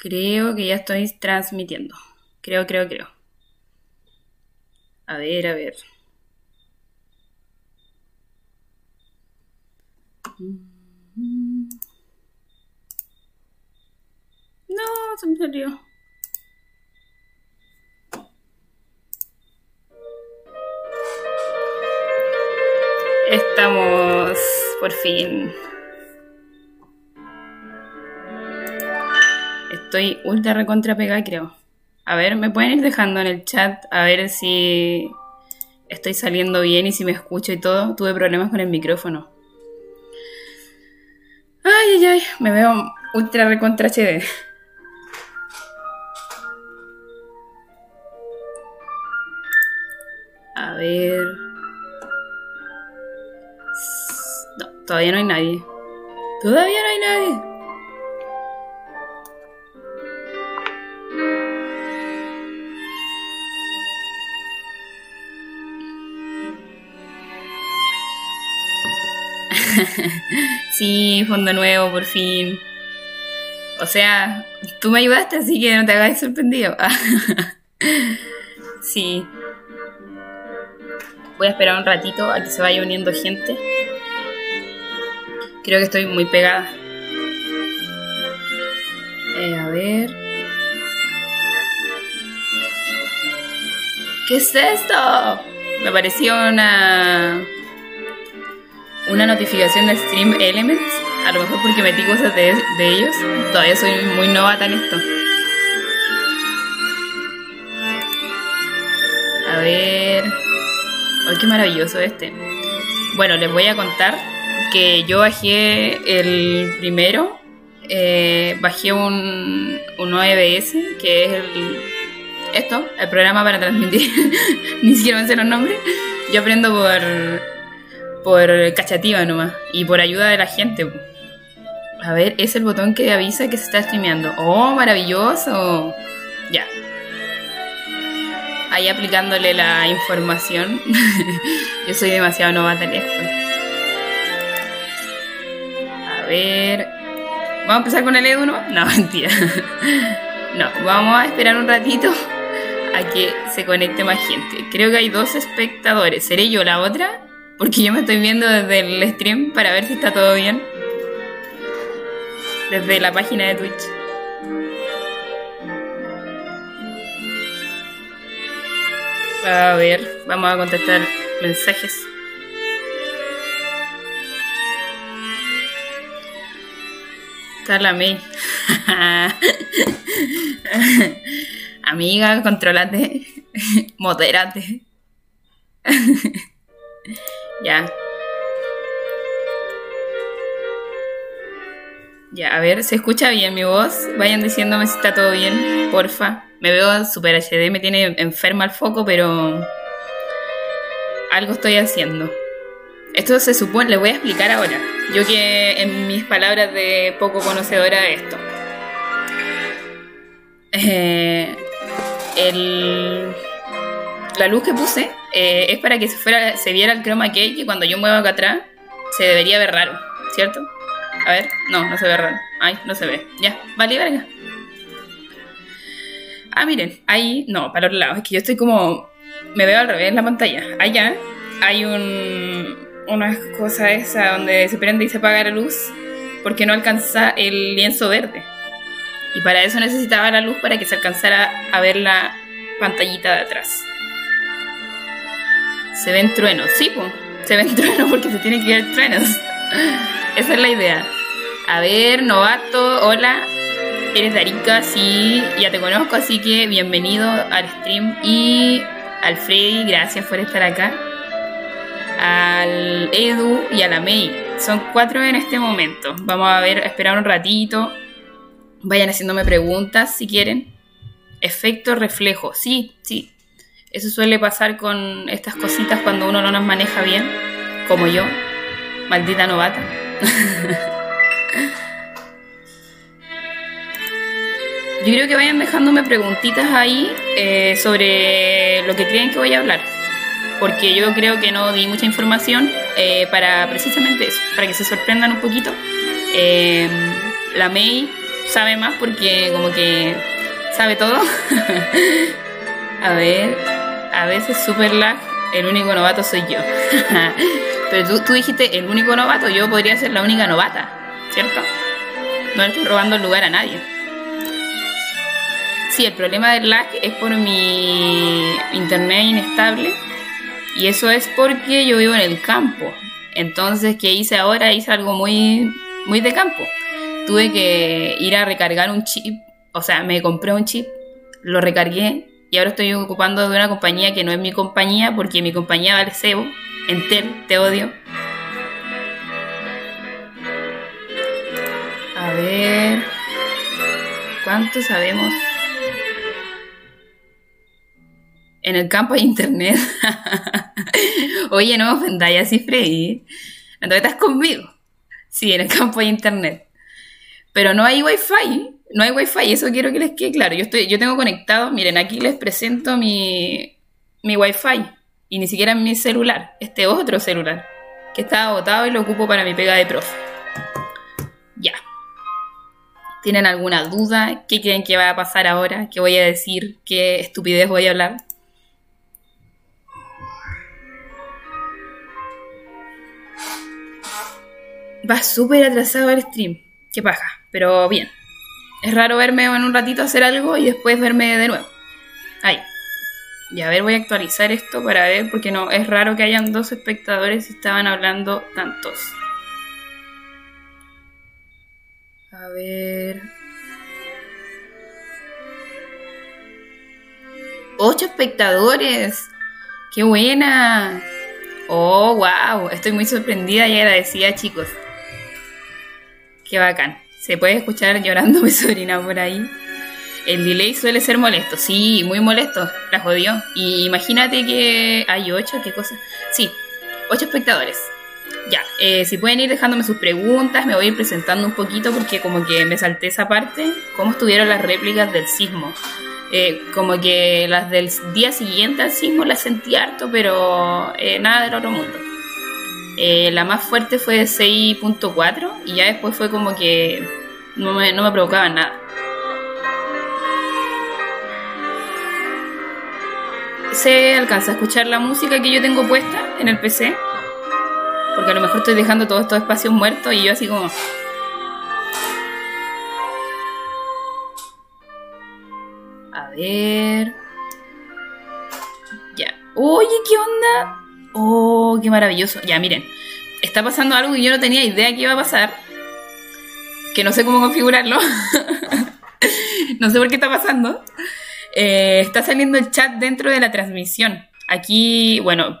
Creo que ya estoy transmitiendo. Creo, creo, creo. A ver, a ver. No, se me salió. Estamos por fin. Estoy ultra recontra pegada, creo. A ver, me pueden ir dejando en el chat a ver si estoy saliendo bien y si me escucho y todo. Tuve problemas con el micrófono. Ay, ay, ay, me veo ultra recontra HD. A ver. No, todavía no hay nadie. Todavía no hay nadie. sí, fondo nuevo, por fin. O sea, tú me ayudaste, así que no te hagas sorprendido. sí. Voy a esperar un ratito a que se vaya uniendo gente. Creo que estoy muy pegada. Eh, a ver. ¿Qué es esto? Me pareció una una notificación de Stream Elements. A lo mejor porque metí cosas de, ellos. Todavía soy muy novata en esto. A ver. ¡Ay, qué maravilloso este! Bueno, les voy a contar que yo bajé el primero. Eh, bajé un, un OBS, que es el. Esto, el programa para transmitir. Ni siquiera me sé los nombres. Yo aprendo por por cachativa nomás y por ayuda de la gente. A ver, es el botón que avisa que se está streameando. ¡Oh, maravilloso! Ya. Ahí aplicándole la información. Yo soy demasiado novata en esto. A ver. ¿Vamos a empezar con el Edu, no? No, mentira. No, vamos a esperar un ratito a que se conecte más gente. Creo que hay dos espectadores. ¿Seré yo la otra? Porque yo me estoy viendo desde el stream para ver si está todo bien. Desde la página de Twitch. A ver, vamos a contestar mensajes. Está. Amiga, controlate. Modérate. Ya. Ya, a ver, ¿se escucha bien mi voz? Vayan diciéndome si está todo bien, porfa. Me veo super HD, me tiene enferma el foco, pero algo estoy haciendo. Esto se supone, le voy a explicar ahora. Yo que en mis palabras de poco conocedora de esto. Eh, el, la luz que puse eh, es para que se, fuera, viera el chroma key y cuando yo muevo acá atrás se debería ver raro, ¿cierto? A ver, no, no se ve raro. Ay, no se ve. Ya, vale, verga. Ah, miren, ahí, no, para los lados. Es que yo estoy como. Me veo al revés en la pantalla. Allá hay un. Una cosa esa donde se prende y se apaga la luz porque no alcanza el lienzo verde. Y para eso necesitaba la luz para que se alcanzara a ver la pantallita de atrás. Se ven truenos, sí, pues. Se ven truenos porque se tienen que ver truenos. Esa es la idea. A ver, novato, hola. Eres de Arica, sí, ya te conozco, así que bienvenido al stream. Y al Freddy, gracias por estar acá. Al Edu y a la May. Son cuatro en este momento. Vamos a ver, esperar un ratito. Vayan haciéndome preguntas si quieren. Efecto reflejo. Sí, sí. Eso suele pasar con estas cositas cuando uno no nos maneja bien, como yo, maldita novata. yo creo que vayan dejándome preguntitas ahí eh, sobre lo que creen que voy a hablar, porque yo creo que no di mucha información eh, para precisamente eso, para que se sorprendan un poquito. Eh, la May sabe más porque como que sabe todo. a ver, a veces super lag, el único novato soy yo. Pero tú, tú dijiste el único novato, yo podría ser la única novata, ¿cierto? No le estoy robando el lugar a nadie. Sí, el problema del lag es por mi internet inestable y eso es porque yo vivo en el campo. Entonces, ¿qué hice ahora? Hice algo muy, muy de campo. Tuve que ir a recargar un chip, o sea, me compré un chip, lo recargué y ahora estoy ocupando de una compañía que no es mi compañía porque mi compañía vale cebo. Entel, te odio. A ver. ¿Cuánto sabemos? En el campo hay internet. Oye, no me ofendáis así, Freddy. Entonces estás conmigo. Sí, en el campo hay internet. Pero no hay wifi. No hay wifi, eso quiero que les quede claro. Yo, estoy, yo tengo conectado, miren, aquí les presento mi, mi wifi. Y ni siquiera mi celular. Este otro celular. Que está agotado y lo ocupo para mi pega de profe. Ya. ¿Tienen alguna duda? ¿Qué creen que va a pasar ahora? ¿Qué voy a decir? ¿Qué estupidez voy a hablar? Va súper atrasado el stream. Qué paja, pero bien. Es raro verme en un ratito hacer algo y después verme de nuevo. Ahí. Y a ver, voy a actualizar esto para ver, porque no, es raro que hayan dos espectadores y estaban hablando tantos. A ver. ¡Ocho espectadores! ¡Qué buena! ¡Oh, wow! Estoy muy sorprendida y agradecida, chicos. Qué bacán. Se puede escuchar llorando mi sobrina por ahí. El delay suele ser molesto, sí, muy molesto, la jodió. Y imagínate que hay ocho, qué cosa. Sí, ocho espectadores. Ya, eh, si pueden ir dejándome sus preguntas, me voy a ir presentando un poquito porque como que me salté esa parte, cómo estuvieron las réplicas del sismo. Eh, como que las del día siguiente al sismo las sentí harto, pero eh, nada del otro mundo. La más fuerte fue de 6.4 y ya después fue como que no me, no me provocaba nada. se alcanza a escuchar la música que yo tengo puesta en el PC. Porque a lo mejor estoy dejando todos estos espacios muertos y yo así como... A ver... Ya. Oye, ¿qué onda? Oh, qué maravilloso. Ya, miren. Está pasando algo que yo no tenía idea que iba a pasar. Que no sé cómo configurarlo. no sé por qué está pasando. Eh, está saliendo el chat dentro de la transmisión. Aquí, bueno,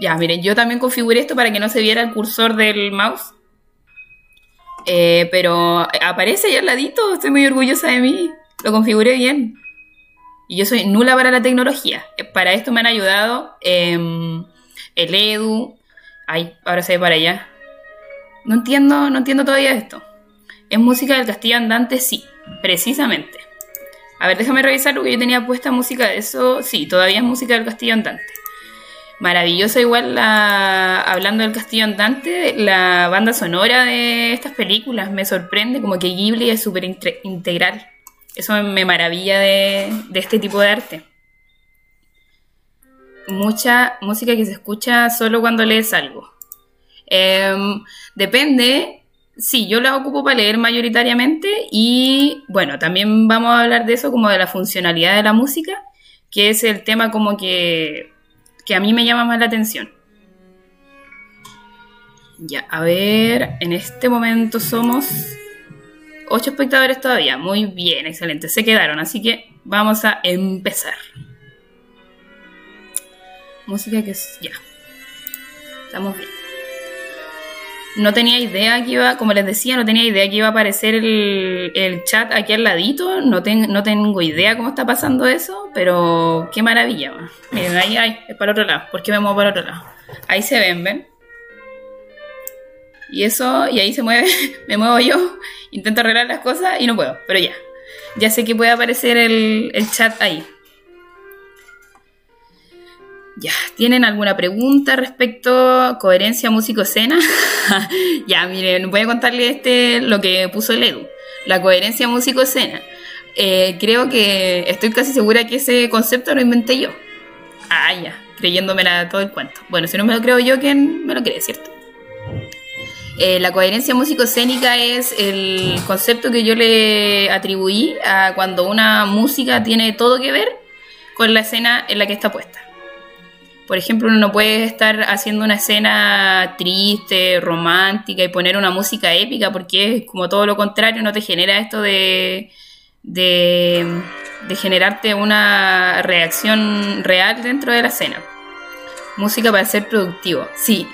ya, miren, yo también configuré esto para que no se viera el cursor del mouse. Eh, pero aparece ahí al ladito, estoy muy orgullosa de mí. Lo configuré bien. Y yo soy nula para la tecnología. Eh, para esto me han ayudado em, el Edu. Ay, ahora se ve para allá. No entiendo, no entiendo todavía esto. ¿Es música del castillo andante? Sí, precisamente. A ver, déjame revisar porque yo tenía puesta música de eso. Sí, todavía es música del Castillo Andante. Maravillosa igual la, hablando del Castillo Andante, la banda sonora de estas películas me sorprende, como que Ghibli es súper integral. Eso me maravilla de, este tipo de arte. Mucha música que se escucha solo cuando lees algo. Em, depende, Sí, yo la ocupo para leer mayoritariamente y bueno, también vamos a hablar de eso como de la funcionalidad de la música, que es el tema como que, que a mí me llama más la atención. Ya, a ver, en este momento somos ocho espectadores todavía. Muy bien, excelente. Se quedaron, así que vamos a empezar. Música que es... Ya. Estamos bien. No tenía idea que iba, como les decía, no tenía idea que iba a aparecer el, chat aquí al ladito. No, no tengo idea cómo está pasando eso, pero qué maravilla. Miren, ahí, ahí, es para otro lado. ¿Por qué me muevo para otro lado? Ahí se ven, ¿ven? Y eso, y ahí se mueve, me muevo yo, intento arreglar las cosas y no puedo, pero ya. Ya sé que puede aparecer el, el chat ahí. Ya, ¿tienen alguna pregunta respecto a coherencia músico-escena? ya, miren, voy a contarle este lo que puso el Edu. La coherencia músico-escena. Eh, creo que estoy casi segura que ese concepto lo inventé yo. Ah, ya, creyéndomela todo el cuento. Bueno, si no me lo creo yo, ¿quién me lo cree, cierto? Eh, la coherencia músico-escénica es el concepto que yo le atribuí a cuando una música tiene todo que ver con la escena en la que está puesta. Por ejemplo, uno no puede estar haciendo una escena triste, romántica y poner una música épica porque es como todo lo contrario, no te genera esto de, de, generarte una reacción real dentro de la escena. Música para ser productivo, sí,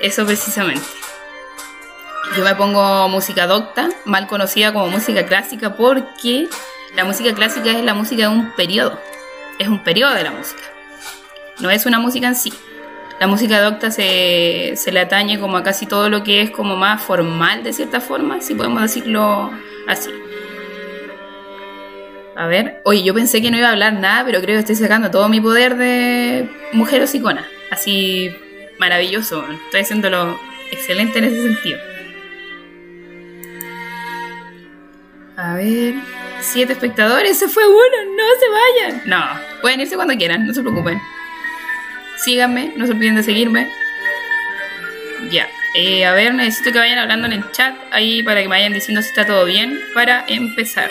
eso precisamente. Yo me pongo música docta, mal conocida como música clásica, porque la música clásica es la música de un periodo, es un periodo de la música no es una música en sí. La música docta se, se le atañe como a casi todo lo que es como más formal de cierta forma, si podemos decirlo así. A ver, oye, yo pensé que no iba a hablar nada, pero creo que estoy sacando todo mi poder de mujer hocicona. Así maravilloso, estoy haciéndolo excelente en ese sentido. A ver, siete espectadores, se fue uno, no se vayan. No, pueden irse cuando quieran, no se preocupen síganme, no se olviden de seguirme. Ya, eh, a ver, necesito que vayan hablando en el chat ahí para que me vayan diciendo si está todo bien para empezar.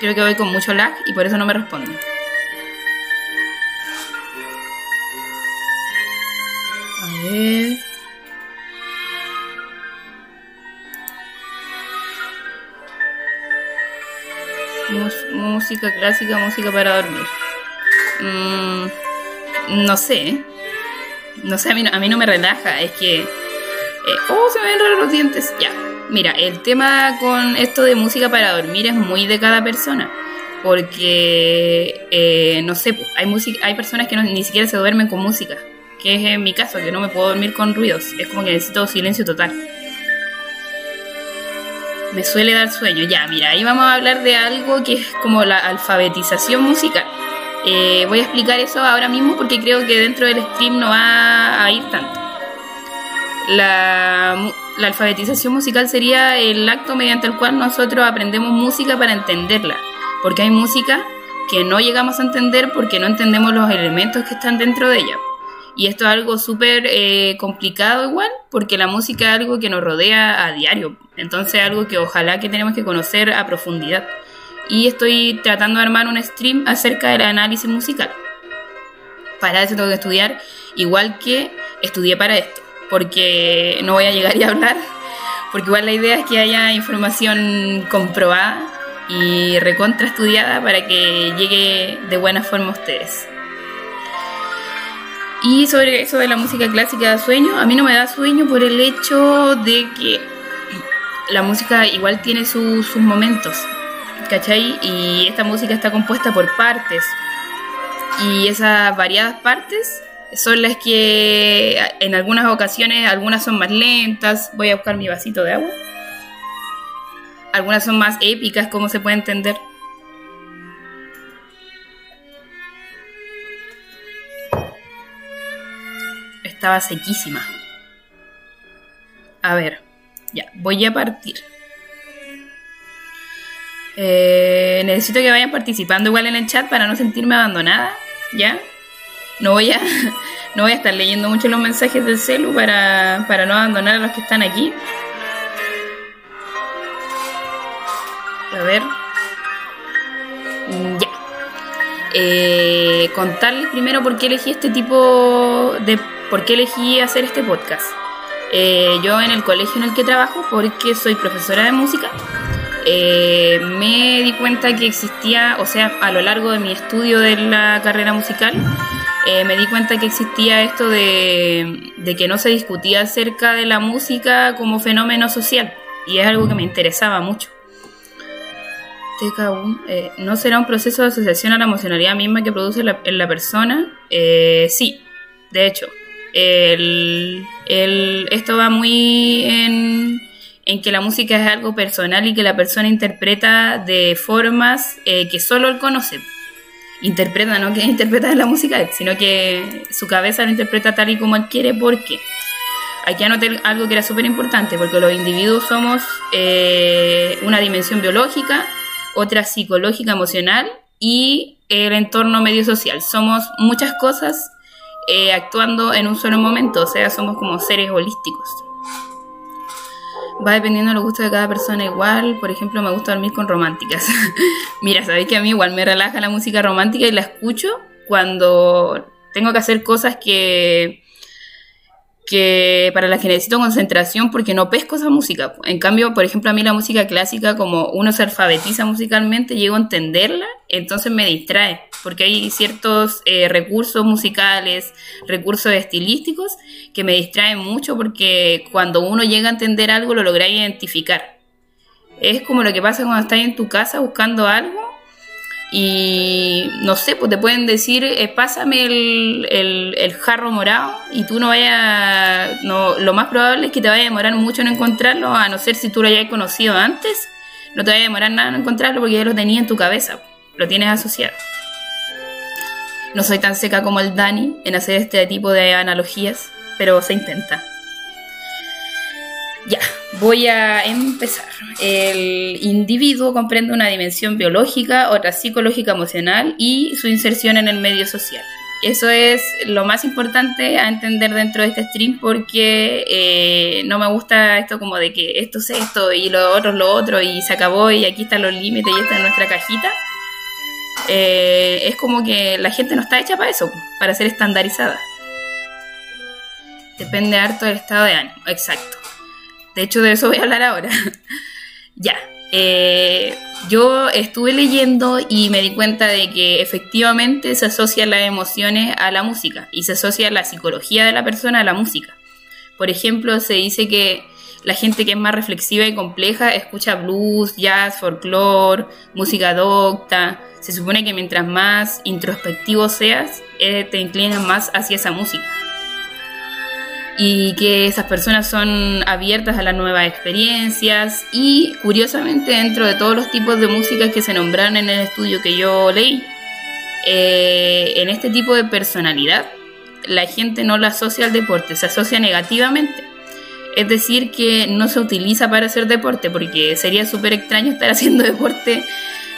Creo que voy con mucho lag y por eso no me responden. A ver. música clásica, música para dormir. Mm, no sé. No sé, a mí, a mí no me relaja. Es que. Eh, oh, se me ven raros los dientes. Ya. Mira, el tema con esto de música para dormir es muy de cada persona. Porque, eh, no sé, hay, música, hay personas que ni siquiera se duermen con música. Que es en mi caso, que no me puedo dormir con ruidos. Es como que necesito silencio total. Me suele dar sueño. Ya, mira, ahí vamos a hablar de algo que es como la alfabetización musical. Eh, voy a explicar eso ahora mismo porque creo que dentro del stream no va a ir tanto. La, alfabetización musical sería el acto mediante el cual nosotros aprendemos música para entenderla. Porque hay música que no llegamos a entender porque no entendemos los elementos que están dentro de ella. Y esto es algo súper eh, complicado igual, porque la música es algo que nos rodea a diario. Entonces es algo que ojalá que tenemos que conocer a profundidad y estoy tratando de armar un stream acerca del análisis musical. Para eso tengo que estudiar igual que estudié para esto, porque no voy a llegar y hablar, porque igual la idea es que haya información comprobada y recontra estudiada para que llegue de buena forma a ustedes. Y sobre eso de la música clásica da sueño, a mí no me da sueño por el hecho de que la música igual tiene sus momentos. ¿Cachai? Y esta música está compuesta por partes. Y esas variadas partes son las que en algunas ocasiones, algunas son más lentas. Voy a buscar mi vasito de agua. Algunas son más épicas, como se puede entender. Estaba sequísima. A ver, ya, voy a partir. Eh, necesito que vayan participando igual en el chat para no sentirme abandonada, ¿ya? No voy a, no voy a estar leyendo mucho los mensajes del celu para, para no abandonar a los que están aquí. A ver. Ya. Eh, contarles primero por qué elegí este tipo de... por qué elegí hacer este podcast. Eh, yo en el colegio en el que trabajo, porque soy profesora de música, eh, me di cuenta que existía, o sea, a lo largo de mi estudio de la carrera musical, eh, me di cuenta que existía esto de, que no se discutía acerca de la música como fenómeno social, y es algo que me interesaba mucho. Eh, ¿No será un proceso de asociación a la emocionalidad misma que produce la, en la persona? sí, de hecho. esto va muy en en que la música es algo personal y que la persona interpreta de formas eh, que solo él conoce. Interpreta, no que interpreta la música, sino que su cabeza lo interpreta tal y como él quiere. ¿Por qué? aquí anoté algo que era súper importante, porque los individuos somos eh, una dimensión biológica, otra psicológica, emocional y el entorno medio social. Somos muchas cosas eh, actuando en un solo momento, o sea, somos como seres holísticos. Va dependiendo de los gustos de cada persona igual. Por ejemplo, me gusta dormir con románticas. Mira, sabéis que a mí igual me relaja la música romántica y la escucho cuando tengo que hacer cosas que que para las que necesito concentración porque no pesco esa música. En cambio, por ejemplo, a mí la música clásica, como uno se alfabetiza musicalmente, llego a entenderla, entonces me distrae, porque hay ciertos eh, recursos musicales, recursos estilísticos que me distraen mucho porque cuando uno llega a entender algo lo logra identificar. Es como lo que pasa cuando estás en tu casa buscando algo y no sé, pues te pueden decir, eh, pásame el, jarro morado y tú no vayas, no, lo más probable es que te vaya a demorar mucho en encontrarlo, a no ser si tú lo hayas conocido antes, no te vaya a demorar nada en encontrarlo porque ya lo tenías en tu cabeza, lo tienes asociado. No soy tan seca como el Dani en hacer este tipo de analogías, pero se intenta. Ya, voy a empezar. El individuo comprende una dimensión biológica, otra psicológica emocional y su inserción en el medio social. Eso es lo más importante a entender dentro de este stream porque eh, no me gusta esto como de que esto es esto y lo otro es lo otro y se acabó y aquí están los límites y esta es nuestra cajita. Eh, es como que la gente no está hecha para eso, para ser estandarizada. Depende harto del estado de ánimo, exacto. De hecho, de eso voy a hablar ahora. ya. Eh, yo estuve leyendo y me di cuenta de que efectivamente se asocian las emociones a la música y se asocia la psicología de la persona a la música. Por ejemplo, se dice que la gente que es más reflexiva y compleja escucha blues, jazz, folclore, música docta. Se supone que mientras más introspectivo seas, eh, te inclinas más hacia esa música y que esas personas son abiertas a las nuevas experiencias y curiosamente dentro de todos los tipos de música que se nombraron en el estudio que yo leí, eh, en este tipo de personalidad la gente no la asocia al deporte, se asocia negativamente. Es decir, que no se utiliza para hacer deporte, porque sería súper extraño estar haciendo deporte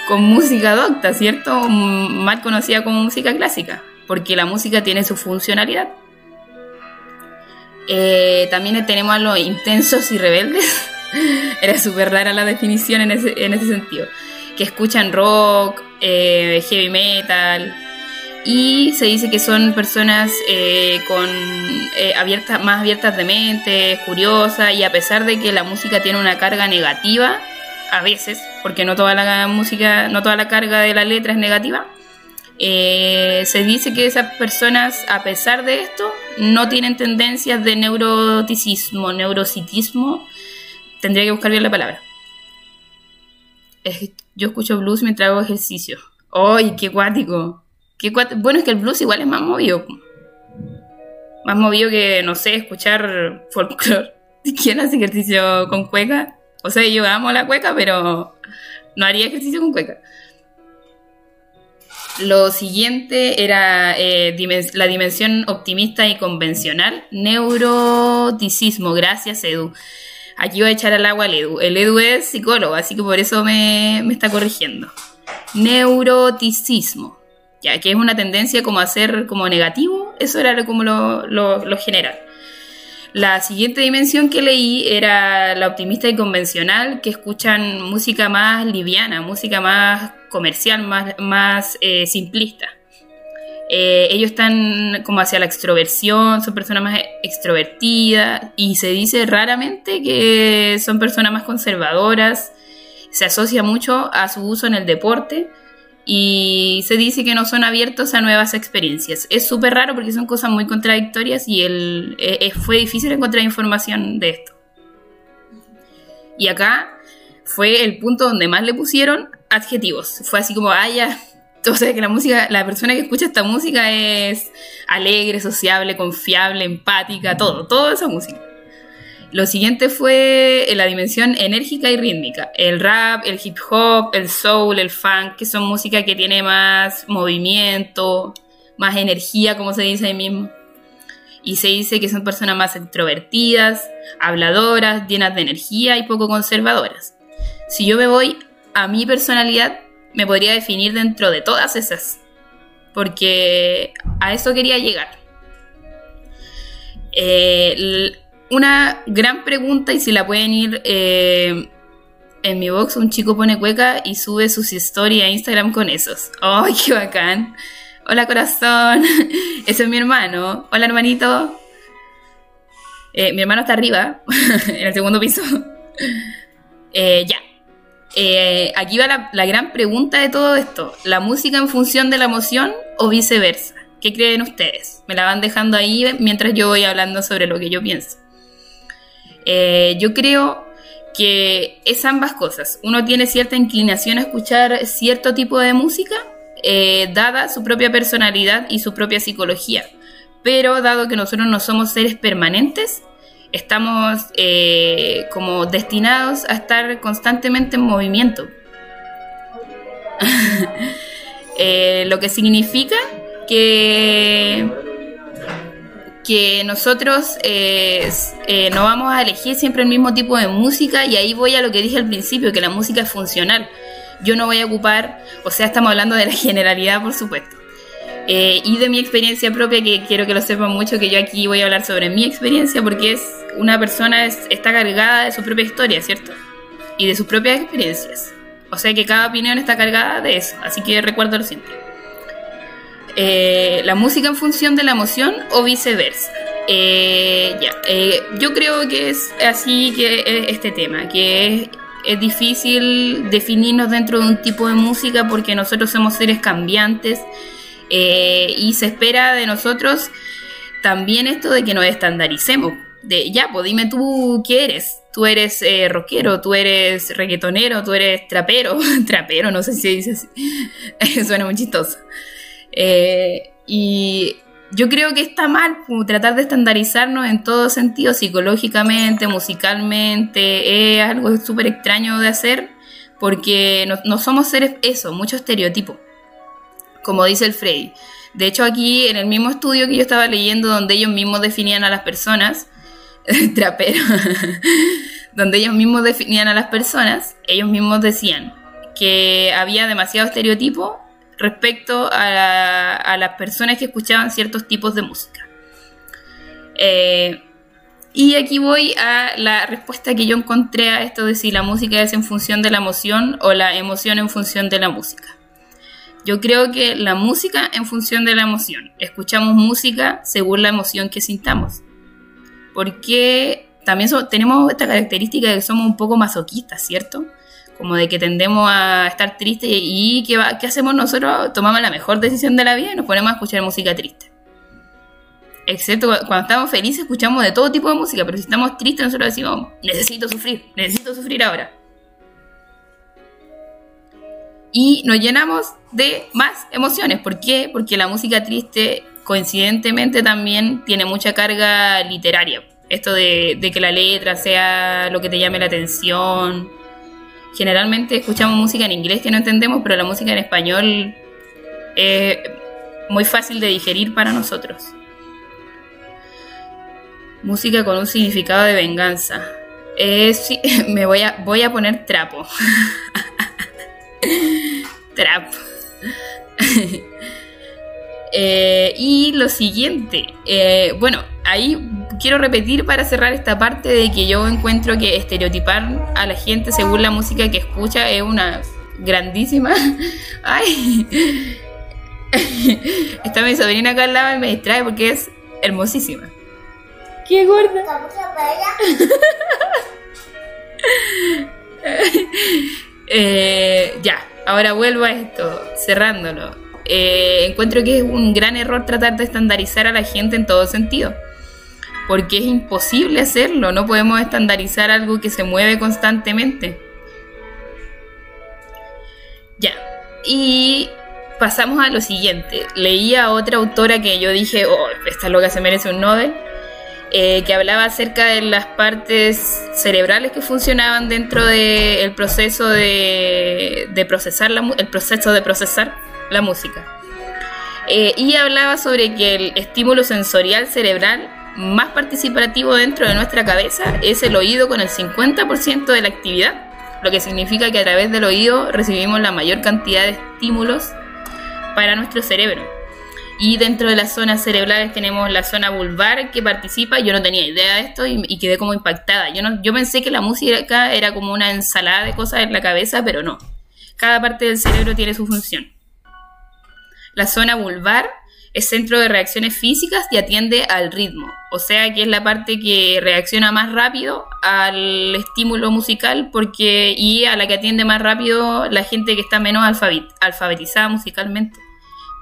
con música docta, ¿cierto? Mal conocida como música clásica, porque la música tiene su funcionalidad. Eh, también tenemos a los intensos y rebeldes. Era súper rara la definición en ese, en ese sentido. Que escuchan rock, eh, heavy metal. Y se dice que son personas eh, con abiertas, más abiertas de mente, curiosas, y a pesar de que la música tiene una carga negativa, a veces, porque no toda la música, no toda la carga de la letra es negativa, eh, se dice que esas personas, a pesar de esto, no tienen tendencias de neuroticismo, neurocitismo. Tendría que buscar bien la palabra. yo escucho blues mientras hago ejercicio. ¡Ay, qué cuático! Qué Bueno, es que el blues igual es más movido. Más movido que, no sé, escuchar folclore. ¿Quién hace ejercicio con cueca? O sea, yo amo la cueca, pero no haría ejercicio con cueca. Lo siguiente era eh, la dimensión optimista y convencional, neuroticismo. Gracias, Edu. Aquí voy a echar al agua al Edu. El Edu es psicólogo, así que por eso me, está corrigiendo. Neuroticismo, ya que es una tendencia como a ser como negativo, eso era como lo, lo general. La siguiente dimensión que leí era la optimista y convencional, que escuchan música más liviana, música más comercial, más, más eh, simplista. Eh, ellos están como hacia la extroversión, son personas más extrovertidas y se dice raramente que son personas más conservadoras, se asocia mucho a su uso en el deporte y se dice que no son abiertos a nuevas experiencias. Es súper raro porque son cosas muy contradictorias y el, eh, fue difícil encontrar información de esto. Y acá fue el punto donde más le pusieron adjetivos. Fue así como, ah, ya. O sea, que la música, la persona que escucha esta música es alegre, sociable, confiable, empática, todo, toda esa música. Lo siguiente fue la dimensión enérgica y rítmica. El rap, el hip hop, el soul, el funk, que son música que tiene más movimiento, más energía, como se dice ahí mismo. y se dice que son personas más extrovertidas, habladoras, llenas de energía y poco conservadoras. Si yo me voy a mi personalidad, me podría definir dentro de todas esas, porque a eso quería llegar. Eh, una gran pregunta, y si la pueden ir eh, en mi box, un chico pone cueca y sube sus historias a Instagram con esos. ¡Ay, qué bacán! Hola corazón, ese es mi hermano. Hola hermanito. Eh, mi hermano está arriba, en el segundo piso. ya, eh, aquí va la, gran pregunta de todo esto. ¿La música en función de la emoción o viceversa? ¿Qué creen ustedes? Me la van dejando ahí mientras yo voy hablando sobre lo que yo pienso. Eh, yo creo que es ambas cosas. Uno tiene cierta inclinación a escuchar cierto tipo de música, eh, dada su propia personalidad y su propia psicología. Pero dado que nosotros no somos seres permanentes, estamos eh, como destinados a estar constantemente en movimiento. Lo que significa que, que nosotros eh, no vamos a elegir siempre el mismo tipo de música y ahí voy a lo que dije al principio, que la música es funcional. Yo no voy a ocupar, o sea, estamos hablando de la generalidad, por supuesto. y de mi experiencia propia, que quiero que lo sepan mucho, que yo aquí voy a hablar sobre mi experiencia porque es una persona está cargada de su propia historia, ¿cierto? Y de sus propias experiencias. O sea que cada opinión está cargada de eso, así que recuerdo lo siempre. Eh, la música en función de la emoción o viceversa. Eh, ya, eh, yo creo que es así que este tema, que es, es, difícil definirnos dentro de un tipo de música porque nosotros somos seres cambiantes y se espera de nosotros también esto de que nos estandaricemos de ya, pues dime tú qué eres. Tú eres rockero, tú eres reggaetonero, tú eres trapero. trapero, no sé si se dice así. Suena muy chistoso. Eh, y yo creo que está mal tratar de estandarizarnos en todo sentido, psicológicamente, musicalmente. Es algo súper extraño de hacer porque no, no, somos seres eso, mucho estereotipo, como dice el Freddy. De hecho, aquí en el mismo estudio que yo estaba leyendo, donde ellos mismos definían a las personas, trapero, donde ellos mismos definían a las personas, ellos mismos decían que había demasiado estereotipo respecto a, las personas que escuchaban ciertos tipos de música. Eh, y aquí voy a la respuesta que yo encontré a esto de si la música es en función de la emoción o la emoción en función de la música. Yo creo que la música en función de la emoción. Escuchamos música según la emoción que sintamos porque también tenemos esta característica de que somos un poco masoquistas, ¿cierto? Como de que tendemos a estar tristes y ¿qué, ¿qué hacemos nosotros? Tomamos la mejor decisión de la vida y nos ponemos a escuchar música triste. Excepto cuando estamos felices escuchamos de todo tipo de música, pero si estamos tristes nosotros decimos, necesito sufrir, necesito sufrir ahora. Y nos llenamos de más emociones. ¿Por qué? Porque la música triste coincidentemente también tiene mucha carga literaria. Esto de, que la letra sea lo que te llame la atención. Generalmente escuchamos música en inglés que no entendemos, pero la música en español es muy fácil de digerir para nosotros. Música con un significado de venganza. me voy a, voy a poner trapo. trapo. Eh, y lo siguiente, eh, bueno, ahí quiero repetir para cerrar esta parte de que yo encuentro que estereotipar a la gente según la música que escucha es una grandísima... Ay, está mi sobrina acá al lado y me distrae porque es hermosísima. ¡Qué gorda! eh, ya, ahora vuelvo a esto, cerrándolo. Eh, encuentro que es un gran error tratar de estandarizar a la gente en todo sentido. Porque es imposible hacerlo, no podemos estandarizar algo que se mueve constantemente. Ya, y pasamos a lo siguiente. Leí a otra autora que yo dije, oh, esta loca se merece un Nobel, eh, que hablaba acerca de las partes cerebrales que funcionaban dentro del proceso de, procesar el proceso de procesar la música. Eh, y hablaba sobre que el estímulo sensorial cerebral más participativo dentro de nuestra cabeza es el oído con el 50% de la actividad, lo que significa que a través del oído recibimos la mayor cantidad de estímulos para nuestro cerebro. Y dentro de las zonas cerebrales tenemos la zona vulvar que participa. Yo no tenía idea de esto y, quedé como impactada. Yo, no, yo pensé que la música era como una ensalada de cosas en la cabeza, pero no. Cada parte del cerebro tiene su función. La zona vulvar es centro de reacciones físicas y atiende al ritmo. O sea que es la parte que reacciona más rápido al estímulo musical porque, y a la que atiende más rápido la gente que está menos alfabetizada musicalmente.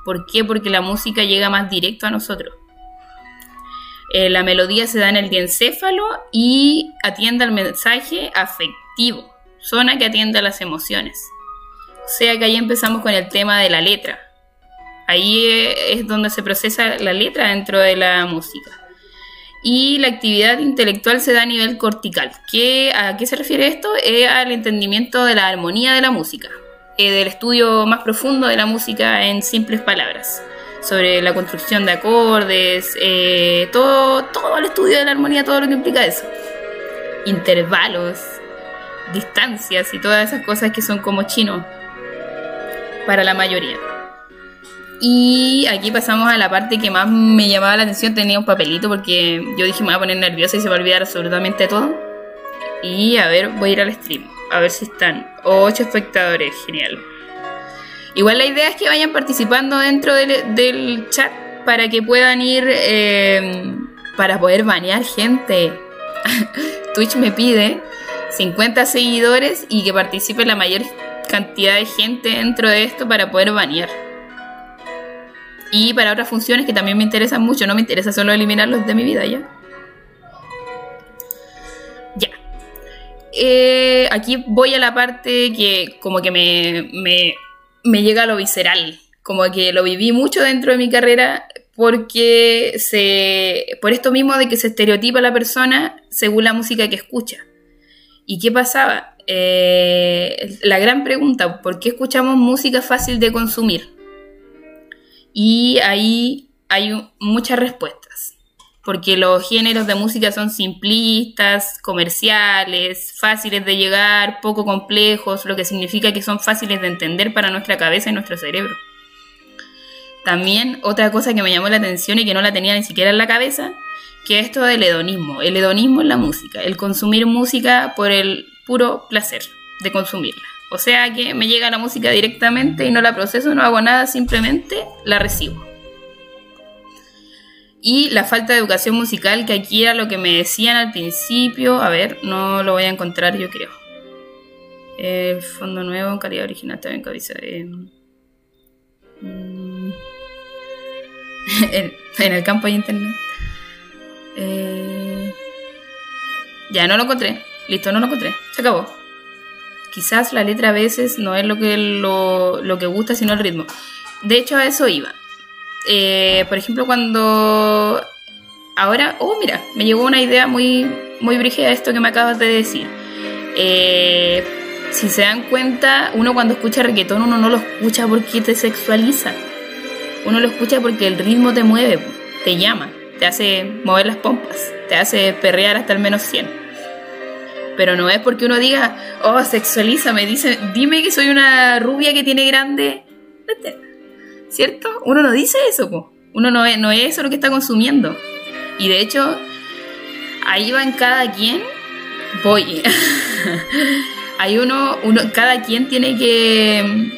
¿Por qué? Porque la música llega más directo a nosotros. Eh, la melodía se da en el diencéfalo y atiende al mensaje afectivo, zona que atiende a las emociones. O sea que ahí empezamos con el tema de la letra. Ahí eh, es donde se procesa la letra dentro de la música. Y la actividad intelectual se da a nivel cortical. ¿Qué, ¿A qué se refiere esto? Es al entendimiento de la armonía de la música. Eh, del estudio más profundo de la música en simples palabras, sobre la construcción de acordes, eh, todo, todo el estudio de la armonía, todo lo que implica eso. Intervalos, distancias y todas esas cosas que son como chinos para la mayoría. Y aquí pasamos a la parte que más me llamaba la atención. Tenía un papelito porque yo dije me voy a poner nerviosa y se va a olvidar absolutamente todo. Y a ver, voy a ir al stream a ver si están. Ocho espectadores, genial. Igual la idea es que vayan participando dentro del, chat para que puedan ir, em, para poder banear gente. Twitch me pide 50 seguidores y que participe la mayor cantidad de gente dentro de esto para poder banear. Y para otras funciones que también me interesan mucho, no me interesa solo eliminarlos de mi vida ya. Eh, aquí voy a la parte que como que me, me, llega a lo visceral, como que lo viví mucho dentro de mi carrera porque se, por esto mismo de que se estereotipa la persona según la música que escucha. ¿Y qué pasaba? Eh, la gran pregunta, ¿por qué escuchamos música fácil de consumir? Y ahí hay muchas respuestas porque los géneros de música son simplistas, comerciales, fáciles de llegar, poco complejos, lo que significa que son fáciles de entender para nuestra cabeza y nuestro cerebro. También otra cosa que me llamó la atención y que no la tenía ni siquiera en la cabeza, que es esto del hedonismo. El hedonismo en la música, el consumir música por el puro placer de consumirla. O sea que me llega la música directamente y no la proceso, no hago nada, simplemente la recibo. Y la falta de educación musical, que aquí era lo que me decían al principio. A ver, no lo voy a encontrar, yo creo. El fondo nuevo, calidad original, también cabeza. Eh, mm, en, el campo de internet. Eh, ya, no lo encontré. Listo, no lo encontré. Se acabó. Quizás la letra a veces no es lo que, lo, lo que gusta, sino el ritmo. De hecho, a eso iba. Eh, por ejemplo, cuando ahora, oh, mira, me llegó una idea muy, muy brígida esto que me acabas de decir. Eh, si se dan cuenta, uno cuando escucha reggaetón, uno no lo escucha porque te sexualiza. Uno lo escucha porque el ritmo te mueve, te llama, te hace mover las pompas, te hace perrear hasta el menos 100. Pero no es porque uno diga, oh, sexualiza, me dice, dime que soy una rubia que tiene grande. ¿cierto? Uno no dice eso, uno no es, no es eso lo que está consumiendo. Y de hecho, ahí va en cada quien, voy. Hay uno, uno, cada quien tiene que,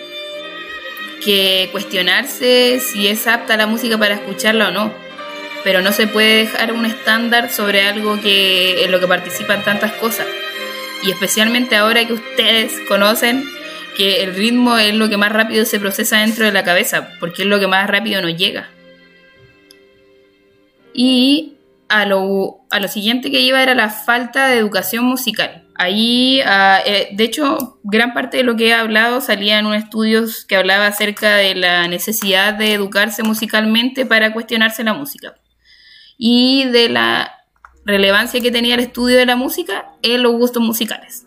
que cuestionarse si es apta la música para escucharla o no. Pero no se puede dejar un estándar sobre algo que en lo que participan tantas cosas. Y especialmente ahora que ustedes conocen que el ritmo es lo que más rápido se procesa dentro de la cabeza, porque es lo que más rápido nos llega. Y a lo, a lo siguiente que iba era la falta de educación musical. Ahí, ah, eh, de hecho, gran parte de lo que he hablado salía en un estudio que hablaba acerca de la necesidad de educarse musicalmente para cuestionarse la música. Y de la relevancia que tenía el estudio de la música en los gustos musicales.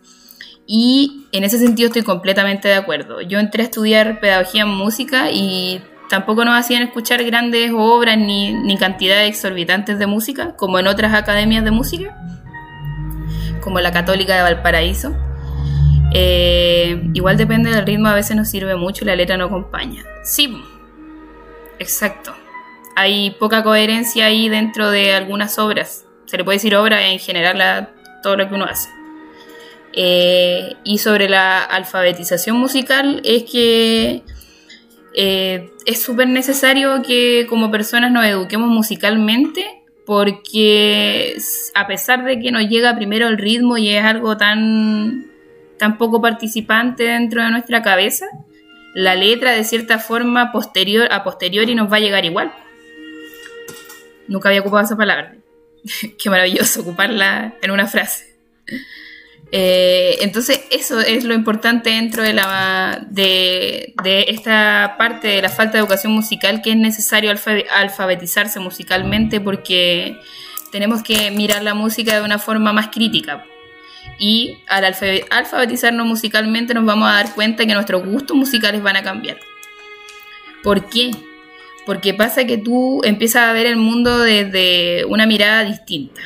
Y en ese sentido estoy completamente de acuerdo. Yo entré a estudiar pedagogía en música y tampoco nos hacían escuchar grandes obras ni, ni cantidades exorbitantes de música, como en otras academias de música, como la Católica de Valparaíso. Eh, igual depende del ritmo, a veces nos sirve mucho y la letra no acompaña. Sí, exacto. Hay poca coherencia ahí dentro de algunas obras. Se le puede decir obra en general a todo lo que uno hace. Eh, y sobre la alfabetización musical es que eh, es súper necesario que como personas nos eduquemos musicalmente porque a pesar de que nos llega primero el ritmo y es algo tan, tan poco participante dentro de nuestra cabeza, la letra de cierta forma posterior a posteriori nos va a llegar igual. Nunca había ocupado esa palabra. Qué maravilloso ocuparla en una frase. Eh, entonces eso es lo importante dentro de, la, de, esta parte de la falta de educación musical que es necesario alfabetizarse musicalmente porque tenemos que mirar la música de una forma más crítica. Y al alfabetizarnos musicalmente nos vamos a dar cuenta que nuestros gustos musicales van a cambiar. ¿Por qué? Porque pasa que tú empiezas a ver el mundo desde una mirada distinta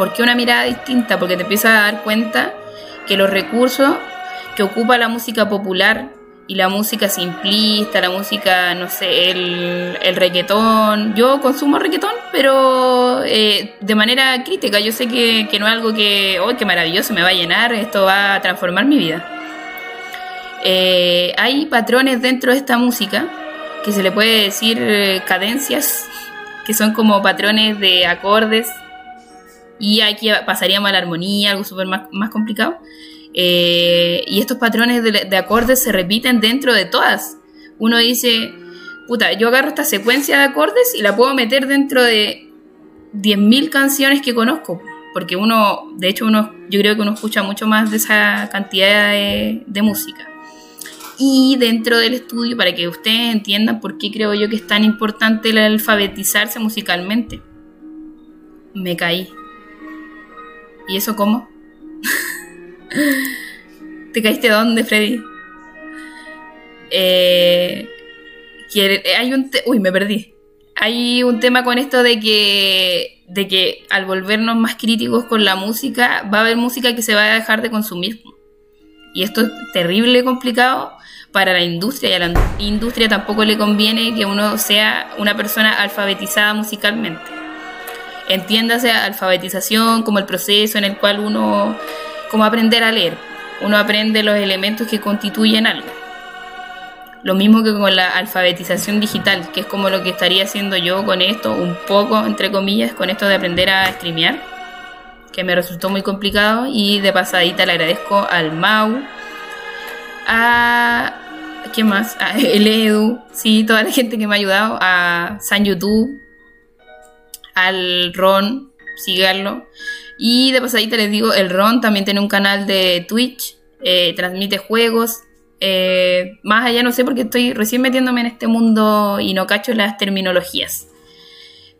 ¿Por qué una mirada distinta? Porque te empiezas a dar cuenta que los recursos que ocupa la música popular y la música simplista, la música, no sé, el, el reggaetón. Yo consumo reggaetón, pero eh, de manera crítica. Yo sé que, no es algo que, oh, qué maravilloso, me va a llenar, esto va a transformar mi vida. Eh, hay patrones dentro de esta música que se le puede decir eh, cadencias, que son como patrones de acordes y aquí pasaríamos a la armonía, algo súper más, complicado. Eh, y estos patrones de, acordes se repiten dentro de todas. Uno dice, puta, yo agarro esta secuencia de acordes y la puedo meter dentro de 10.000 canciones que conozco. Porque uno, de hecho, uno, yo creo que uno escucha mucho más de esa cantidad de música. Y dentro del estudio, para que ustedes entiendan por qué creo yo que es tan importante el alfabetizarse musicalmente. Me caí. ¿Y eso cómo? ¿Te caíste dónde, Freddy? Eh, hay un uy, me perdí. Hay un tema con esto de que, de que al volvernos más críticos con la música, va a haber música que se va a dejar de consumir. Y esto es terrible complicado para la industria y a la industria tampoco le conviene que uno sea una persona alfabetizada musicalmente. Entiéndase alfabetización como el proceso en el cual uno, como aprender a leer, uno aprende los elementos que constituyen algo. Lo mismo que con la alfabetización digital, que es como lo que estaría haciendo yo con esto, un poco, entre comillas, con esto de aprender a streamear, que me resultó muy complicado y de pasadita le agradezco al Mau, a... ¿Quién más? A el Edu, sí, toda la gente que me ha ayudado, a San YouTube, al Ron, síganlo. Y de pasadita les digo, el Ron también tiene un canal de Twitch, eh, transmite juegos. Eh, más allá no sé porque estoy recién metiéndome en este mundo y no cacho las terminologías.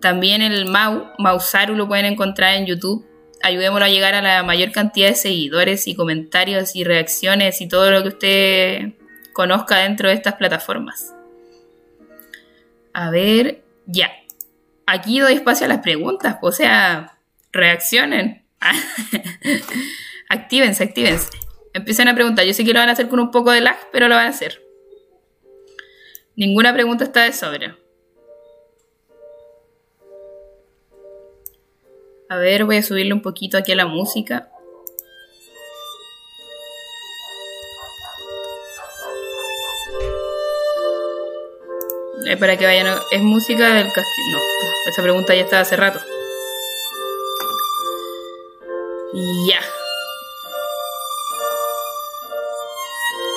También el Mau, Mausaru lo pueden encontrar en YouTube. Ayudémoslo a llegar a la mayor cantidad de seguidores y comentarios y reacciones y todo lo que usted conozca dentro de estas plataformas. A ver, ya aquí doy espacio a las preguntas, o sea, reaccionen. actívense, actívense. Empiecen a preguntar. Yo sé que lo van a hacer con un poco de lag, pero lo van a hacer. Ninguna pregunta está de sobra. A ver, voy a subirle un poquito aquí a la música. Eh, para que vayan. ¿Es música del castillo? No, esa pregunta ya estaba hace rato. Ya.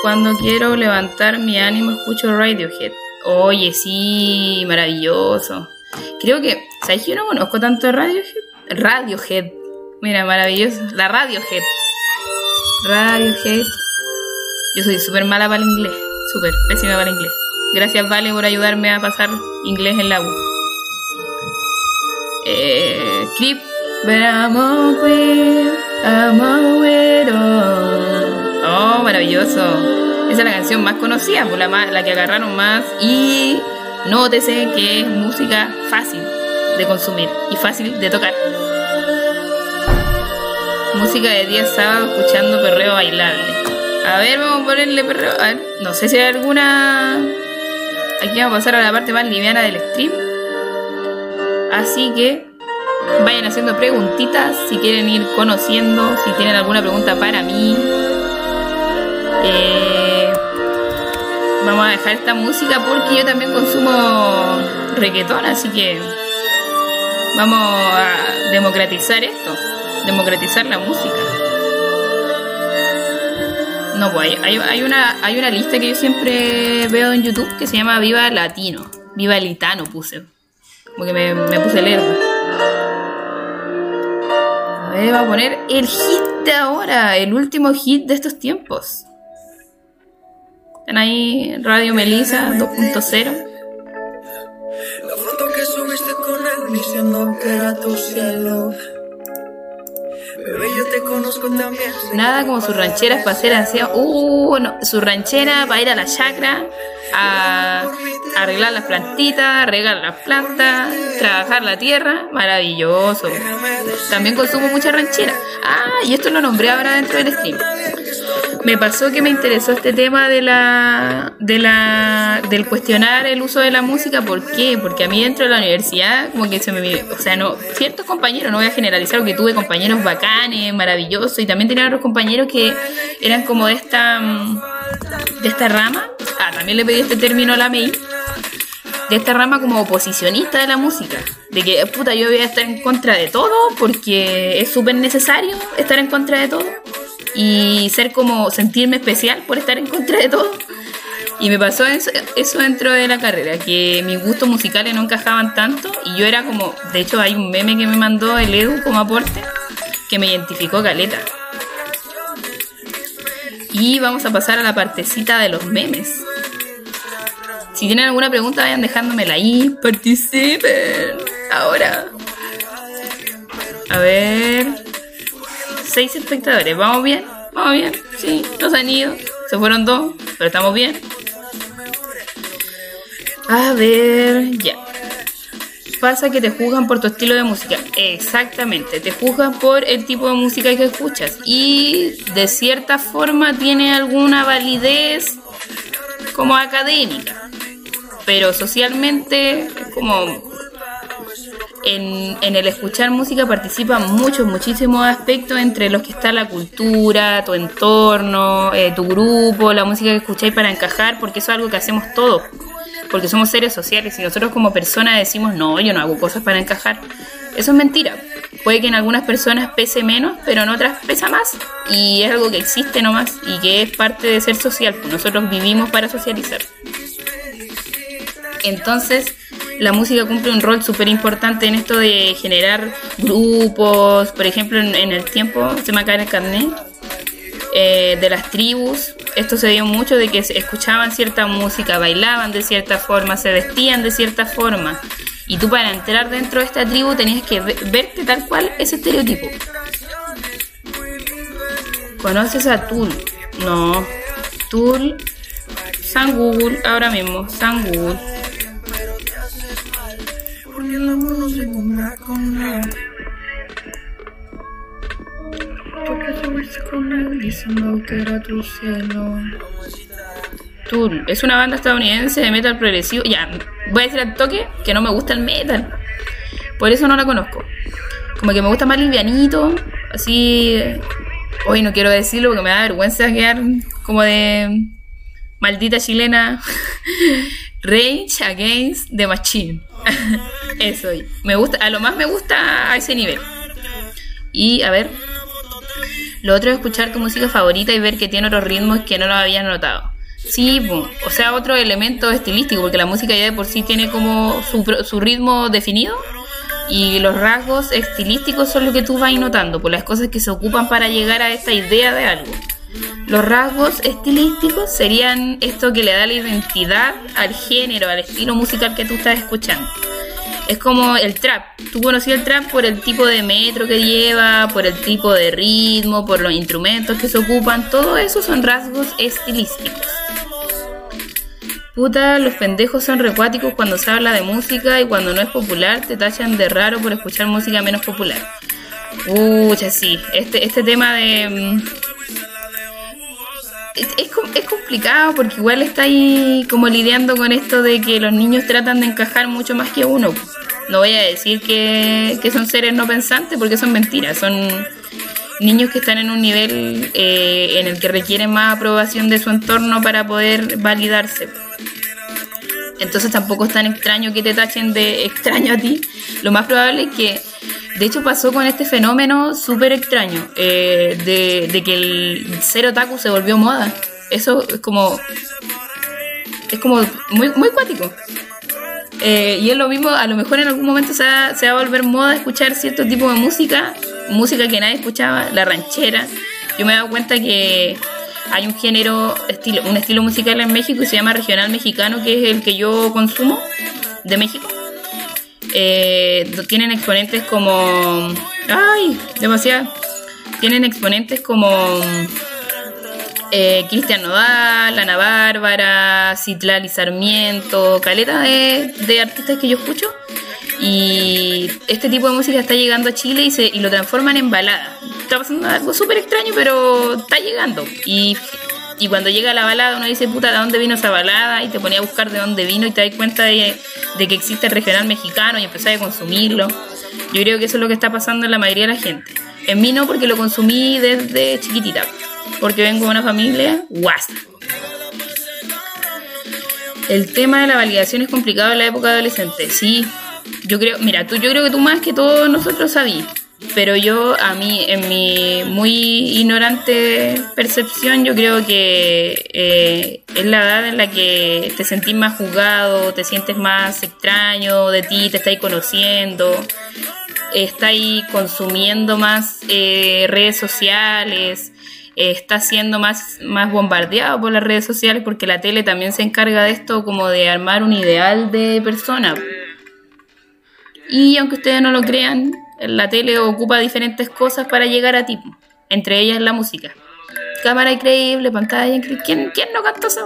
Cuando quiero levantar mi ánimo escucho Radiohead. Oye, sí, maravilloso. Creo que, ¿sabes que yo no conozco tanto Radiohead? Radiohead. Mira, maravilloso. La Radiohead. Radiohead. Yo soy súper mala para el inglés. Súper pésima para el inglés. Gracias, Vale, por ayudarme a pasar inglés en la U. Eh, clip. But I'm I'm Oh, maravilloso. Esa es la canción más conocida, pues la, más, la que agarraron más. Y nótese que es música fácil de consumir y fácil de tocar. Música de 10 sábados escuchando perreo bailable. A ver, vamos a ponerle perreo. A ver, no sé si hay alguna. Aquí vamos a pasar a la parte más liviana del stream. Así que vayan haciendo preguntitas si quieren ir conociendo, si tienen alguna pregunta para mí. Eh, vamos a dejar esta música porque yo también consumo reggaetón, así que vamos a democratizar esto, democratizar la música. No, pues hay, hay, una, hay una lista que yo siempre veo en YouTube que se llama Viva Latino. Viva Litano puse. Como que me, puse lerdo. A ver, va a poner el hit de ahora, el último hit de estos tiempos. Están ahí Radio Melisa 2.0. La foto que subiste diciendo tu cielo. Conozco también. Nada como sus rancheras para hacer así. Uh, no, su ranchera para ir a la chacra a arreglar las plantitas, regar las plantas, trabajar la tierra. Maravilloso. También consumo mucha ranchera. Ah, y esto lo nombré ahora dentro del stream. Me pasó que me interesó este tema de la, de la, del cuestionar el uso de la música. ¿Por qué? Porque a mí dentro de la universidad, como que se me, o sea, no, ciertos compañeros, no voy a generalizar, porque tuve compañeros bacanes, maravillosos, y también tenía otros compañeros que eran como de esta, mm, de esta rama. Ah, también le pedí este término a la MEI de esta rama como oposicionista de la música. De que, puta, yo voy a estar en contra de todo porque es súper necesario estar en contra de todo. Y ser como, sentirme especial por estar en contra de todo. Y me pasó eso, dentro de la carrera, que mis gustos musicales no encajaban tanto. Y yo era como, de hecho hay un meme que me mandó el Edu como aporte, que me identificó Caleta. Y vamos a pasar a la partecita de los memes. Si tienen alguna pregunta, vayan dejándomela ahí. Participen. Ahora. A ver. Seis espectadores. ¿Vamos bien? ¿Vamos bien? Sí, nos han ido. Se fueron dos, pero estamos bien. A ver, ya. Pasa que te juzgan por tu estilo de música. Exactamente, te juzgan por el tipo de música que escuchas. Y de cierta forma tiene alguna validez como académica pero socialmente como en, en, el escuchar música participan muchos, muchísimos aspectos entre los que está la cultura, tu entorno, eh, tu grupo, la música que escucháis para encajar, porque eso es algo que hacemos todos, porque somos seres sociales y nosotros como personas decimos, no, yo no hago cosas para encajar. Eso es mentira. Puede que en algunas personas pese menos, pero en otras pesa más. Y es algo que existe nomás y que es parte de ser social. Nosotros vivimos para socializar. Entonces, la música cumple un rol súper importante en esto de generar grupos, por ejemplo, en, el tiempo, se me acaba el carnet, eh, de las tribus. Esto se dio mucho de que escuchaban cierta música, bailaban de cierta forma, se vestían de cierta forma. Y tú para entrar dentro de esta tribu tenías que verte tal cual ese estereotipo. ¿Conoces a Tul? No. Tul. San Google, ahora mismo. San Google. Tool es una banda estadounidense de metal progresivo. Ya, voy a decir al toque que no me gusta el metal. Por eso no la conozco. Como que me gusta más livianito. Así. Hoy no quiero decirlo porque me da vergüenza quedar como de maldita chilena. Rage Against the Machine. Eso, me gusta, a lo más me gusta a ese nivel. Y a ver, lo otro es escuchar tu música favorita y ver que tiene otros ritmos que no lo habías notado. Sí, o sea, otro elemento estilístico, porque la música ya de por sí tiene como su, su ritmo definido y los rasgos estilísticos son lo que tú vas notando, por las cosas que se ocupan para llegar a esta idea de algo. Los rasgos estilísticos serían esto que le da la identidad al género, al estilo musical que tú estás escuchando. Es como el trap. Tú conocí el trap por el tipo de metro que lleva, por el tipo de ritmo, por los instrumentos que se ocupan. Todo eso son rasgos estilísticos. Puta, los pendejos son recuáticos cuando se habla de música y cuando no es popular te tachan de raro por escuchar música menos popular. Pucha, sí. Este, este tema de... Es, es complicado porque igual está ahí como lidiando con esto de que los niños tratan de encajar mucho más que uno. No voy a decir que, que son seres no pensantes porque son mentiras. Son niños que están en un nivel eh, en el que requieren más aprobación de su entorno para poder validarse. Entonces tampoco es tan extraño que te tachen de extraño a ti. Lo más probable es que, de hecho pasó con este fenómeno súper extraño, eh, de, que el ser otaku se volvió moda. Eso es como... Es como muy, muy cuático. Eh, y es lo mismo, a lo mejor en algún momento se va, se va a volver moda escuchar cierto tipo de música, música que nadie escuchaba, la ranchera. Yo me he dado cuenta que hay un género, estilo, un estilo musical en México que se llama regional mexicano, que es el que yo consumo de México. Eh, tienen exponentes como... ¡Ay! Demasiado. Tienen exponentes como eh, Cristian Nodal, Ana Bárbara, Citlali Sarmiento, caleta de, de artistas que yo escucho. Y este tipo de música está llegando a Chile y, se, y lo transforman en balada. Está pasando algo súper extraño, pero está llegando. Y, cuando llega la balada, uno dice, puta, ¿de dónde vino esa balada? Y te ponía a buscar de dónde vino y te das cuenta de, de que existe el regional mexicano y empezás a consumirlo. Yo creo que eso es lo que está pasando en la mayoría de la gente. En mí no, porque lo consumí desde chiquitita. Porque vengo de una familia guasa. El tema de la validación es complicado en la época adolescente. Sí, yo creo, mira, tú, yo creo que tú más que todos nosotros sabí. Pero yo, a mí, en mi muy ignorante percepción, yo creo que eh, es la edad en la que te sentís más juzgado, te sientes más extraño de ti, te estáis conociendo, estáis consumiendo más eh, redes sociales, eh, estás siendo más, más bombardeado por las redes sociales porque la tele también se encarga de esto como de armar un ideal de persona. Y aunque ustedes no lo crean, la tele ocupa diferentes cosas para llegar a ti, entre ellas la música. Cámara increíble, pantalla increíble. ¿Quién, quién no cantó esa?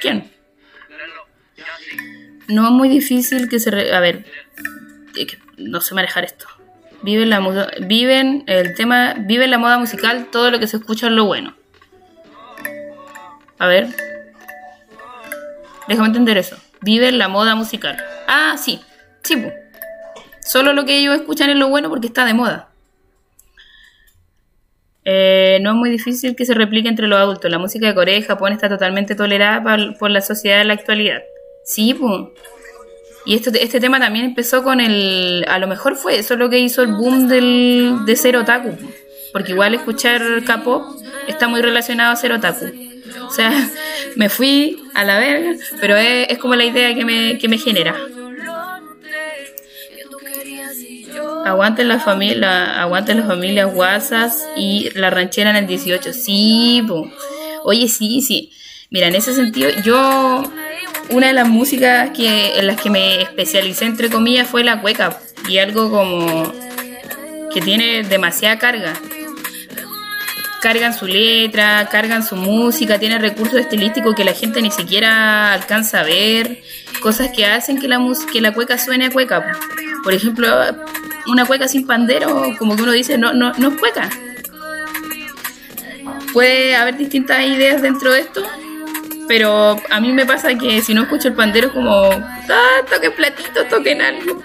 ¿Quién? No es muy difícil que se... re- A ver, no sé manejar esto. Viven la mu- viven el tema, viven la moda musical, todo lo que se escucha es lo bueno. A ver. Déjame entender eso. Viven la moda musical. Ah, sí. Sí. Solo lo que ellos escuchan es lo bueno porque está de moda. Eh, no es muy difícil que se replique entre los adultos. La música de Corea y Japón está totalmente tolerada por la sociedad de la actualidad. Sí, pu. Y esto, este tema también empezó con el... A lo mejor fue eso lo que hizo el boom del, de ser otaku. Porque igual escuchar K-pop está muy relacionado a ser otaku. O sea, me fui a la verga, pero es, es como la idea que me, que me genera. Aguanten la familia, aguanten las familias guasas y la ranchera en el 18. Sí, po. Oye, sí, sí. Mira, en ese sentido, yo una de las músicas que en las que me especialicé entre comillas fue la cueca y algo como que tiene demasiada carga. Cargan su letra, cargan su música, tiene recursos estilísticos que la gente ni siquiera alcanza a ver, cosas que hacen que la que la cueca suene a cueca. po. Por ejemplo, una cueca sin pandero, como que uno dice, no, no, no es cueca. Puede haber distintas ideas dentro de esto, pero a mí me pasa que si no escucho el pandero es como, ah, toquen platito, toquen algo.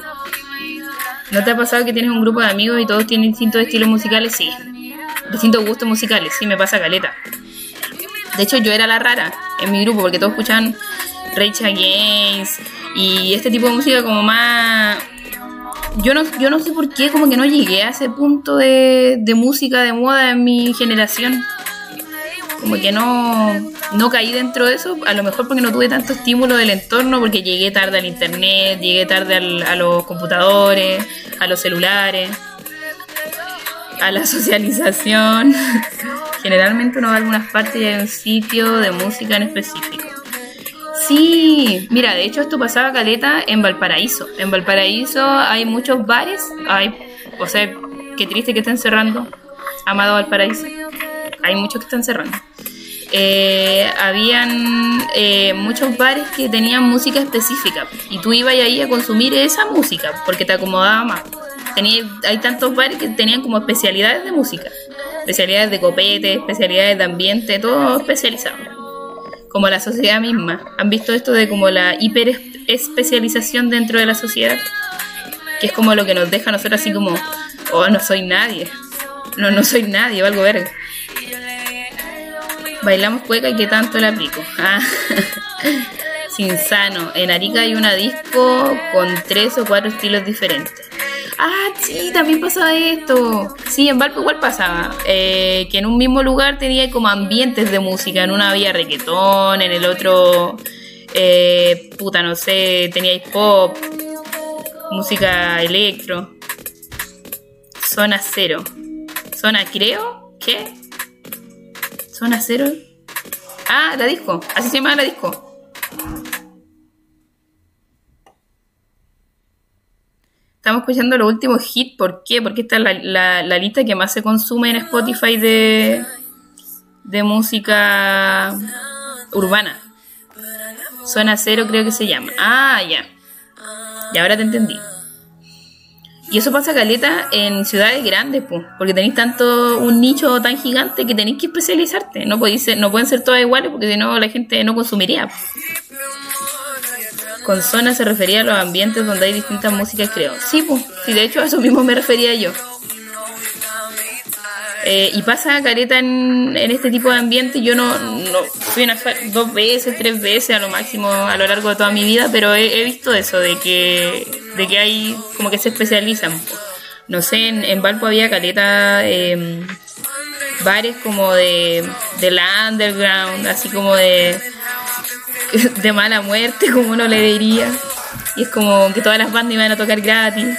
¿No te ha pasado que tienes un grupo de amigos y todos tienen distintos estilos musicales? Sí. Distintos gustos musicales, sí, me pasa caleta. De hecho, yo era la rara en mi grupo porque todos escuchaban Rage Against y este tipo de música como más... Yo no, yo no sé por qué, como que no llegué a ese punto de, de música de moda en mi generación. Como que no, no caí dentro de eso, a lo mejor porque no tuve tanto estímulo del entorno, porque llegué tarde al internet, llegué tarde a los computadores, a los celulares, a la socialización. Generalmente uno va a algunas partes y hay un sitio de música en específico. Sí, mira, de hecho esto pasaba caleta en Valparaíso. En Valparaíso hay muchos bares, hay, o sea, qué triste que estén cerrando. Amado Valparaíso. Hay muchos que están cerrando. Eh, habían eh, muchos bares que tenían música específica y tú ibas ahí a consumir esa música porque te acomodaba más. Tenía, hay tantos bares que tenían como especialidades de música, especialidades de copete, especialidades de ambiente, todo especializado. Como la sociedad misma. ¿Han visto esto de como la hiper especialización dentro de la sociedad? Que es como lo que nos deja a nosotros así como, oh, no soy nadie. No, no soy nadie, valgo verga. Bailamos cueca y qué tanto la aplico. Ah. Sinsano. En Arica hay una disco con tres o cuatro estilos diferentes. Ah, sí, también pasaba esto. Sí, en Valpo igual pasaba. Eh, que en un mismo lugar tenía como ambientes de música. En una había reggaetón, en el otro, eh, puta, no sé, tenía pop, música electro. Zona cero. Zona creo, ¿qué? Zona cero. Ah, la disco. Así se llama la disco. Estamos escuchando los últimos hits. ¿Por qué? Porque esta es la, la, la lista que más se consume en Spotify de, de música urbana. Zona cero creo que se llama. Ah, ya. Y ahora te entendí. Y eso pasa caleta en ciudades grandes, pues, porque tenéis tanto un nicho tan gigante que tenéis que especializarte. No, podéis ser, no pueden ser todas iguales porque si no la gente no consumiría. Con zona se refería a los ambientes donde hay distintas músicas, creo. Sí, pues, sí, de hecho a eso mismo me refería yo. Eh, y pasa careta en, en, este tipo de ambiente. Yo no, no fui una dos veces, tres veces a lo máximo a lo largo de toda mi vida, pero he, visto eso, de que, de que hay como que se especializan. No sé, en, en había caleta eh, bares como de, de la underground, así como de, de mala muerte, como uno le diría. Y es como que todas las bandas iban a tocar gratis.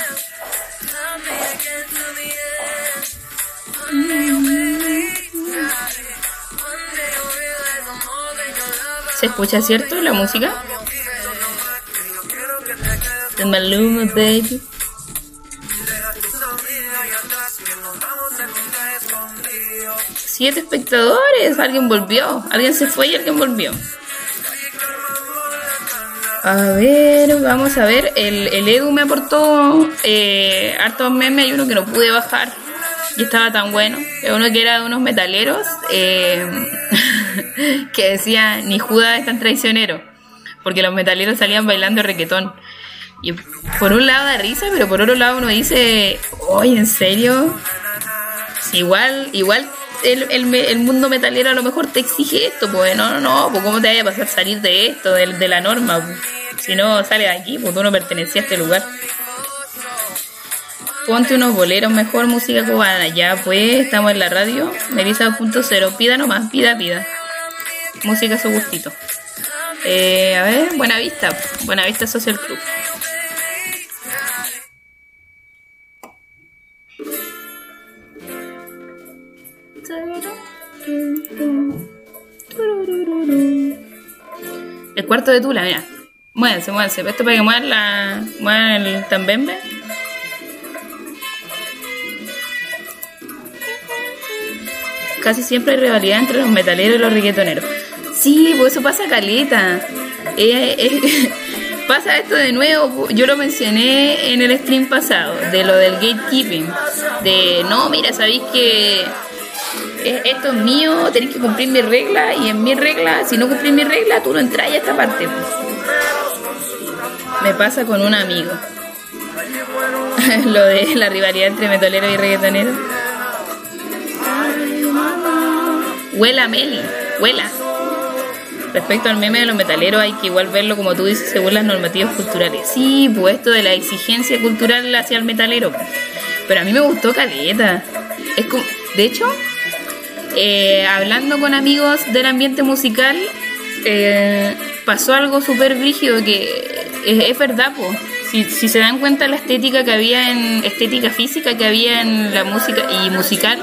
¿Se escucha cierto la música? The Maluma Baby. Siete espectadores. Alguien volvió. Alguien se fue y alguien volvió. A ver, vamos a ver. El, el Edu me aportó eh, hartos memes. Hay uno que no pude bajar y estaba tan bueno. Uno que era de unos metaleros eh, que decía: Ni Judas es tan traicionero. Porque los metaleros salían bailando reggaetón. Y por un lado da risa, pero por otro lado uno dice: Oye, ¿en serio? Igual, igual el, el, el, mundo metalero a lo mejor te exige esto, pues no, no, no, pues cómo te vaya a pasar salir de esto, de, de la norma, si no sales de aquí, pues tú no pertenecías a este lugar. Ponte unos boleros, mejor música cubana, ya pues, estamos en la radio, Melissa.0, pida nomás, pida, pida. Música a su gustito. Eh, a ver, Buena Vista, Buena Vista Social Club. El cuarto de Tula, mira. Muévanse, muévanse. Esto para que muevan, la, muevan el tambembe. Casi siempre hay rivalidad entre los metaleros y los reggaetoneros. Sí, pues eso pasa caleta. Eh, eh, pasa esto de nuevo. Yo lo mencioné en el stream pasado, de lo del gatekeeping. De, no, mira, sabéis que esto es mío, tenéis que cumplir mi regla y en mi regla, si no cumplís mi regla, tú no entras a esta parte. Me pasa con un amigo. Lo de la rivalidad entre metalero y reggaetonero. Huela Meli, huela. Respecto al meme de los metaleros, hay que igual verlo, como tú dices, según las normativas culturales. Sí, pues esto de la exigencia cultural hacia el metalero. Pero a mí me gustó caleta. Es como, de hecho, eh, hablando con amigos del ambiente musical, eh, pasó algo súper brígido que es, verdad, po. Si, si, se dan cuenta la estética que había en estética física que había en la música y musical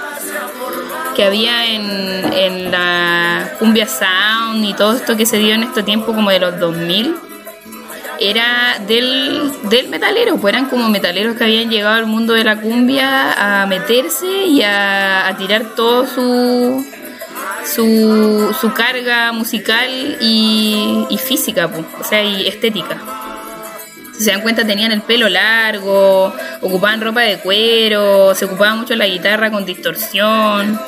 que había en, en la cumbia sound y todo esto que se dio en este tiempo como de los 2000 era del, del metalero, pues eran como metaleros que habían llegado al mundo de la cumbia a meterse y a, a tirar todo su, su, su carga musical y, física, pues, o sea, y estética. Si se dan cuenta, tenían el pelo largo, ocupaban ropa de cuero, se ocupaba mucho la guitarra con distorsión.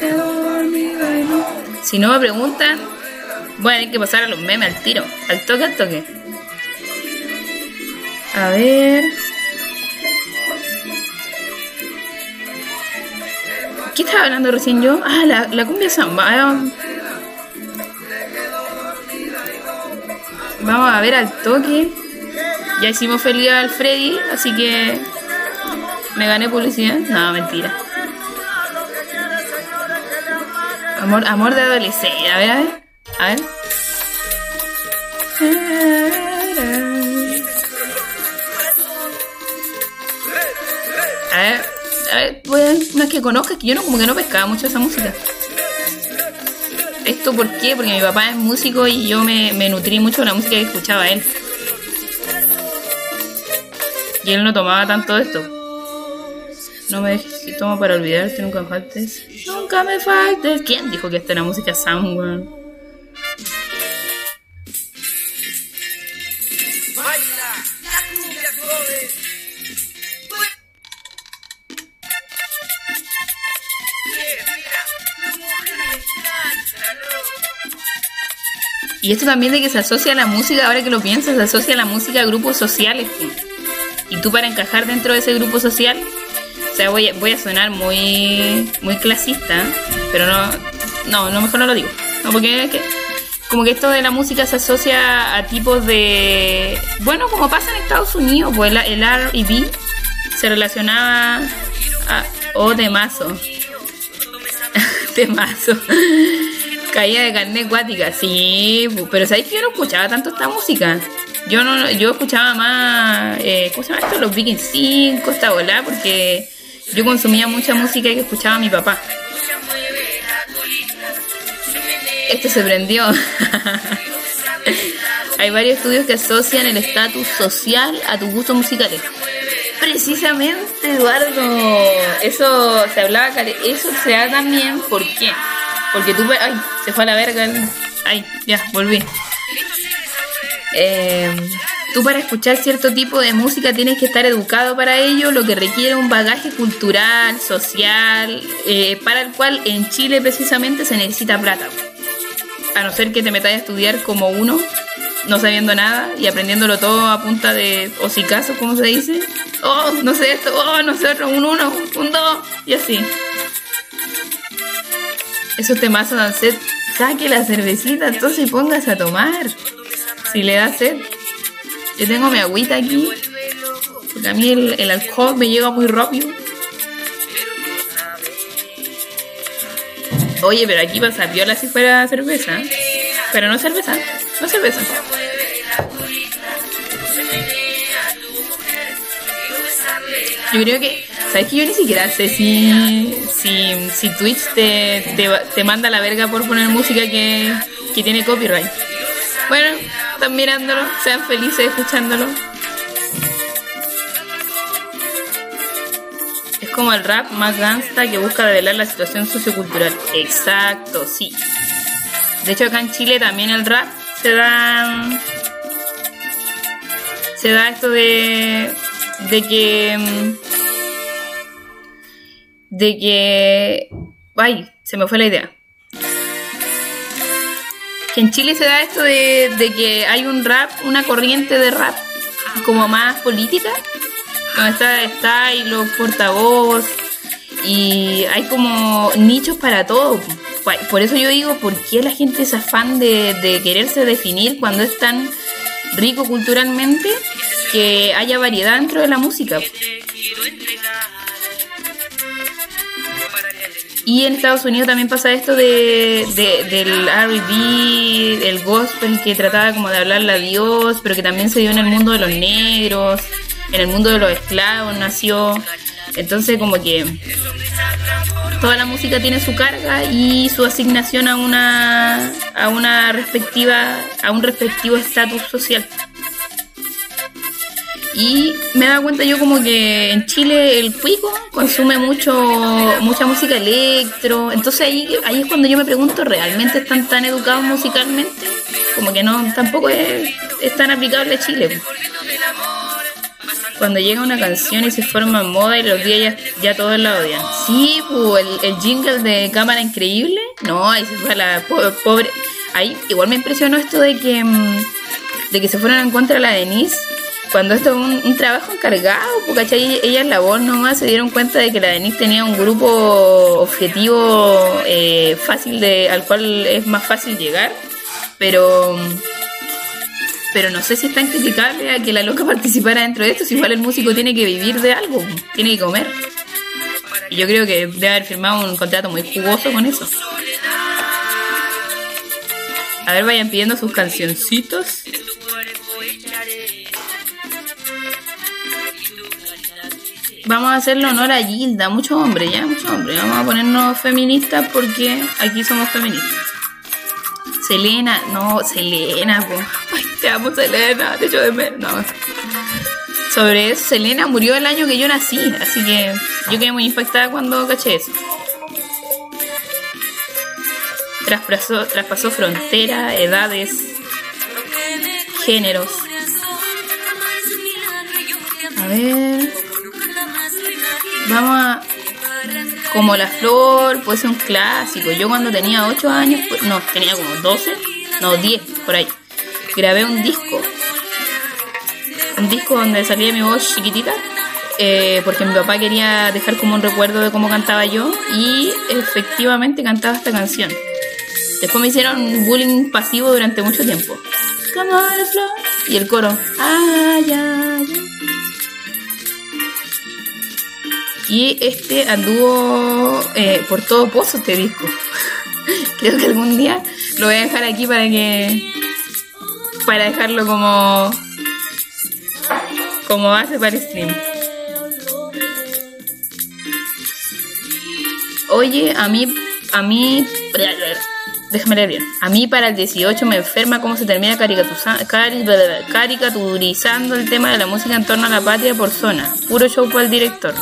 Quedó dormida y no. Si no me preguntan, voy a tener que pasar a los memes al tiro, al toque, al toque. A ver. ¿Qué estaba hablando recién yo? Ah, la, la cumbia samba. Ah, Vamos a ver al toque. Ya hicimos feliz al Freddy, así que me gané publicidad. No, mentira. Amor, amor de adolescente. A ver, a ver. A ver. A ver, a ver, pues, no es que conozca, que yo no, como que no pescaba mucho esa música. ¿Esto por qué? Porque mi papá es músico y yo me, nutrí mucho de la música que escuchaba él. Y él no tomaba tanto esto. No me dejes si tomo para olvidarte, nunca me faltes. Nunca me faltes. ¿Quién dijo que esta era música weón? Y esto también de que se asocia a la música, ahora que lo piensas, se asocia a la música a grupos sociales. Y tú para encajar dentro de ese grupo social, o sea, voy voy a sonar muy muy clasista, pero no, no, no, mejor no lo digo. No, porque como que esto de la música se asocia a tipos de... Bueno, como pasa en Estados Unidos, pues el, el R&B se relacionaba a... Oh, de mazo. de mazo. Caída de carne acuática, sí, pero sabéis que yo no escuchaba tanto esta música. Yo no, yo escuchaba más, eh, ¿cómo se llama esto? Los Vikings 5, esta bola, porque yo consumía mucha música que escuchaba mi papá. Este se prendió. Hay varios estudios que asocian el estatus social a tus gustos musicales. Precisamente, Eduardo. Eso se hablaba, eso se da también, ¿por qué? Porque tú, ay, se fue a la verga. Ay, ya, volví. Eh, tú para escuchar cierto tipo de música tienes que estar educado para ello, lo que requiere un bagaje cultural, social, eh, para el cual en Chile precisamente se necesita plata. A no ser que te metas a estudiar como uno, no sabiendo nada y aprendiéndolo todo a punta de hocicazos, como se dice. Oh, no sé esto, oh, no sé otro, un uno, un dos, y así. Esos temazos dan sed. Saque la cervecita, entonces y póngase a tomar. Si le da sed. Yo tengo mi agüita aquí. Porque a mí el, el alcohol me llega muy rápido. Oye, pero aquí pasa viola si fuera cerveza. Pero no cerveza. No cerveza. Yo creo que, ¿sabes que yo ni siquiera sé si, si, si Twitch te, te, te manda la verga por poner música que, que tiene copyright? Bueno, están mirándolo, sean felices escuchándolo. Es como el rap más gangsta que busca revelar la situación sociocultural. Exacto, sí. De hecho, acá en Chile también el rap se da. Se da esto de. de que. de que. Ay, se me fue la idea. En Chile se da esto de, que hay un rap, una corriente de rap como más política. Donde está, está portavoz. Y hay como nichos para todo. Por eso yo digo, ¿por qué la gente es afán de, de quererse definir cuando es tan rico culturalmente que haya variedad dentro de la música? Y en Estados Unidos también pasa esto de, de- del R&B, el gospel que trataba como de hablarle a Dios, pero que también se dio en el mundo de los negros, en el mundo de los esclavos nació. Entonces como que toda la música tiene su carga y su asignación a una a una respectiva a un respectivo estatus social. Y me he dado cuenta yo como que en Chile el cuico consume mucho mucha música electro, entonces ahí, ahí es cuando yo me pregunto, ¿realmente están tan educados musicalmente? Como que no, tampoco es, es tan aplicable a Chile. Cuando llega una canción y se forma moda y los días ya, todos la odian. Sí, pues el, el jingle de Cámara Increíble, no, ahí se fue a la po- pobre. Ahí igual me impresionó esto de que, mm, de que se fueron en contra de la Denise cuando esto es un, trabajo encargado, ¿cachai? ella en la voz nomás se dieron cuenta de que la Denise tenía un grupo objetivo eh, fácil de, al cual es más fácil llegar, pero pero no sé si es tan criticable a que la loca participara dentro de esto, si igual el músico tiene que vivir de algo, tiene que comer. Y yo creo que debe haber firmado un contrato muy jugoso con eso. A ver, vayan pidiendo sus cancioncitos. Vamos a hacerle honor a Gilda, mucho hombre, ya, mucho hombre. Vamos a ponernos feministas porque aquí somos feministas. Selena, no, Selena, po. Ay, te amo, Selena, te echo de menos. No. Sobre eso, Selena murió el año que yo nací, así que yo quedé muy impactada cuando caché eso. Traspasó, traspasó fronteras, edades, géneros. A ver. Vamos a. Como la flor, puede ser un clásico. Yo cuando tenía 8 años, pues- no, tenía como 12, no, 10, por ahí. Grabé un disco. Un disco donde salía mi voz chiquitita. eh, porque mi papá quería dejar como un recuerdo de cómo cantaba yo. Y efectivamente cantaba esta canción. Después me hicieron bullying pasivo durante mucho tiempo. Como la flor. Y el coro. Ay, ay, ay. Y este anduvo eh, por todo pozo este disco. Creo que algún día lo voy a dejar aquí para que. para dejarlo como. como base para el stream. Oye, a mí. a mí. Déjame leer bien. A mí para el 18 me enferma cómo se termina caricaturizando el tema de la música en torno a la patria por zona. Puro show para el director.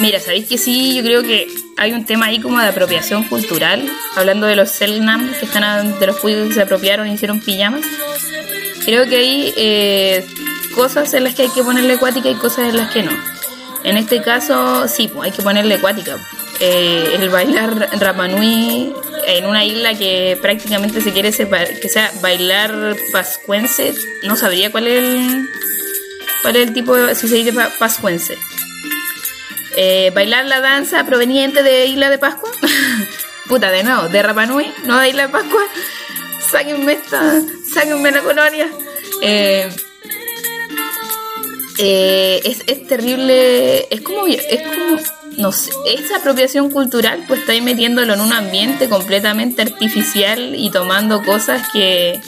Mira, ¿sabéis que sí? Yo creo que hay un tema ahí como de apropiación cultural, hablando de los Selnam, que están a- de los judíos que se apropiaron y hicieron pijamas. Creo que hay eh, cosas en las que hay que ponerle acuática y cosas en las que no. En este caso, sí, pues, hay que ponerle acuática. Eh, el bailar Rapanui en una isla que prácticamente se quiere separ- que sea bailar pascuense, no sabría cuál es el, cuál es el tipo de, si se dice pa- pascuense. Eh, bailar la danza proveniente de Isla de Pascua. Puta, de nuevo, de Rapanui, no de Isla de Pascua. Sáquenme esta, sáquenme la colonia. Eh, eh, es, es terrible, es como, es como, no sé, esa apropiación cultural, pues estáis metiéndolo en un ambiente completamente artificial y tomando cosas que,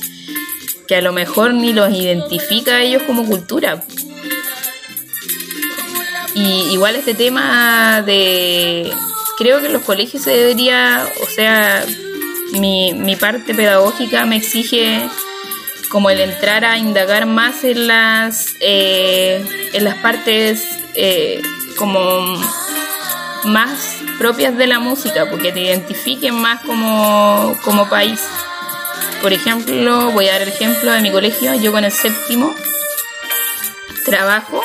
que a lo mejor ni los identifica a ellos como cultura. Y igual este tema de... Creo que en los colegios se debería, o sea, mi, mi parte pedagógica me exige como el entrar a indagar más en las, eh, en las partes eh, como más propias de la música, porque te identifiquen más como, como país. Por ejemplo, voy a dar el ejemplo de mi colegio, yo con el séptimo trabajo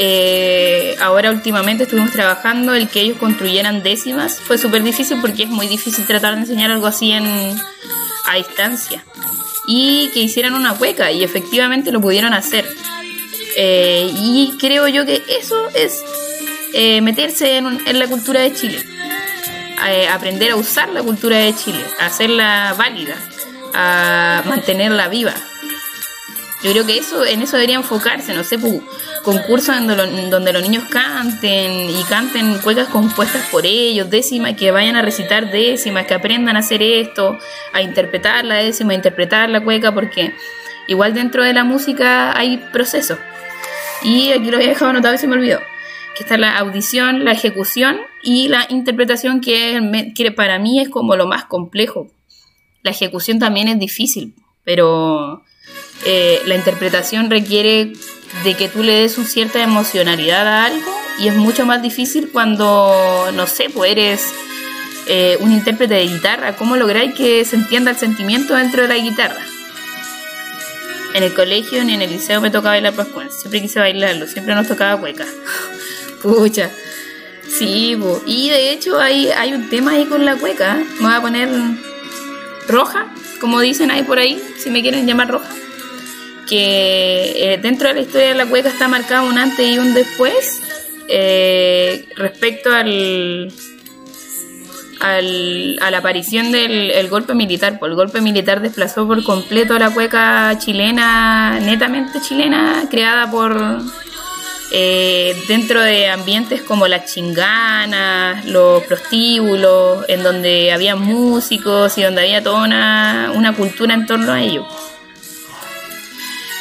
eh, ahora últimamente estuvimos trabajando el que ellos construyeran décimas. Fue súper difícil porque es muy difícil tratar de enseñar algo así en, a distancia. Y que hicieran una cueca y efectivamente lo pudieron hacer. Eh, y creo yo que eso es eh, meterse en, un- en la cultura de Chile. Eh, aprender a usar la cultura de Chile, hacerla válida, a mantenerla viva. Yo creo que eso en eso debería enfocarse, no sé, concursos en donde, los niños canten y canten cuecas compuestas por ellos, décimas, que vayan a recitar décimas, que aprendan a hacer esto, a interpretar la décima, a interpretar la cueca, porque igual dentro de la música hay procesos. Y aquí lo había dejado anotado y se me olvidó. Que está la audición, la ejecución y la interpretación, que, que para mí es como lo más complejo. La ejecución también es difícil, pero eh, la interpretación requiere de que tú le des una cierta emocionalidad a algo y es mucho más difícil cuando, no sé, pues eres eh, un intérprete de guitarra. ¿Cómo lográis que se entienda el sentimiento dentro de la guitarra? En el colegio ni en el liceo me tocaba bailar pascual. Siempre quise bailarlo, siempre nos tocaba cueca. Pucha. Sí, y de hecho hay, hay un tema ahí con la cueca. Me voy a poner roja, como dicen ahí por ahí, si me quieren llamar roja que eh, dentro de la historia de la cueca está marcado un antes y un después eh, respecto al, al, a la aparición del golpe militar. Pues el golpe militar desplazó por completo la cueca chilena, netamente chilena, creada por eh, dentro de ambientes como las chinganas, los prostíbulos, en donde había músicos y donde había toda una, una cultura en torno a ello.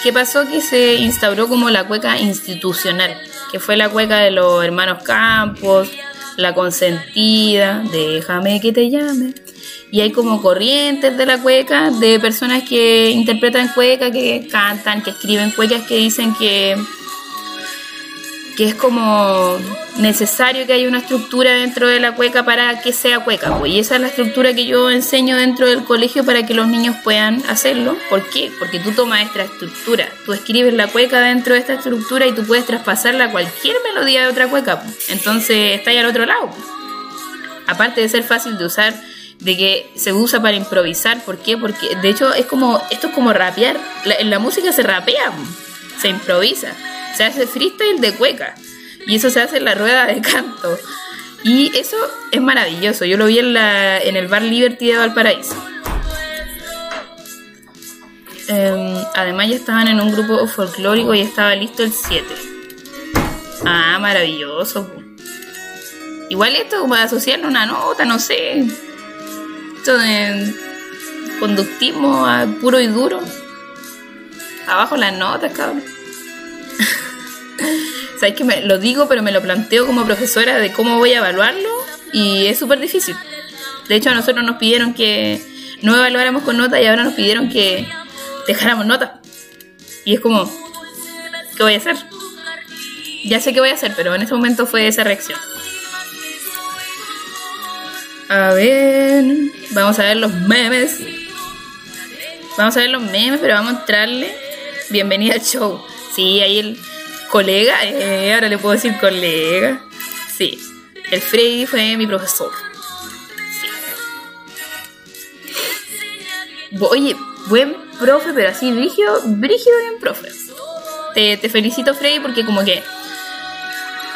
¿Qué pasó? Que se instauró como la cueca institucional, que fue la cueca de los hermanos Campos, la consentida, déjame que te llame. Y hay como corrientes de la cueca, de personas que interpretan cueca, que cantan, que escriben cuecas, que dicen que que es como necesario que haya una estructura dentro de la cueca para que sea cueca. Pues. Y esa es la estructura que yo enseño dentro del colegio para que los niños puedan hacerlo. ¿Por qué? Porque tú tomas esta estructura, tú escribes la cueca dentro de esta estructura y tú puedes traspasarla a cualquier melodía de otra cueca. Pues. Entonces está ahí al otro lado. Pues. Aparte de ser fácil de usar, de que se usa para improvisar. ¿Por qué? Porque de hecho es como, esto es como rapear. en la música se rapea, se improvisa se hace freestyle de cueca y eso se hace en la rueda de canto. Y eso es maravilloso. Yo lo vi en, la, en el bar Liberty de Valparaíso. Em, además ya estaban en un grupo folclórico y estaba listo el 7. Ah, maravilloso. Igual esto como asociarle una nota, no sé. Esto de conductismo puro y duro. Abajo las notas, cabrón. Sabéis que me lo digo, pero me lo planteo como profesora de cómo voy a evaluarlo y es súper difícil. De hecho, a nosotros nos pidieron que no evaluáramos con nota y ahora nos pidieron que dejáramos nota. Y es como, ¿qué voy a hacer? Ya sé qué voy a hacer, pero en ese momento fue esa reacción. A ver, vamos a ver los memes. Vamos a ver los memes, pero vamos a entrarle. Bienvenida al show. Sí, ahí el, colega, eh, ahora le puedo decir colega. Sí, el Freddy fue mi profesor. Sí. Oye, buen profe, pero así, brígido, brígido bien profe. Te, te felicito, Freddy, porque como que...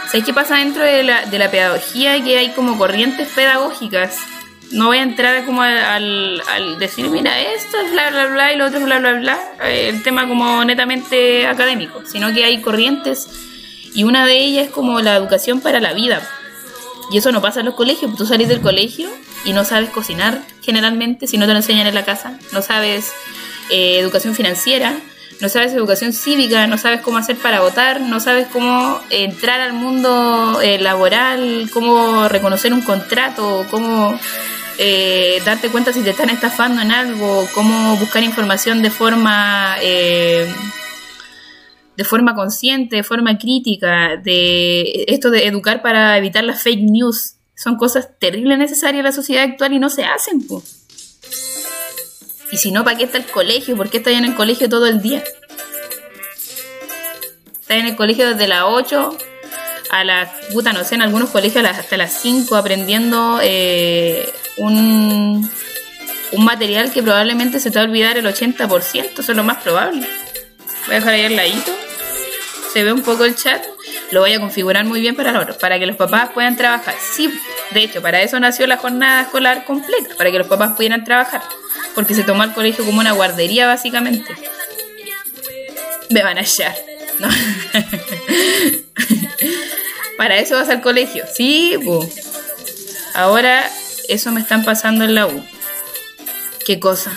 ¿Sabes qué pasa dentro de la, de la pedagogía? Que hay como corrientes pedagógicas no voy a entrar como al, decir, mira, esto es bla, bla, bla y lo otro es bla, bla, bla, eh, el tema como netamente académico, sino que hay corrientes y una de ellas es como la educación para la vida. Y eso no pasa en los colegios, tú salís del colegio y no sabes cocinar generalmente si no te lo enseñan en la casa, no sabes eh, educación financiera, no sabes educación cívica, no sabes cómo hacer para votar, no sabes cómo entrar al mundo eh, laboral, cómo reconocer un contrato, cómo eh, darte cuenta si te están estafando en algo, cómo buscar información de forma eh, de forma consciente, de forma crítica, de esto de educar para evitar las fake news. Son cosas terribles necesarias en la sociedad actual y no se hacen. Y si no, ¿para qué está el colegio? ¿Por qué estás en el colegio todo el día? Estás en el colegio desde las 8 a las, puta, no sé, en algunos colegios hasta las 5 aprendiendo eh, un, un material que probablemente se te va a olvidar el 80%, eso es lo más probable. Voy a dejar ahí el ladito. Se ve un poco el chat. Lo voy a configurar muy bien para, para que los papás puedan trabajar. Sí, de hecho, para eso nació la jornada escolar completa, para que los papás pudieran trabajar. Porque se tomó el colegio como una guardería, básicamente. Me van a hallar. Para eso vas al colegio. Sí, po. Ahora eso me están pasando en la U. ¿Qué cosa?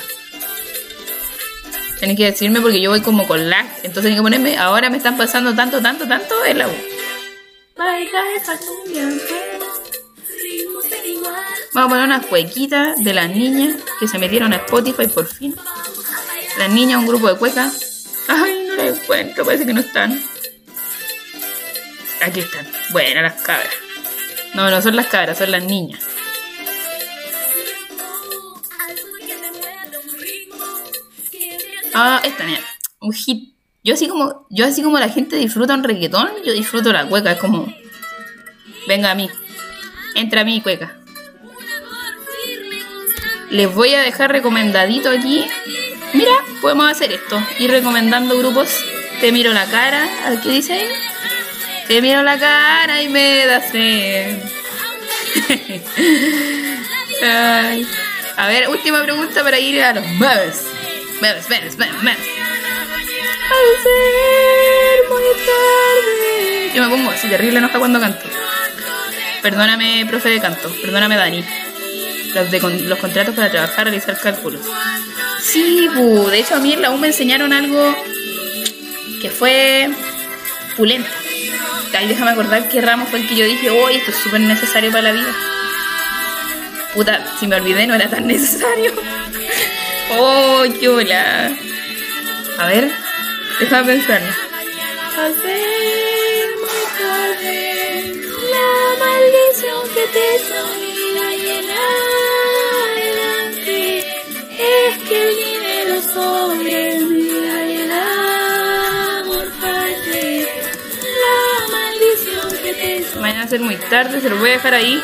Tienen que decirme porque yo voy como con lag. Entonces tienen que ponerme, ahora me están pasando tanto, tanto, tanto en la U. Vamos a poner unas cuequitas de las niñas que se metieron a Spotify por fin. Las niñas, un grupo de cuecas. Ay, no las encuentro, parece que no están. Aquí están. Buenas las cabras. No, no son las cabras, son las niñas. Ah, esta niña. Un hit. Yo así como, yo así como la gente disfruta un reggaetón, yo disfruto la cueca. Es como, venga a mí, entra a mí, cueca. Les voy a dejar recomendadito aquí. Mira, podemos hacer esto. Ir recomendando grupos. Te miro la cara. ¿Qué dice? Te miro la cara y me da sed. A ver, última pregunta para ir a los memes. Memes, memes, memes, memes. Al ser muy tarde. Yo me pongo así terrible enoja cuando canto. Perdóname, profe de canto. Perdóname, Dani. Los, de con- los contratos para trabajar, realizar cálculos. Sí, bu, de hecho a mí en la U me enseñaron algo que fue pulento. Ay, déjame acordar qué ramo fue el que yo dije, oh, esto es súper necesario para la vida. Puta, si me olvidé, no era tan necesario. Oh, qué hola. A ver, déjame pensarlo. Hacer muy tarde la maldición que te sonía llenar delante es que el dinero sobre mi vida y el amor falle. La maldición que te Mañana va a ser muy tarde, se lo voy a dejar ahí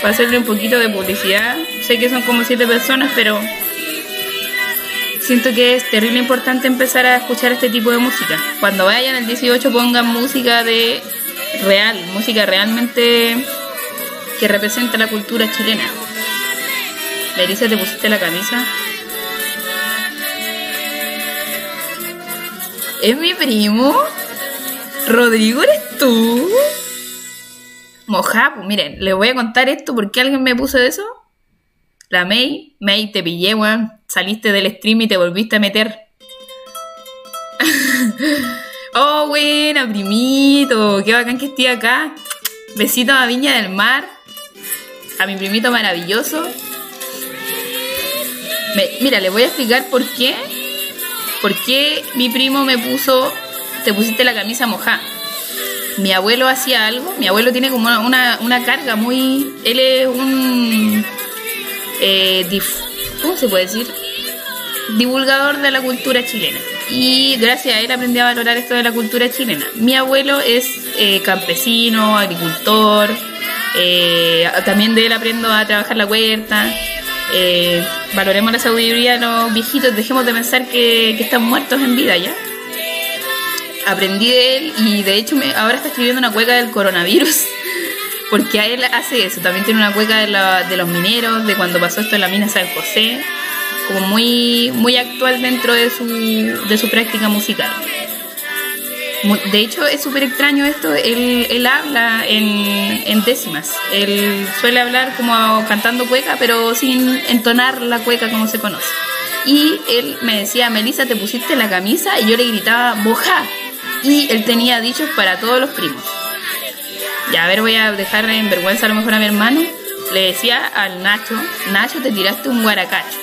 para hacerle un poquito de publicidad. Sé que son como siete personas, pero siento que es terrible importante empezar a escuchar este tipo de música. Cuando vayan al 18 pongan música de real, música realmente que representa la cultura chilena. Melissa, ¿te pusiste la camisa? ¿Es mi primo? ¿Rodrigo eres tú? Moja, pues miren, les voy a contar esto porque alguien me puso eso. La May, May, te pillé, weón. Saliste del stream y te volviste a meter. oh, buena, primito. Qué bacán que esté acá. Besitos a Viña del Mar. A mi primito maravilloso. Mira, le voy a explicar por qué. Por qué mi primo me puso. Te pusiste la camisa mojada. Mi abuelo hacía algo. Mi abuelo tiene como una, una carga muy. Él es un. Eh, ¿Cómo se puede decir? Divulgador de la cultura chilena. Y gracias a él aprendí a valorar esto de la cultura chilena. Mi abuelo es eh, campesino, agricultor. eh, también de él aprendo a trabajar la huerta. Valoremos la sabiduría de los viejitos. Dejemos de pensar que, están muertos en vida ya aprendí de él y de hecho ahora está escribiendo una cueca del coronavirus. Porque a él hace eso. También tiene una cueca de, la- de los mineros, de cuando pasó esto en la mina San José. Como muy, muy actual dentro de su, de su práctica musical. Mu- De hecho, es súper extraño esto. Él, habla en, en décimas. Él suele hablar como cantando cueca, pero sin entonar la cueca como se conoce. Y él me decía, Melissa, ¿te pusiste la camisa? Y yo le gritaba, moja. Y él tenía dichos para todos los primos. Ya, a ver, voy a dejar en vergüenza a lo mejor a mi hermano. Le decía al Nacho, Nacho, te tiraste un guaracacho.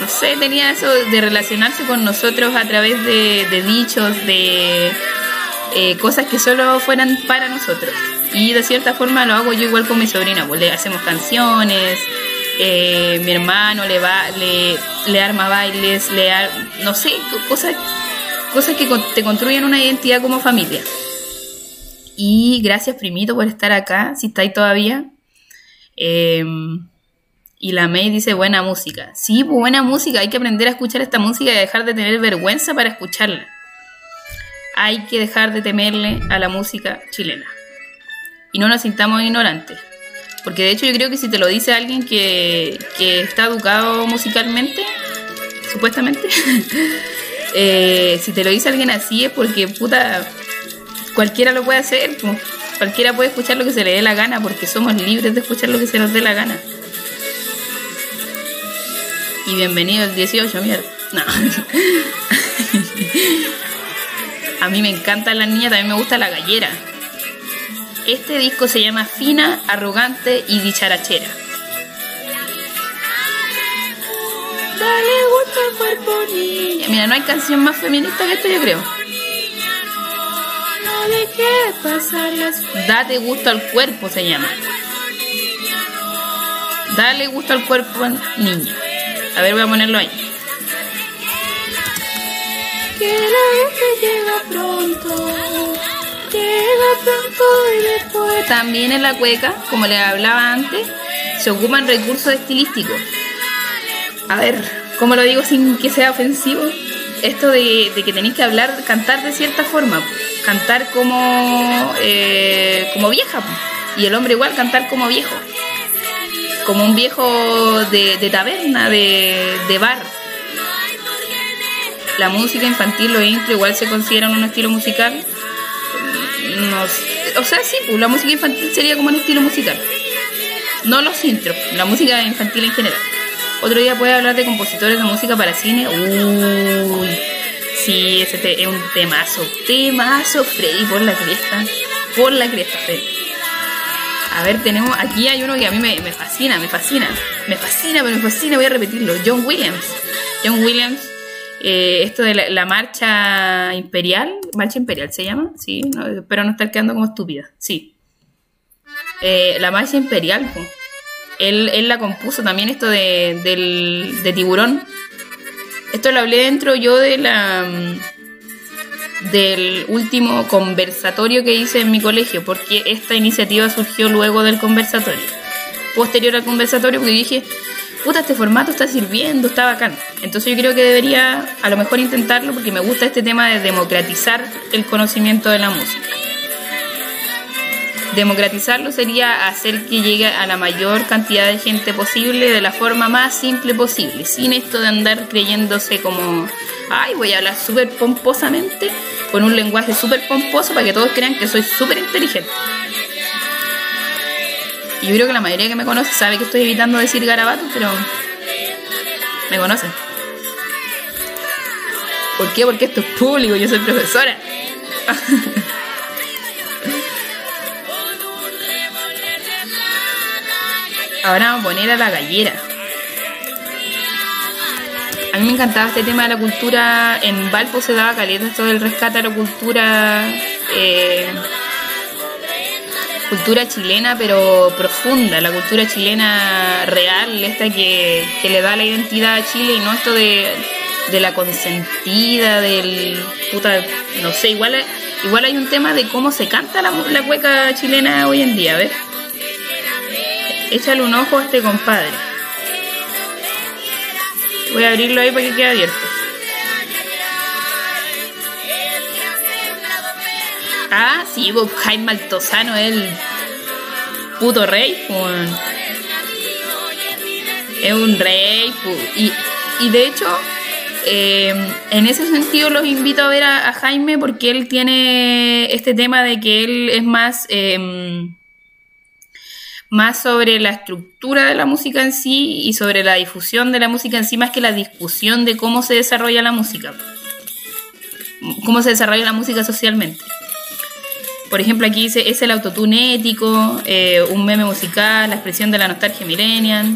No sé, tenía eso de relacionarse con nosotros a través de, dichos, de eh, cosas que solo fueran para nosotros. Y de cierta forma lo hago yo igual con mi sobrina, pues le hacemos canciones, eh, mi hermano le va, le, arma bailes, le ar- no sé, co- cosas, cosas que te construyen una identidad como familia. Y gracias, primito, por estar acá, si estáis todavía. Eh, y la May dice buena música. Sí, pues buena música. Hay que aprender a escuchar esta música y dejar de tener vergüenza para escucharla. Hay que dejar de temerle a la música chilena. Y no nos sintamos ignorantes. Porque de hecho yo creo que si te lo dice alguien que, que está educado musicalmente, supuestamente, eh, si te lo dice alguien así es porque puta cualquiera lo puede hacer, cualquiera puede escuchar lo que se le dé la gana porque somos libres de escuchar lo que se nos dé la gana. Y bienvenido el 18, mierda. No. A mí me encanta la niña, también me gusta la gallera. Este disco se llama Fina, Arrogante y Dicharachera. Dale gusto al cuerpo. Mira, no hay canción más feminista que esto, yo creo. Date gusto al cuerpo se llama. Dale gusto al cuerpo niño. A ver, voy a ponerlo ahí. Que la pronto. Pronto y después. También en la cueca, como les hablaba antes, se ocupan recursos estilísticos. A ver, ¿cómo lo digo sin que sea ofensivo? Esto de, que tenéis que hablar, cantar de cierta forma. Cantar como, eh, como vieja. Y el hombre igual cantar como viejo como un viejo de, taberna, de, bar. La música infantil, lo intro, igual se consideran un estilo musical. o sea, sí, la música infantil sería como un estilo musical. No los intros, la música infantil en general. Otro día puede hablar de compositores de música para cine. Uy, sí, ese es un temazo. Temazo, Freddy, por la cresta. Por la cresta, Freddy. A ver, tenemos. Aquí hay uno que a mí me, fascina, me fascina. Me fascina, pero me fascina, voy a repetirlo. John Williams. John Williams. Eh, esto de la, marcha imperial. ¿Marcha imperial se llama? Sí, espero no estar quedando como estúpida. Sí. Eh, la marcha imperial, él, él, la compuso también esto de, del, de tiburón. Esto lo hablé dentro yo de la del último conversatorio que hice en mi colegio, porque esta iniciativa surgió luego del conversatorio. Posterior al conversatorio, porque dije, puta, este formato está sirviendo, está bacán. Entonces yo creo que debería a lo mejor intentarlo porque me gusta este tema de democratizar el conocimiento de la música. Democratizarlo sería hacer que llegue a la mayor cantidad de gente posible de la forma más simple posible, sin esto de andar creyéndose como, ay, voy a hablar súper pomposamente, con un lenguaje súper pomposo para que todos crean que soy súper inteligente. Y yo creo que la mayoría que me conoce sabe que estoy evitando decir garabatos, pero me conocen. ¿Por qué? Porque esto es público, yo soy profesora. Ahora vamos a poner a la gallera. A mí me encantaba este tema de la cultura. En Valpo se daba caleta esto del rescate a la cultura. Eh, cultura chilena, pero profunda, la cultura chilena real, esta que, le da la identidad a Chile y no esto de, la consentida, del puta, no sé, igual, igual hay un tema de cómo se canta la, la cueca chilena hoy en día, ¿ves? Échale un ojo a este compadre. Voy a abrirlo ahí para que quede abierto. Ah, sí, pues Jaime Altozano es el puto rey. Es un rey. Y, y de hecho, eh, en ese sentido los invito a ver a, Jaime porque él tiene este tema de que él es más... Eh, más sobre la estructura de la música en sí y sobre la difusión de la música en sí, más que la discusión de cómo se desarrolla la música, cómo se desarrolla la música socialmente. Por ejemplo, aquí dice, es el autotune ético, eh, un meme musical, la expresión de la nostalgia millennial,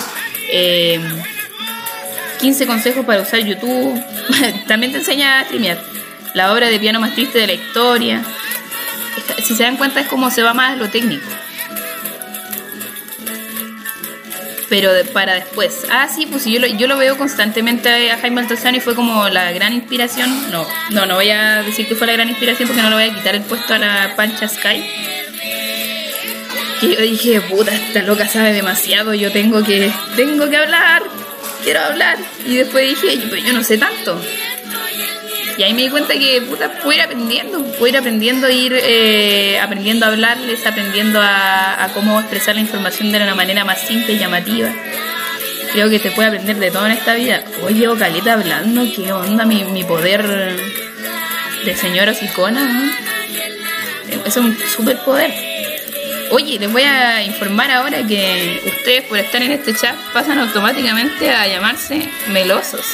15 eh, consejos para usar YouTube, también te enseña a streamear, la obra de piano más triste de la historia. Si se dan cuenta es como se va más a lo técnico. Pero para después. Ah, sí, pues yo lo, yo lo veo constantemente a Jaime Altozano y fue como la gran inspiración. No, no, no voy a decir que fue la gran inspiración porque no le voy a quitar el puesto a la Pancha Sky. Que yo dije, puta, esta loca sabe demasiado, yo tengo que, tengo que hablar, quiero hablar. Y después dije, pues yo no sé tanto. Y ahí me di cuenta que, puta, puedo ir aprendiendo, puedo ir aprendiendo, ir eh, aprendiendo a hablarles, aprendiendo a, cómo expresar la información de una manera más simple y llamativa. Creo que se puede aprender de todo en esta vida. Hoy llevo hablando, ¿qué onda mi, mi poder de señora sicona? es un superpoder. Oye, les voy a informar ahora que ustedes por estar en este chat pasan automáticamente a llamarse melosos.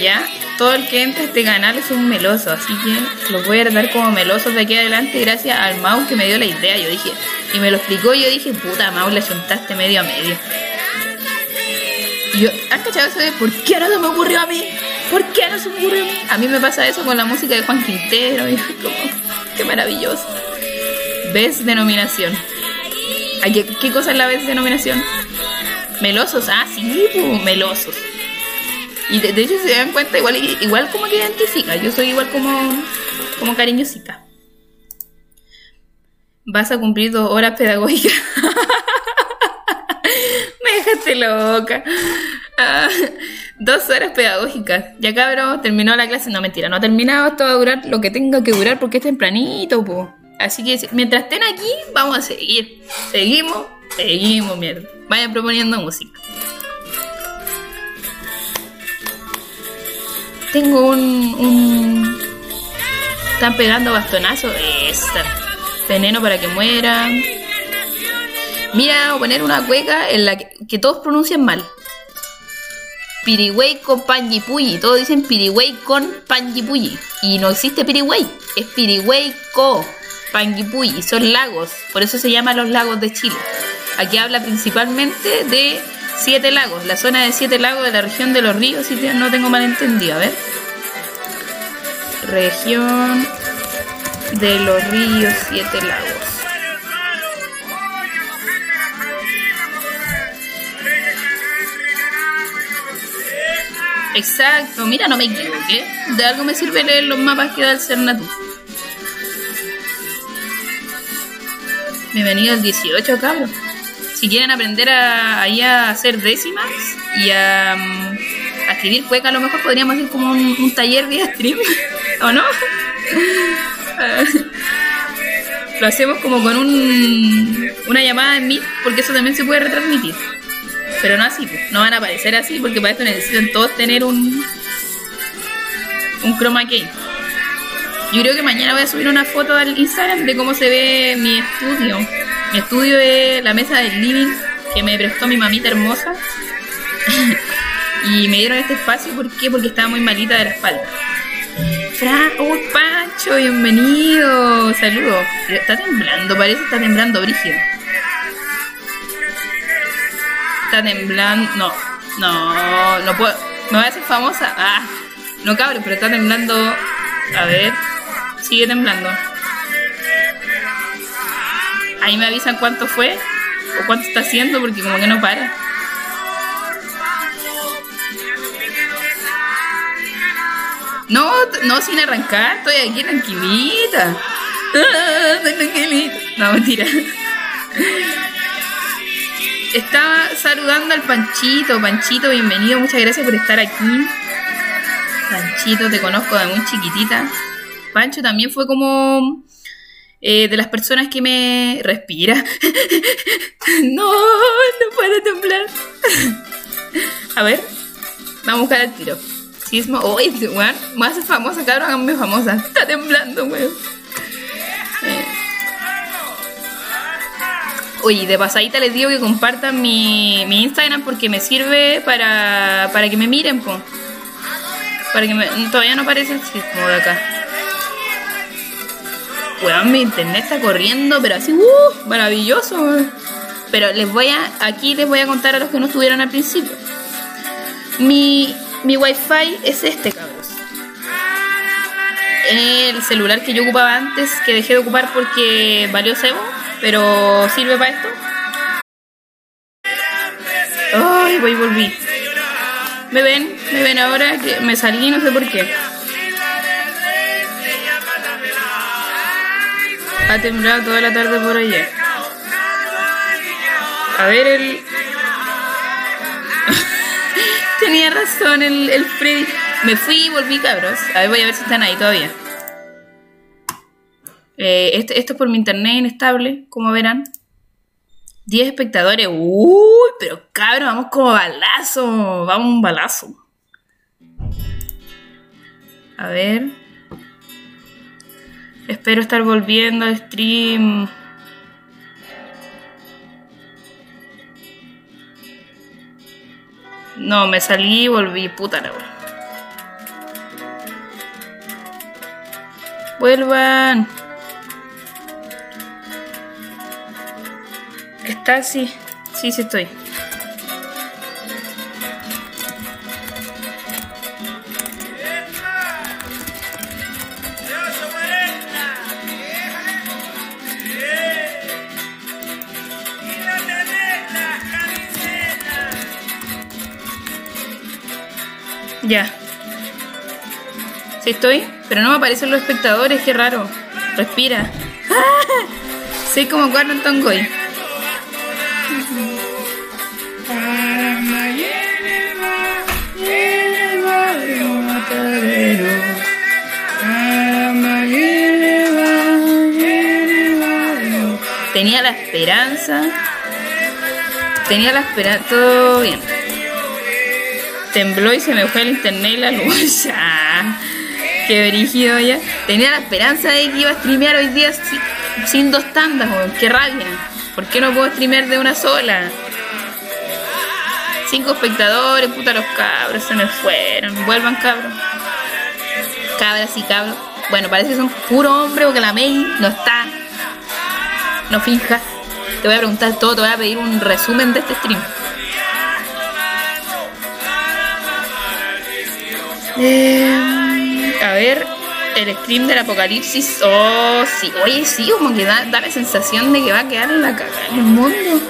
¿Ya? Todo el que entra a este canal es un meloso, así que los voy a tratar como melosos de aquí adelante gracias al Mau que me dio la idea. Yo dije, y me lo explicó, y yo dije, puta Mau, le juntaste medio a medio. Y yo, ¿has cachado eso de por qué no se me ocurrió a mí? ¿Por qué no se me ocurrió a mí? A mí me pasa eso con la música de Juan Quintero, y como, qué maravilloso. ¿Ves denominación? ¿Qué, ¿Qué cosa es la vez denominación? Melosos, ah, sí, pues, melosos. Y de, de, hecho, se dan cuenta, igual, igual como que identifica. Yo soy igual como, como cariñosita. Vas a cumplir dos horas pedagógicas. Me dejaste loca. Ah, dos horas pedagógicas. Ya cabrón, terminó la clase. No, mentira, no ha terminado. Esto va a durar lo que tenga que durar porque es tempranito, po. Así que mientras estén aquí, vamos a seguir. Seguimos, seguimos, mierda. Vayan proponiendo música. Tengo un, un... Están pegando bastonazos. Esta. Veneno para que muera. Mira, voy a poner una cueca en la que, todos pronuncian mal. Pirigüey con Panjipuyi. Todos dicen Pirigüey con Panjipuyi. Y no existe Pirigüey. Es Pirigüey co Panguipulli. Son lagos. Por eso se llaman los lagos de Chile. Aquí habla principalmente de Siete Lagos, la zona de Siete Lagos de la región de los ríos, si no tengo mal entendido. A ver. Región de los ríos Siete Lagos. Exacto, mira, no me equivoqué. De algo me sirve leer los mapas que da el Cernatur. Bienvenido al 18, cabros si quieren aprender a, ahí a hacer décimas y a, a escribir cueca, a lo mejor podríamos hacer como un, un taller vía stream, ¿o no? lo hacemos como con un, una llamada en Meet, porque eso también se puede retransmitir. Pero no así, pues. no van a aparecer así, porque para esto necesitan todos tener un, un chroma key. Yo creo que mañana voy a subir una foto al Instagram de cómo se ve mi estudio mi estudio es la mesa del living que me prestó mi mamita hermosa. y me dieron este espacio, ¿por qué? Porque estaba muy malita de la espalda. Fra ¡Oh, Pancho! Bienvenido. Saludos. Está temblando, parece está temblando brígido. Está temblando. No, no, no puedo. ¿Me voy a hacer famosa? Ah, no cabrón, pero está temblando. A ver, sigue temblando. Ahí me avisan cuánto fue o cuánto está haciendo porque como que no para. No, no sin arrancar, estoy aquí tranquilita. tranquilita. No, mentira. Estaba saludando al Panchito. Panchito, bienvenido, muchas gracias por estar aquí. Panchito, te conozco de muy chiquitita. Pancho también fue como eh, de las personas que me respira. no, no puedo temblar. a ver, vamos a buscar el tiro. Sismo, uy, oh, weón, más famosa, cabrón, háganme famosa. Está temblando, weón. Eh. Oye, de pasadita les digo que compartan mi, mi Instagram porque me sirve para, para que me miren, po. Para que me, todavía no aparece el sismo de acá weón, mi internet está corriendo, pero así, uh, maravilloso. Pero les voy a, aquí les voy a contar a los que no estuvieron al principio. Mi, mi wifi es este, cabros. El celular que yo ocupaba antes, que dejé de ocupar porque valió cebo, pero sirve para esto. Ay, voy y volví. Me ven, me ven ahora que me salí, no sé por qué. Ha temblado toda la tarde por allá. A ver, el. Tenía razón el, el Freddy. Me fui y volví, cabros. A ver, voy a ver si están ahí todavía. Eh, esto, esto es por mi internet inestable, como verán. 10 espectadores. Uy, pero cabros, vamos como balazo. Vamos un balazo. A ver. Espero estar volviendo al stream. No, me salí y volví, puta la wea. Vuelvan. ¿Está? Sí. Sí, sí estoy. Estoy, pero no me aparecen los espectadores, qué raro. Respira. Soy como Gordon Tongoy. Tenía la esperanza. Tenía la esperanza. Todo bien. Tembló y se me fue el internet y la luz. Qué brígido ya. Tenía la esperanza de que iba a streamear hoy día sin, dos tandas, weón. Qué rabia. ¿Por qué no puedo streamear de una sola? Cinco espectadores, puta los cabros, se me fueron. Vuelvan cabros. Cabras y cabros. Bueno, parece que son puro hombre porque la May no está. No finjas. Te voy a preguntar todo, te voy a pedir un resumen de este stream. Eh, a ver, el stream del apocalipsis. Oh, sí. Oye, sí, como que da, da la sensación de que va a quedar en la cagada en el mundo.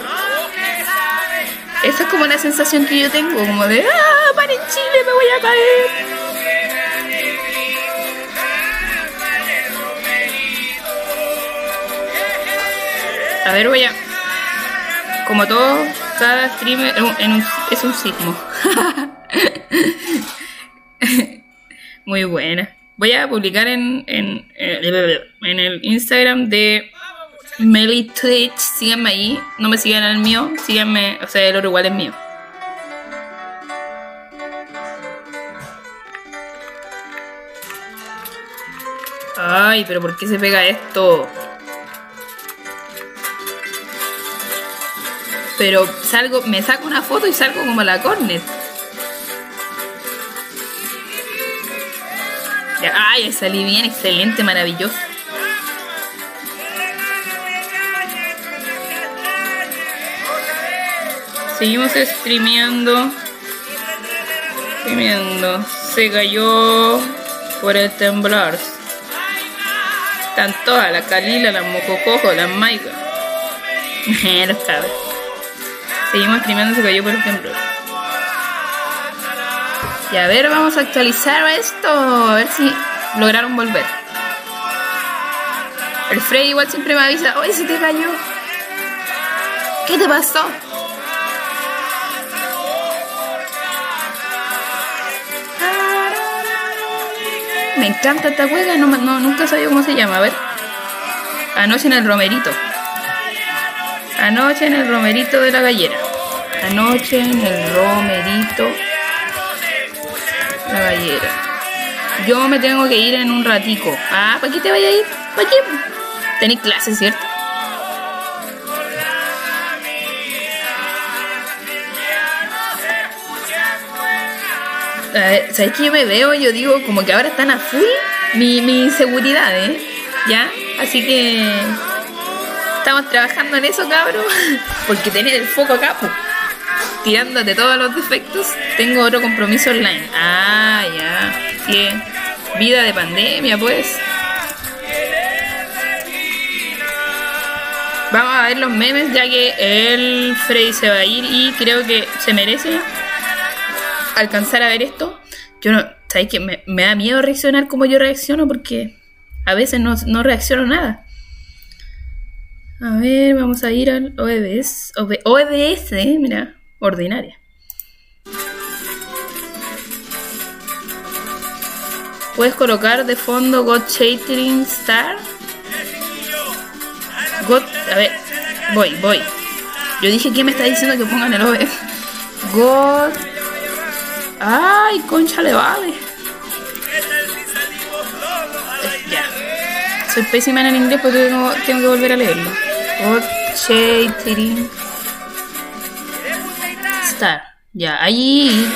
Esa es como la sensación que yo tengo, como de, ah, para en Chile, me voy a caer. A ver, voy a. Como todo, cada stream en un- es un sismo. Muy buena. Voy a publicar en, en, eh, el Instagram de Meli Twitch. Síganme ahí. No me sigan el mío. Síganme. O sea, el oro es mío. Ay, pero ¿por qué se pega esto? Pero salgo, me saco una foto y salgo como la cornet. Ay, salí bien, excelente, maravilloso. Seguimos streameando. Streameando. Se cayó por el temblor. Están todas, la Calila, la Mococojo, la Maica. Los. Seguimos streameando, se cayó por el temblor. Y a ver, vamos a actualizar esto. A ver si lograron volver. El Frey igual siempre me avisa, oye, se te cayó. ¿Qué te pasó? Me encanta esta juega, no, no, nunca sabía cómo se llama. A ver. Anoche en el romerito. Anoche en el romerito de la gallera. Anoche en el romerito la gallera. Yo me tengo que ir en un ratico. Ah, ¿para qué te vaya a ir? ¿Para qué? Tenéis clases, ¿cierto? ¿Sabes qué yo me veo? Yo digo como que ahora están a full mi, mi seguridad, ¿eh? ¿Ya? Así que estamos trabajando en eso, cabros. Porque tener el foco acá, pues, tirándote todos los defectos, tengo otro compromiso online. Ah, ya. Sí, vida de pandemia, pues. Vamos a ver los memes ya que el Freddy se va a ir y creo que se merece alcanzar a ver esto. Yo no, ¿sabes qué? Me, da miedo reaccionar como yo reacciono porque a veces no, no reacciono nada. A ver, vamos a ir al OBS. OB- OBS, mira, ordinaria. Puedes colocar de fondo God Shading Star. God, a ver, voy, voy. Yo dije que me está diciendo que pongan el OBS. God. Ay, concha le vale. Ya. soy pésima en inglés, pues tengo, tengo que volver a leerlo. God Shade Ya, ahí.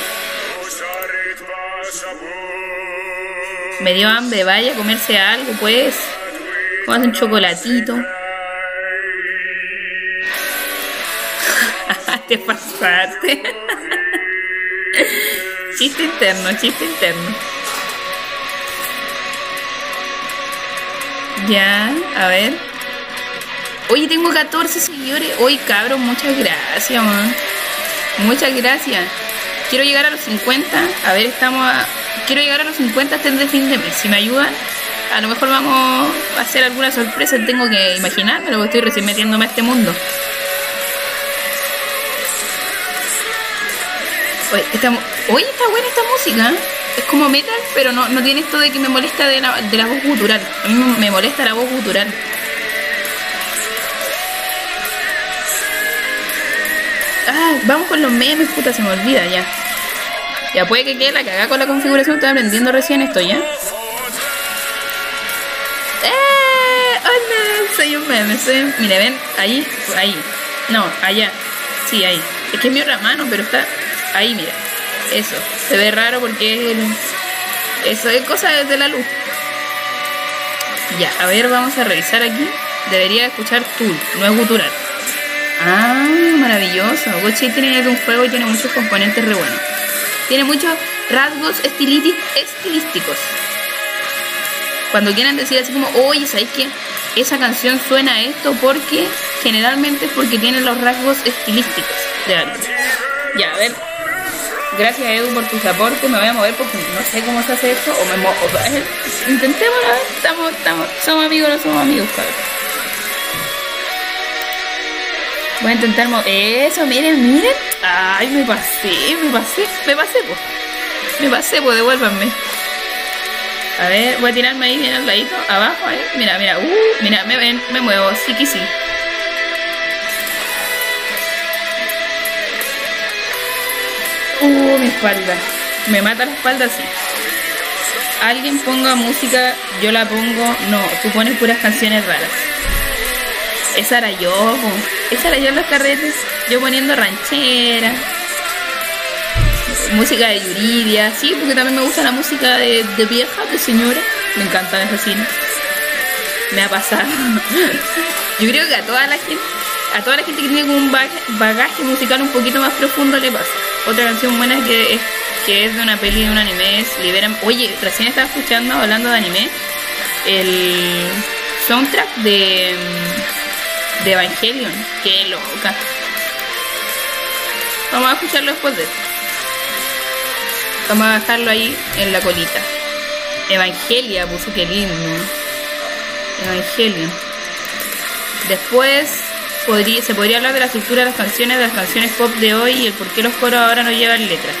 Me dio hambre, vaya a comerse algo, pues. Comas un chocolatito. Te pasaste. chiste interno, chiste interno. Ya, a ver. Oye, tengo 14 seguidores. Oye, cabrón, muchas gracias, man. Muchas gracias. Quiero llegar a los 50. A ver, estamos a... Quiero llegar a los 50 hasta el fin de mes. Si me ayudan, a lo mejor vamos a hacer alguna sorpresa. Tengo que imaginarme, lo estoy recién metiéndome a este mundo. Oye, oye, está buena esta música. Es como metal, pero no, no tiene esto de que me molesta de la, de la voz gutural. A mí me molesta la voz gutural. Ah, vamos con los memes, puta, se me olvida ya. Ya puede que quede la cagada con la configuración, estoy aprendiendo recién esto ya. ¡Eh! ¡Hola! Soy un meme, soy... Mira, ven, ahí, ahí. No, allá. Sí, ahí. Es que es mi otra mano, pero está Ahí, mira. Eso. Se ve raro porque eso es cosa de la luz. Ya, a ver, vamos a revisar aquí. Debería escuchar Tool, no es gutural. Ah, maravilloso. Gochi tiene un juego y tiene muchos componentes re buenos. Tiene muchos rasgos estilísticos. Cuando quieran decir así como, oye, ¿sabéis qué? Esa canción suena a esto porque generalmente es porque tiene los rasgos estilísticos de algo. Ya, a ver, Gracias Edu por tus aportes, me voy a mover porque no sé cómo se hace esto, o me muevo, intentemos, estamos, estamos, somos amigos, no somos amigos, cabrón. Voy a intentar eso, miren, miren, ay, me pasé, me pasé, me pasé, pues, me pasé, pues, devuélvanme. A ver, voy a tirarme ahí bien al ladito, abajo, ahí, mira, mira, uh, mira, me ven, me muevo, sí que sí. Uh, mi espalda. Me mata la espalda así. Alguien ponga música, yo la pongo. No, tú pones puras canciones raras. Esa era yo, esa yo en los carretes. Yo poniendo ranchera. Música de Yuridia, sí, porque también me gusta la música de, vieja, de señora. Me encanta esa cine. Me ha pasado. Yo creo que a toda la gente, a toda la gente que tiene un bagaje musical un poquito más profundo le pasa. Otra canción buena que es, que es de una peli de un anime es Liberan. Oye, recién estaba escuchando, hablando de anime, el soundtrack de, de Evangelion. Qué loca. Vamos a escucharlo después de esto. Vamos a dejarlo ahí en la colita. Evangelia, puso que lindo. Evangelion. Después se podría hablar de la estructura de las canciones, de las canciones pop de hoy y el por qué los coros ahora no llevan letras.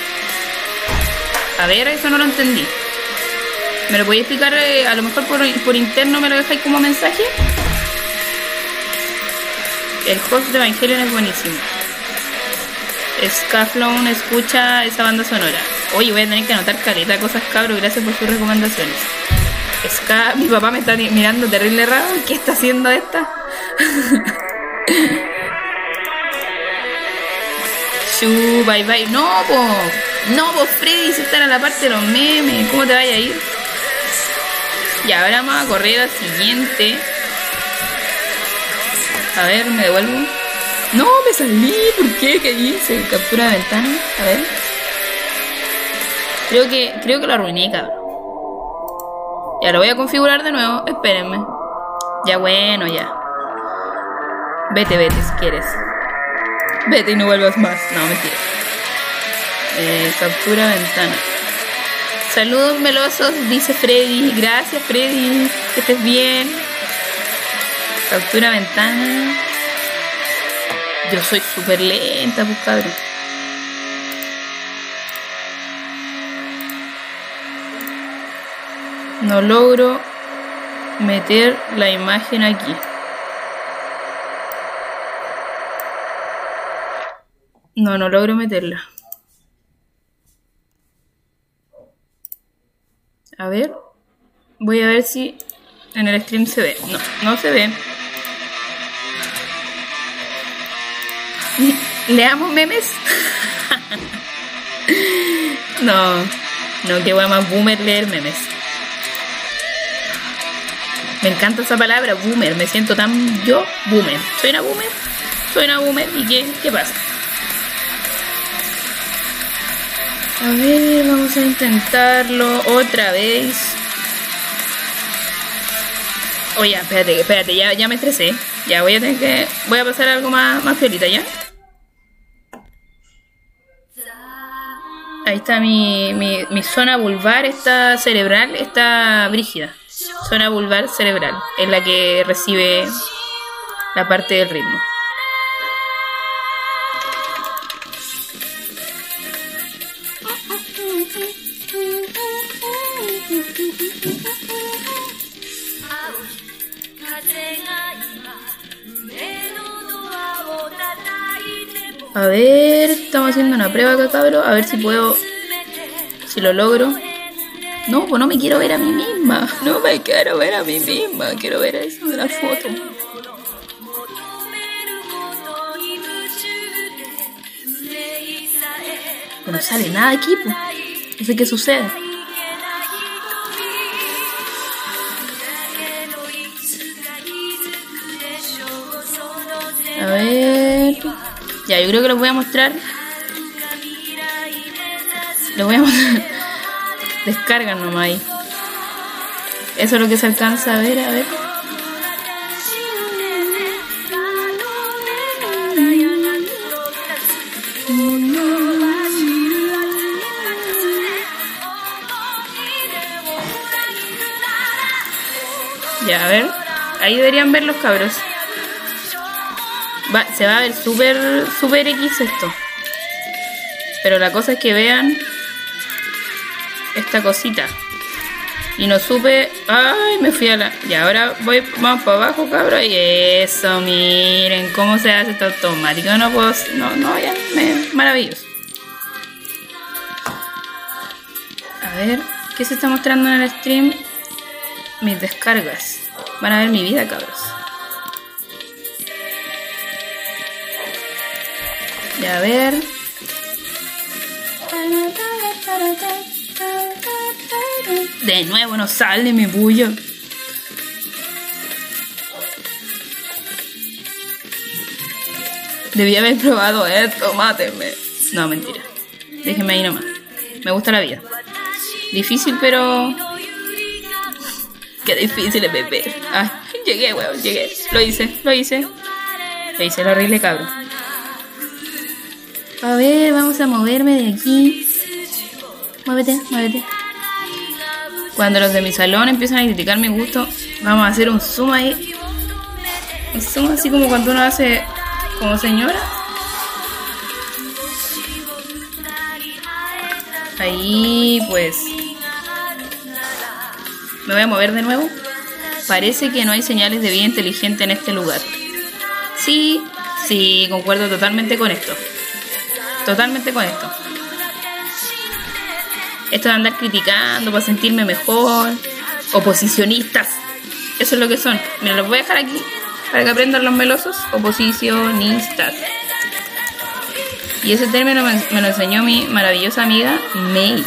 A ver, eso no lo entendí. ¿Me lo podéis explicar? Eh, a lo mejor por, por interno me lo dejáis como mensaje. El host de Evangelion es buenísimo. Scaflon escucha esa banda sonora. Oye, voy a tener que anotar careta cosas cabros, gracias por sus recomendaciones. Ska, mi papá me está mirando terrible raro. ¿Qué está haciendo esta? Shu, bye bye. No, po. No, po, Freddy, si están a la parte de los memes. ¿Cómo te vaya a ir? Y ahora vamos a correr al siguiente. A ver, me devuelvo. No, me salí. ¿Por qué? ¿Qué hice? Captura ventana. A ver. Creo que, creo que lo arruiné, cabrón. Ya lo voy a configurar de nuevo. Espérenme. Ya bueno, ya. Vete, vete si quieres. Vete y no vuelvas más. No, mentira. Eh, captura ventana. Saludos melosos, dice Freddy. Gracias, Freddy. Que estés bien. Captura ventana. Yo soy súper lenta, pues cabrón. No logro meter la imagen aquí. No, no logro meterla. A ver. Voy a ver si En el stream se ve. No, no se ve. ¿Leamos memes? no, no, qué guay más boomer leer memes. Me encanta esa palabra, boomer. Me siento tan yo, boomer. ¿Soy una boomer? Soy una boomer. ¿Y qué, qué pasa? A ver, vamos a intentarlo otra vez. Oye, espérate, espérate, ya, ya me estresé. Ya voy a tener que. Voy a pasar algo más, más ¿ya? Ahí está mi, mi, mi zona vulvar, está cerebral, está brígida. Zona vulvar cerebral, es la que recibe la parte del ritmo. A ver, estamos haciendo una prueba acá, cabro. A ver si puedo. Si lo logro. No, pues no me quiero ver a mí misma. No me quiero ver a mí misma. Quiero ver eso de la foto. No sale nada aquí, pues. No sé qué sucede. A ver. Ya, yo creo que les voy a mostrar. Les voy a mostrar. Descargan nomás ahí. Eso es lo que se alcanza a ver, a ver. Ya, a ver. Ahí deberían ver los cabros. Se va a ver súper, súper X esto. Pero la cosa es que vean esta cosita. Y no supe. Ay, me fui a la. Y ahora voy más para abajo, cabrón. Y eso, miren cómo se hace esto automático. No puedo. No, no, ya. Me, maravilloso. A ver, ¿qué se está mostrando en el stream? Mis descargas. Van a ver mi vida, cabros. A ver. De nuevo no sale mi bullo. Debí haber probado esto, mátenme. No, mentira. Déjenme ahí nomás. Me gusta la vida. Difícil, pero. Qué difícil es beber. Ay, llegué, weón, llegué. Lo hice, lo hice. Lo hice, lo horrible, cabrón. A ver, vamos a moverme de aquí. Muévete, muévete. Cuando los de mi salón empiezan a criticar mi gusto, vamos a hacer un zoom ahí. Un zoom así como cuando uno hace como señora. Ahí pues. Me voy a mover de nuevo. Parece que no hay señales de vida inteligente en este lugar. Sí, sí, concuerdo totalmente con esto. Totalmente con esto. Esto de andar criticando para sentirme mejor. Oposicionistas. Eso es lo que son. Me los voy a dejar aquí para que aprendan los melosos. Oposicionistas. Y ese término me, lo enseñó mi maravillosa amiga May.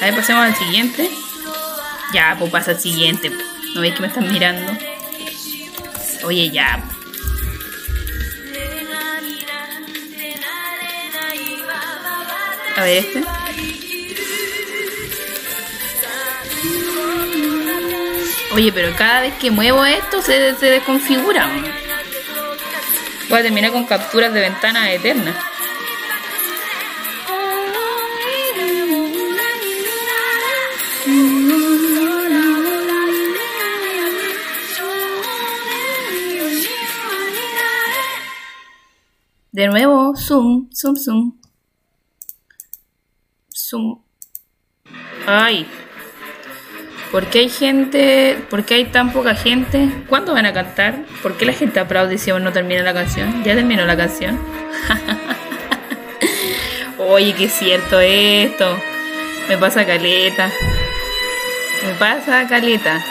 A ver, pasemos al siguiente. Ya, pues pasa al siguiente. ¿No veis que me están mirando? Oye, ya. Ver este. Oye, pero cada vez que muevo esto se, se desconfigura. Voy a terminar con capturas de ventanas eternas. De nuevo, zoom, zoom, zoom. Ay. ¿Por qué hay gente? ¿Por qué hay tan poca gente? ¿Cuándo van a cantar? ¿Por qué la gente aplaude si aún no termina la canción? ¿Ya terminó la canción? Oye, qué cierto esto. Me pasa caleta. Me pasa caleta.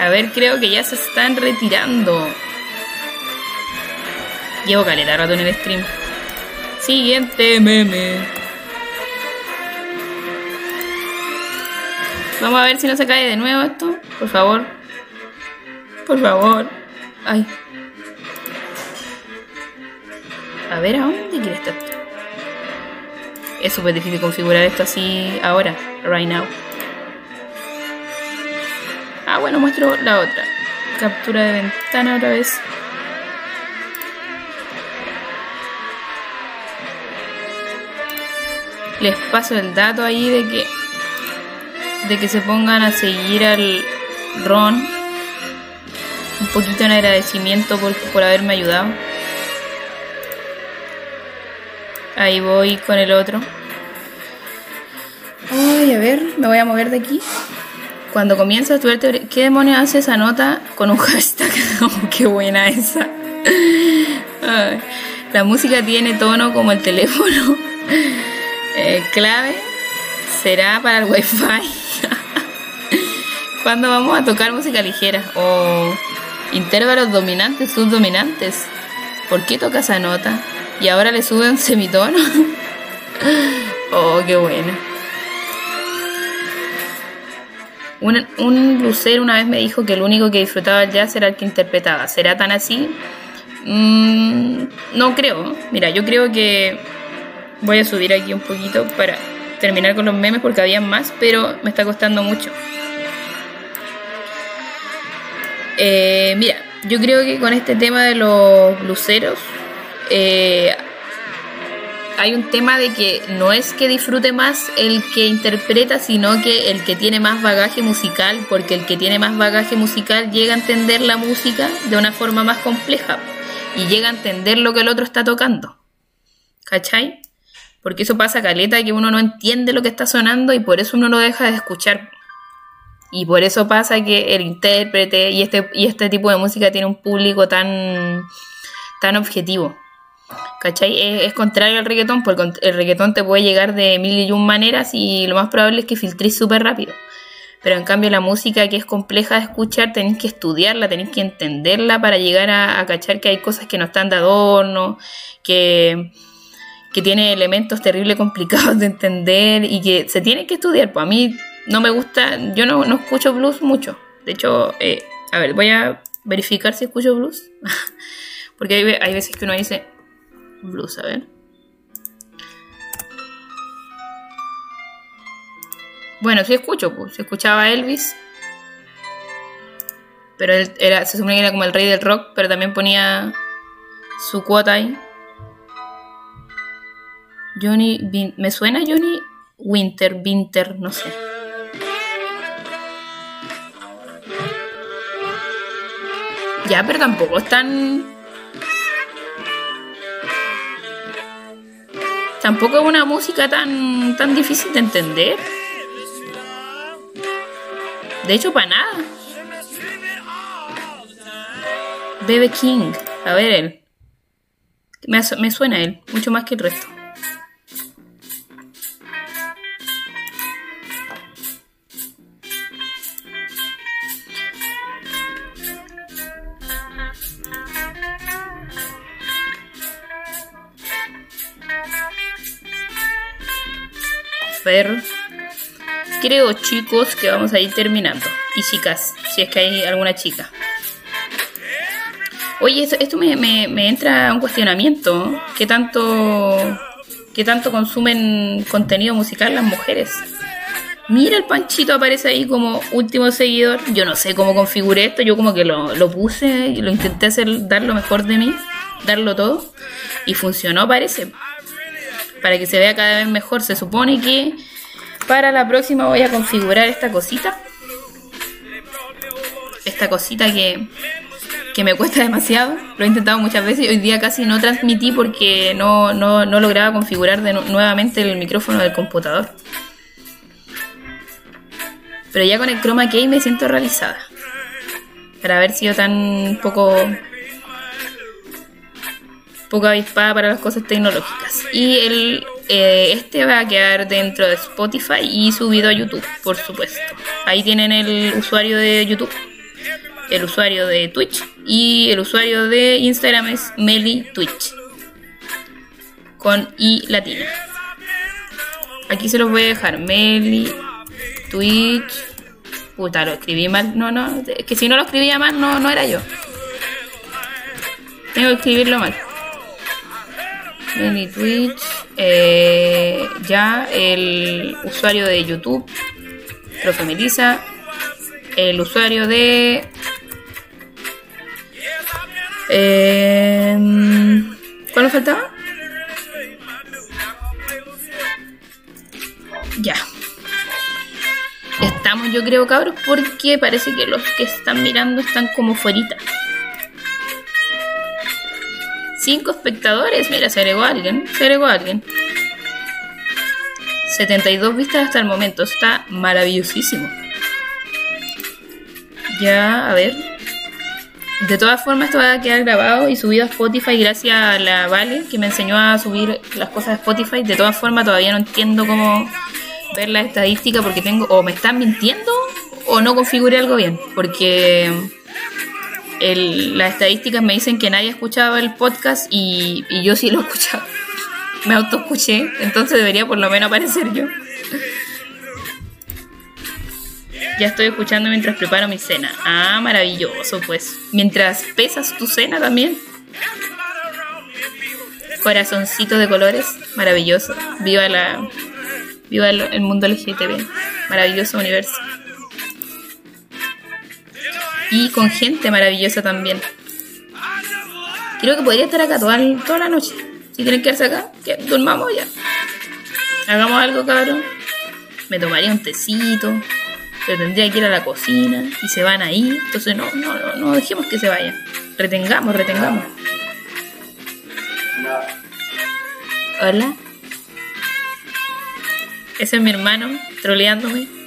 A ver, creo que ya se están retirando. Llevo caleta rato en el stream. Siguiente meme. Vamos a ver si no se cae de nuevo esto. Por favor. Por favor. Ay. A ver, ¿a dónde quiere estar? Es súper difícil configurar esto así ahora, right now. Ah, bueno, muestro la otra. Captura de ventana otra vez. Les paso el dato ahí de que de que se pongan a seguir al Ron. Un poquito en agradecimiento por, por haberme ayudado. Ahí voy con el otro. Ay, a ver, me voy a mover de aquí. Cuando comienza tu ¿qué demonios hace esa nota con un hashtag? Oh, qué buena esa. La música tiene tono como el teléfono. Eh, clave será para el wifi. Cuando vamos a tocar música ligera o intervalos dominantes, subdominantes. ¿Por qué toca esa nota? Y ahora le sube un semitono. oh, qué buena. Un, un blusero una vez me dijo que el único que disfrutaba el jazz era el que interpretaba. ¿Será tan así? Mm, no creo. Mira, yo creo que voy a subir aquí un poquito para terminar con los memes porque había más, pero me está costando mucho. Eh, mira, yo creo que con este tema de los bluseros eh, hay un tema de que no es que disfrute más el que interpreta, sino que el que tiene más bagaje musical, porque el que tiene más bagaje musical llega a entender la música de una forma más compleja y llega a entender lo que el otro está tocando. ¿Cachai? Porque eso pasa caleta que uno no entiende lo que está sonando y por eso uno lo deja de escuchar. Y por eso pasa que el intérprete y este, y este tipo de música tiene un público tan, tan objetivo. ¿Cachai? Es, contrario al reggaetón, porque el reggaetón te puede llegar de mil y un maneras y lo más probable es que filtres súper rápido. Pero en cambio la música que es compleja de escuchar, tenéis que estudiarla, tenéis que entenderla para llegar a, cachar que hay cosas que no están de adorno, que, que tiene elementos terribles complicados de entender y que se tiene que estudiar. Pues a mí no me gusta, yo no, no escucho blues mucho. De hecho, eh, a ver, voy a verificar si escucho blues. Porque hay, hay veces que uno dice, blues, a ver. Bueno, sí escucho, pues. Se escuchaba Elvis. Pero él era, se supone que era como el rey del rock, pero también ponía su cuota ahí. Johnny, ¿me suena Johnny Winter, Winter, no sé. Ya, pero tampoco es tan Tampoco es una música tan, tan difícil de entender. De hecho, para nada. Bebe King. A ver él. Me, me suena él, mucho más que el resto. Creo, chicos, que vamos a ir terminando. Y chicas, si es que hay alguna chica. Oye, esto, me, me, entra un cuestionamiento. ¿Qué tanto, ¿Qué tanto consumen contenido musical las mujeres? Mira, el Panchito aparece ahí como último seguidor. Yo no sé cómo configuré esto. Yo como que lo, lo puse y lo intenté hacer, dar lo mejor de mí, darlo todo. Y funcionó, parece para que se vea cada vez mejor. Se supone que para la próxima voy a configurar esta cosita. Esta cosita que, que me cuesta demasiado. Lo he intentado muchas veces y hoy día casi no transmití porque no, no, no lograba configurar de nuevamente el micrófono del computador. Pero ya con el chroma key me siento realizada. Para haber sido tan poco poco avispada para las cosas tecnológicas. Y el eh, este va a quedar dentro de Spotify y subido a YouTube, por supuesto. Ahí tienen el usuario de YouTube, el usuario de Twitch y el usuario de Instagram es Meli Twitch con I latina. Aquí se los voy a dejar. Meli, Twitch. Puta, lo escribí mal. No, no. Es que si no lo escribía mal, no, no era yo. Tengo que escribirlo mal. Meli Twitch. Eh, ya el usuario de YouTube. Profe Melissa. El usuario de. Eh, ¿Cuál nos faltaba? Ya. Estamos, yo creo, cabros, porque parece que los que están mirando están como fuerita. Cinco espectadores, mira, se agregó alguien, se agregó alguien. 72 vistas hasta el momento, está maravillosísimo. Ya, a ver. De todas formas, esto va a quedar grabado y subido a Spotify gracias a la Vale, que me enseñó a subir las cosas a Spotify. De todas formas, todavía no entiendo cómo ver la estadística porque tengo o me están mintiendo o no configuré algo bien. Porque las estadísticas me dicen que nadie escuchaba el podcast y, yo sí lo escuchaba. Me autoescuché, entonces debería por lo menos aparecer yo. Ya estoy escuchando mientras preparo mi cena. Ah, maravilloso, pues. Mientras pesas tu cena también. Corazoncito de colores, maravilloso. Viva la. Viva el mundo LGTB. Maravilloso universo. Y con gente maravillosa también. Creo que podría estar acá toda, toda la noche. Si que quedarse acá, que durmamos ya. Hagamos algo, cabrón. Me tomaría un tecito pero tendría que ir a la cocina y se van ahí. Entonces no, no, no, no dejemos que se vayan. Retengamos, retengamos. Hola. Ese es mi hermano troleándome.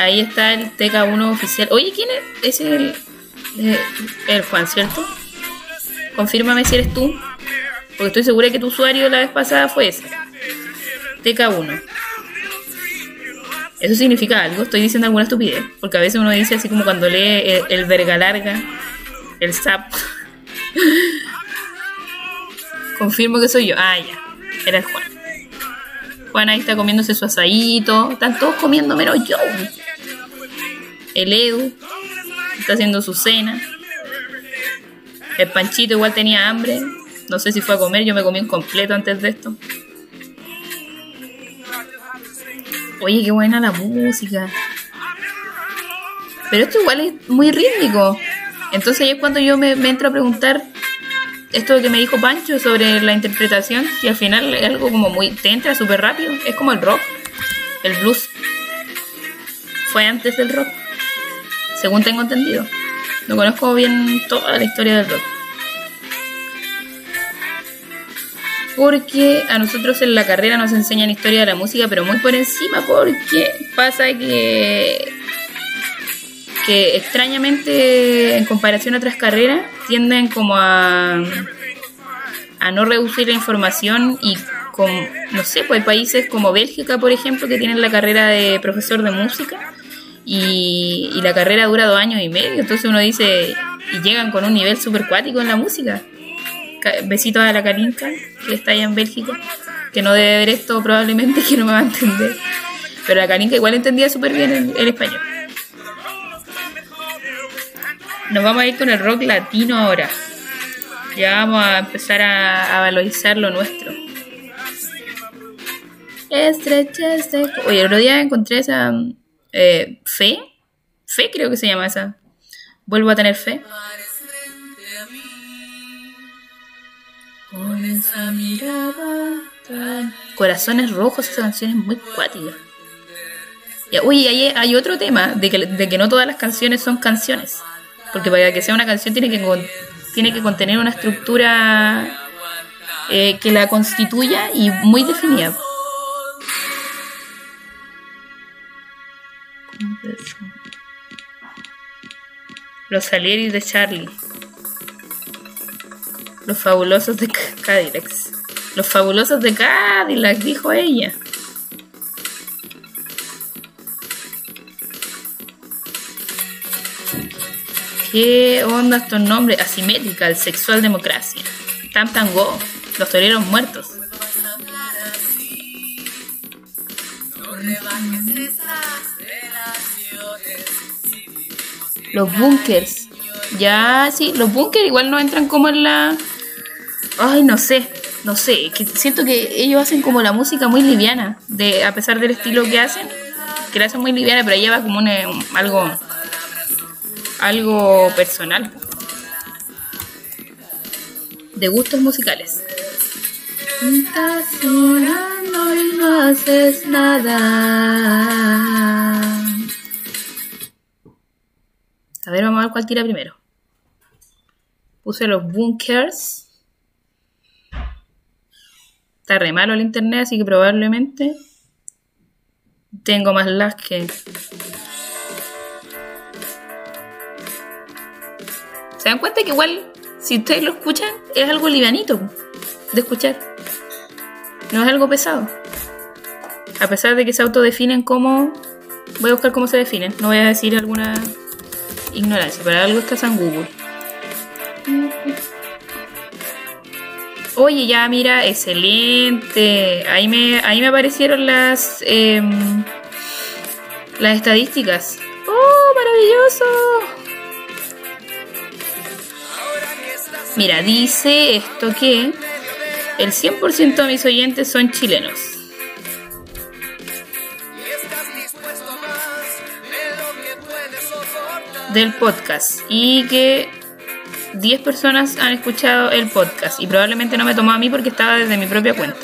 Ahí está el TK1 oficial. Oye, ¿quién es? Ese es el, eh, el Juan, ¿cierto? Confírmame si eres tú. Porque estoy segura que tu usuario la vez pasada fue ese. TK1. ¿Eso significa algo? Estoy diciendo alguna estupidez. Porque a veces uno dice así como cuando lee el, verga larga, el sap. Confirmo que soy yo. Ah, ya. Era el Juan. Juan ahí está comiéndose su asadito. Están todos comiendo menos yo. El Edu está haciendo su cena. El Panchito igual tenía hambre. No sé si fue a comer. Yo me comí un completo antes de esto. Oye, qué buena la música. Pero esto igual es muy rítmico. Entonces ahí es cuando yo me, me entro a preguntar esto que me dijo Pancho sobre la interpretación. Y al final es algo como muy... Te entra súper rápido. Es como el rock. El blues. Fue antes del rock. Según tengo entendido. No conozco bien toda la historia del rock. porque a nosotros en la carrera nos enseñan historia de la música, pero muy por encima, porque pasa que, que extrañamente en comparación a otras carreras tienden como a, a no reducir la información y con, no sé, pues hay países como Bélgica, por ejemplo, que tienen la carrera de profesor de música y, y la carrera dura dos años y medio, entonces uno dice, y llegan con un nivel super cuático en la música. Besitos a la Karinka, que está allá en Bélgica, que no debe ver esto probablemente, que no me va a entender. Pero la Karinka igual entendía súper bien el, el español. Nos vamos a ir con el rock latino ahora. Ya vamos a empezar a, a valorizar lo nuestro. Estrecha, este... Oye, el otro día encontré esa eh, fe. Fe creo que se llama esa. Vuelvo a tener fe. Con esa mirada tan... Corazones rojos, esa canción es muy cuática. Uy, hay, hay otro tema, de que, de que no todas las canciones son canciones. Porque para que sea una canción tiene que, tiene que contener una estructura eh, que la constituya y muy definida. Los Salieri de Charlie. Los fabulosos de Cadillacs. Los fabulosos de Cadillac, dijo ella. ¿Qué onda estos nombres? Asimétrica, sexual democracia. Tam Tango, los toreros muertos. Los bunkers. Ya, sí, los bunkers igual no entran como en la... Ay, no sé, no sé, que siento que ellos hacen como la música muy liviana, de a pesar del estilo que hacen, que la hacen muy liviana, pero lleva como un, algo algo personal de gustos musicales. Estás llorando y no haces nada. A ver, vamos a ver cuál tira primero. Puse los bunkers. Está re malo el internet, así que probablemente tengo más lag que. ¿Se dan cuenta que igual, si ustedes lo escuchan, es algo livianito de escuchar? No es algo pesado. A pesar de que se autodefinen como... Voy a buscar cómo se definen. No voy a decir alguna ignorancia, pero algo está en Google. Oye, ya mira, excelente. Ahí me, ahí me aparecieron las, em, las estadísticas. ¡Oh, maravilloso! Mira, dice esto que el 100% de mis oyentes son chilenos. Del podcast. Y que 10 personas han escuchado el podcast. Y probablemente no me tomó a mí porque estaba desde mi propia cuenta.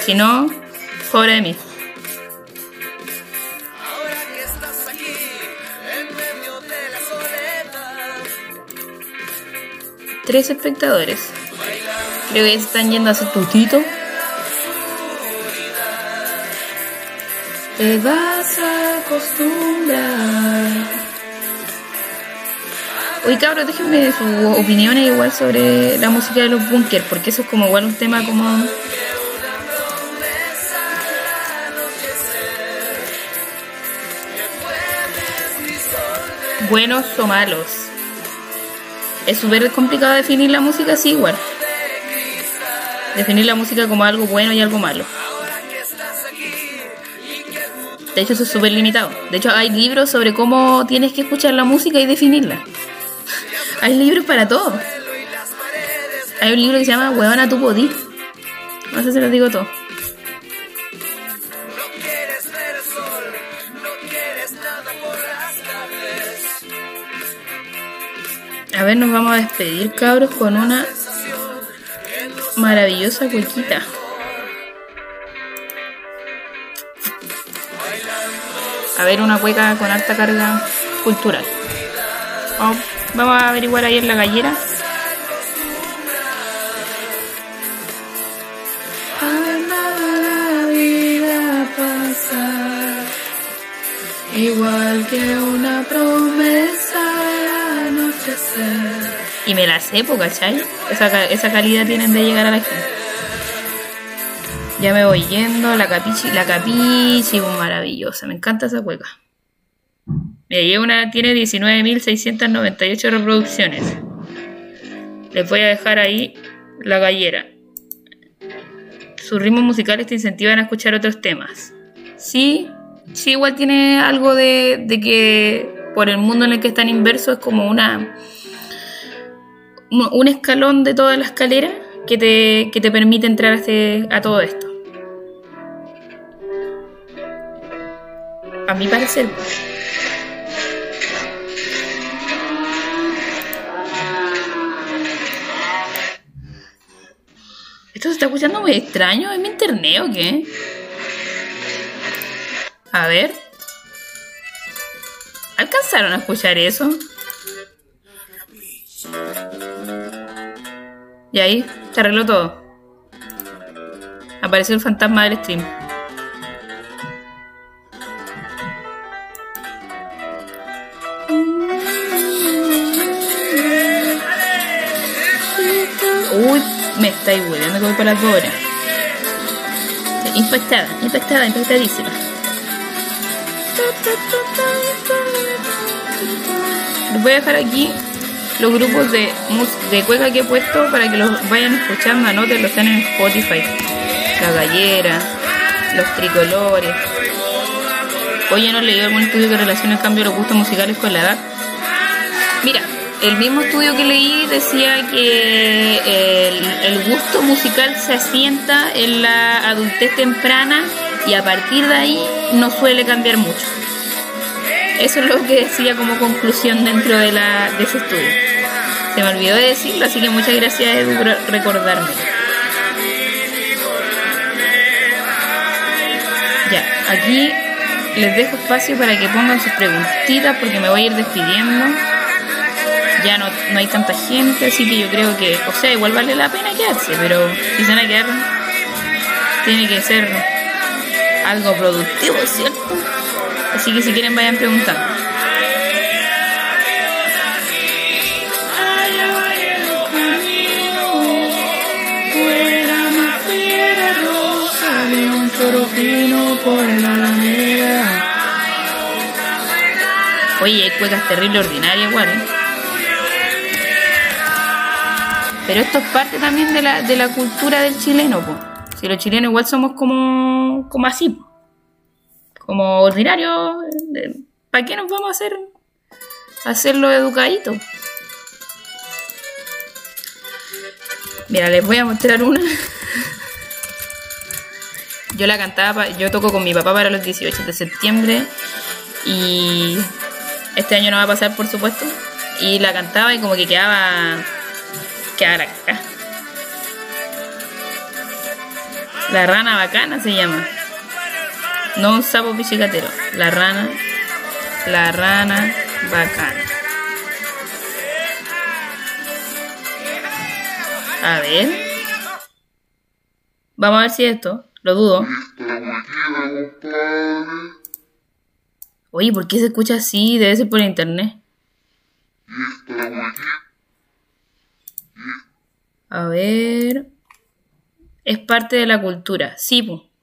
Si no, pobre de mí. Tres espectadores. Creo que están yendo a hacer tutito. Te vas a acostumbrar. Oye cabros, déjenme sus opiniones igual sobre la música de los bunkers, porque eso es como igual un tema como... Buenos o malos. Es súper complicado definir la música así igual. Definir la música como algo bueno y algo malo. De hecho, eso es súper limitado. De hecho, hay libros sobre cómo tienes que escuchar la música y definirla. Hay libros para todo. Hay un libro que se llama Huevona tu podí. No sé si lo digo todo. A ver, nos vamos a despedir, cabros, con una maravillosa cuequita. A ver, una cueca con alta carga cultural. Vamos, a averiguar ahí en la gallera. Igual que una promesa. Y me la sé, ¿cachai? Esa, esa calidad tienen de llegar a la gente. Ya me voy yendo, la capichi, la capichi, maravillosa, me encanta esa cueca. Mira, una, tiene 19.698 reproducciones. Les voy a dejar ahí la gallera. Sus ritmos musicales te incentivan a escuchar otros temas. Sí, sí, igual tiene algo de, que por el mundo en el que están inversos es como una un escalón de toda la escalera que te, que te permite entrar a, este, a todo esto. A mi parecer. Esto se está escuchando muy extraño. ¿Es mi internet o qué? A ver. ¿Alcanzaron a escuchar eso? Y ahí se arregló todo. Apareció el fantasma del stream. Uy, Me estáis hueviendo que voy para las horas. Impactada, impactada, impactadísima. Les voy a dejar aquí los grupos de, de cueca que he puesto para que los vayan escuchando, anoten, los están en Spotify. La gallera, los tricolores. Oye, ¿no leí algún estudio que relaciona el cambio de los gustos musicales con la edad? Mira, el mismo estudio que leí decía que el, el, gusto musical se asienta en la adultez temprana y a partir de ahí no suele cambiar mucho. Eso es lo que decía como conclusión dentro de, la, de ese estudio. Se me olvidó de decirlo, así que muchas gracias Edu por recordarme. Ya, aquí les dejo espacio para que pongan sus preguntitas porque me voy a ir despidiendo. Ya no, no hay tanta gente, así que yo creo que, o sea, igual vale la pena quedarse, pero si se van a quedar, tiene que ser algo productivo, ¿cierto? Así que si quieren vayan preguntando. Oye, hay cuecas terribles ordinarias igual. ¿eh? Pero esto es parte también de la, de la cultura del chileno, pues. Si los chilenos igual somos como, como así, po. Como ordinarios. ¿Para qué nos vamos a hacer hacerlo educadito? Mira, les voy a mostrar una. Yo la cantaba, yo toco con mi papá para los 18 de septiembre y este año no va a pasar, por supuesto. Y la cantaba y como que quedaba, quedaba la caca. La rana bacana se llama. No un sapo pichicatero. La rana. La rana bacana. A ver. Vamos a ver si esto. Lo dudo. Oye, ¿por qué se escucha así? Debe ser por internet. A ver. Es parte de la cultura. Sí, pues.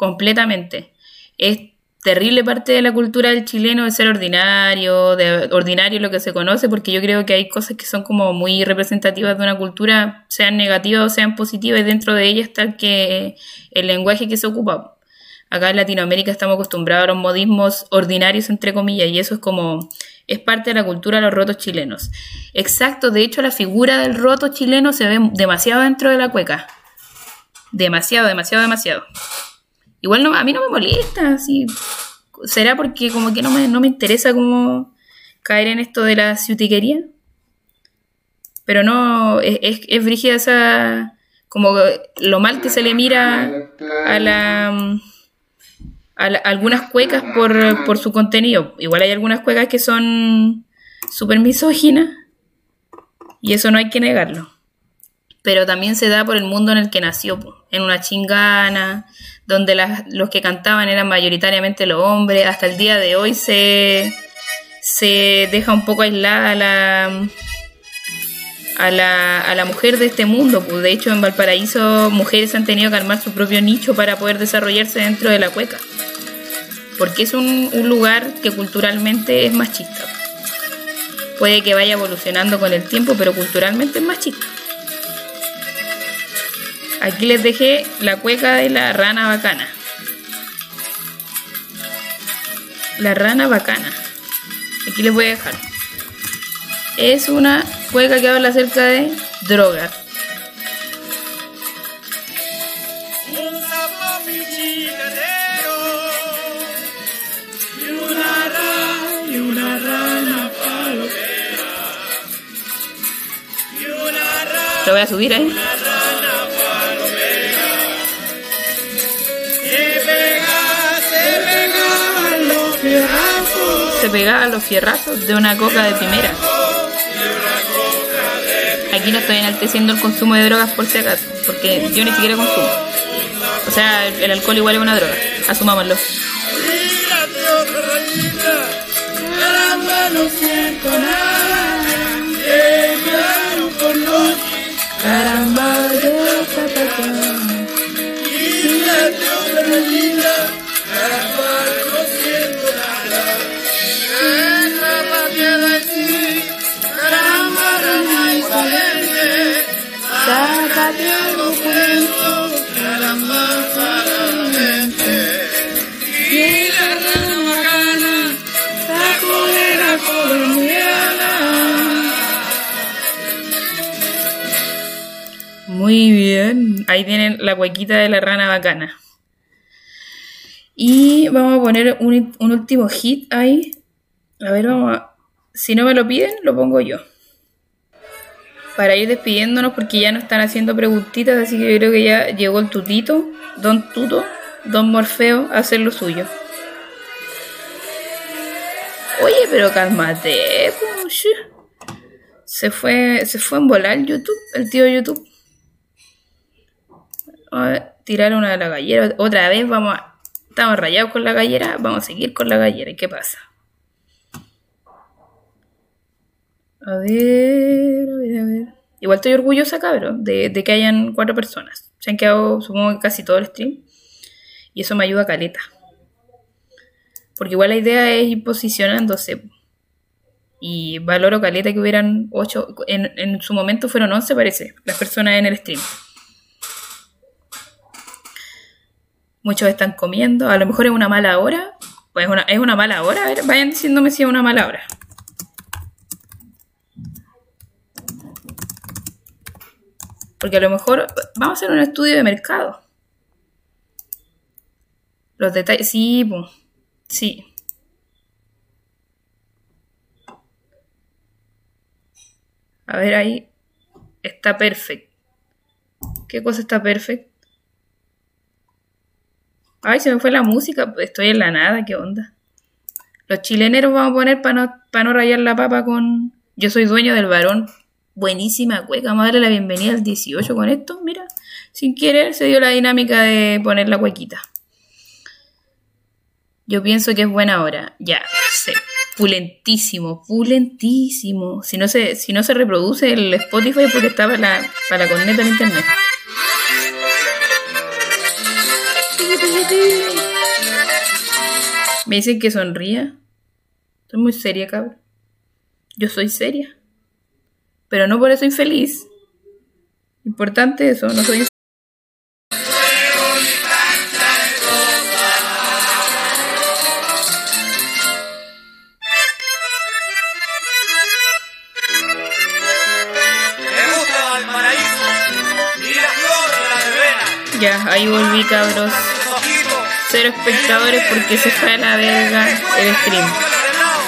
Completamente. Es terrible parte de la cultura del chileno de ser ordinario, de ordinario lo que se conoce, porque yo creo que hay cosas que son como muy representativas de una cultura, sean negativas o sean positivas, y dentro de ellas está que el lenguaje que se ocupa. Acá en Latinoamérica estamos acostumbrados a los modismos ordinarios, entre comillas, y eso es como, es parte de la cultura de los rotos chilenos. Exacto, de hecho la figura del roto chileno se ve demasiado dentro de la cueca. Demasiado, demasiado, demasiado. Igual no, a mí no me molesta, así. ¿Será porque como que no me, no me interesa como caer en esto de la ciutiquería? Pero no, es, es, es brígida esa, como lo mal que se le mira a la... A, algunas cuecas por, por su contenido. Igual hay algunas cuecas que son súper misóginas y eso no hay que negarlo. Pero también se da por el mundo en el que nació, en una chingana, donde las, los que cantaban eran mayoritariamente los hombres. Hasta el día de hoy se, se deja un poco aislada a la, a la, a la mujer de este mundo. Pues de hecho, en Valparaíso, mujeres han tenido que armar su propio nicho para poder desarrollarse dentro de la cueca. Porque es un, un lugar que culturalmente es machista. Puede que vaya evolucionando con el tiempo, pero culturalmente es machista. Aquí les dejé la cueca de la rana bacana. La rana bacana. Aquí les voy a dejar. Es una cueca que habla acerca de drogas. Lo voy a subir ahí. Se pegaba los fierrazos de una coca de primera. Aquí no estoy enalteciendo el consumo de drogas por si acaso, porque yo ni siquiera consumo. O sea, el alcohol igual es una droga, asumámoslo. caramba, yo. Rana bacana, la colera colombiana. Muy bien, ahí tienen la huequita de la rana bacana. Y vamos a poner un, un último hit ahí. A ver, vamos a... Si no me lo piden, lo pongo yo para ir despidiéndonos porque ya nos están haciendo preguntitas, así que yo creo que ya llegó el tutito, don Tuto, don Morfeo, a hacer lo suyo. Oye, pero cálmate, se fue, se fue en volar YouTube, el tío YouTube. A ver, tirar una de la gallera. Otra vez vamos a... Estamos rayados con la gallera, vamos a seguir con la gallera. ¿Y qué pasa? A ver, a ver, a ver. Igual estoy orgullosa, cabrón, de, de que hayan cuatro personas. Se han quedado, supongo casi todo el stream. Y eso me ayuda a caleta. Porque igual la idea es ir posicionándose. Y valoro caleta que hubieran ocho. En, su momento fueron once, parece, las personas en el stream. Muchos están comiendo. A lo mejor es una mala hora. Pues es una, es una mala hora. A ver, vayan diciéndome si es una mala hora. Porque a lo mejor vamos a hacer un estudio de mercado. Los detalles, sí, sí. A ver ahí. Está perfecto. ¿Qué cosa está perfecto? Ay, se me fue la música. Estoy en la nada, ¿qué onda? Los chileneros vamos a poner para no, para no rayar la papa con... Yo soy dueño del varón buenísima cueca. Vamos a darle la bienvenida al 18 con esto. Mira, sin querer se dio la dinámica de poner la cuequita. Yo pienso que es buena hora. Ya, sé. Pulentísimo, pulentísimo. Si no se, si no se reproduce el Spotify porque está para la, para la corneta de internet. Me dicen que sonría. Estoy muy seria, cabrón. Yo soy seria pero no por eso infeliz. Importante eso, no soy Ya, ahí volví cabros. Cero espectadores porque se fue a la verga el stream.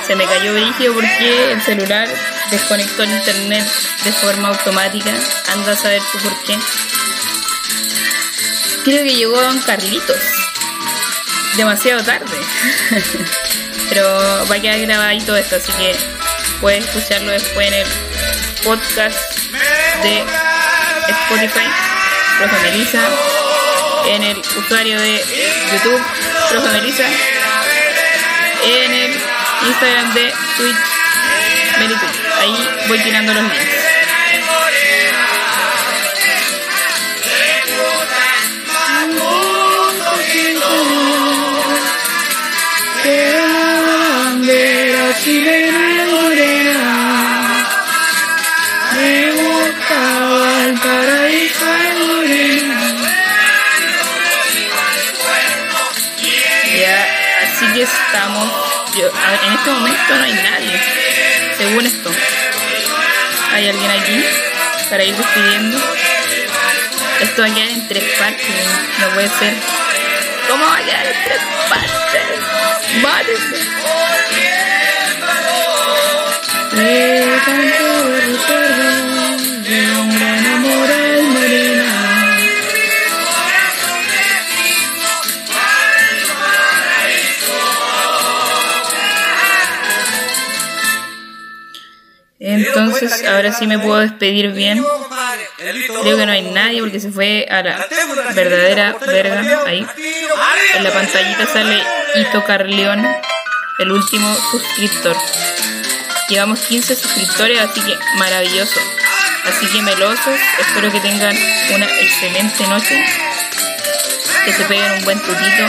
Se me cayó brígido porque el celular desconectó el internet de forma automática. Anda a saber tú por qué. Creo que llegó Don Carlitos. Demasiado tarde. Pero va a quedar grabadito esto, así que puedes escucharlo después en el podcast de Spotify, Profe en el usuario de YouTube, Profe Melissa, en el Instagram de Twitch Ahí voy tirando los links. chilena morena ya así que estamos yo, en este momento no hay nadie según esto. ¿Hay alguien aquí para ir despidiendo? Esto va a quedar en tres partes, no puede ser. ¿Cómo va a quedar en tres partes? Mátenme. Entonces, ahora sí me puedo despedir bien. Creo que no hay nadie porque se fue a la verdadera verga. Ahí. En la pantallita sale Ito Carleón, el último suscriptor. Llevamos 15 suscriptores, así que maravilloso. Así que melosos, espero que tengan una excelente noche. Que se peguen un buen tutito.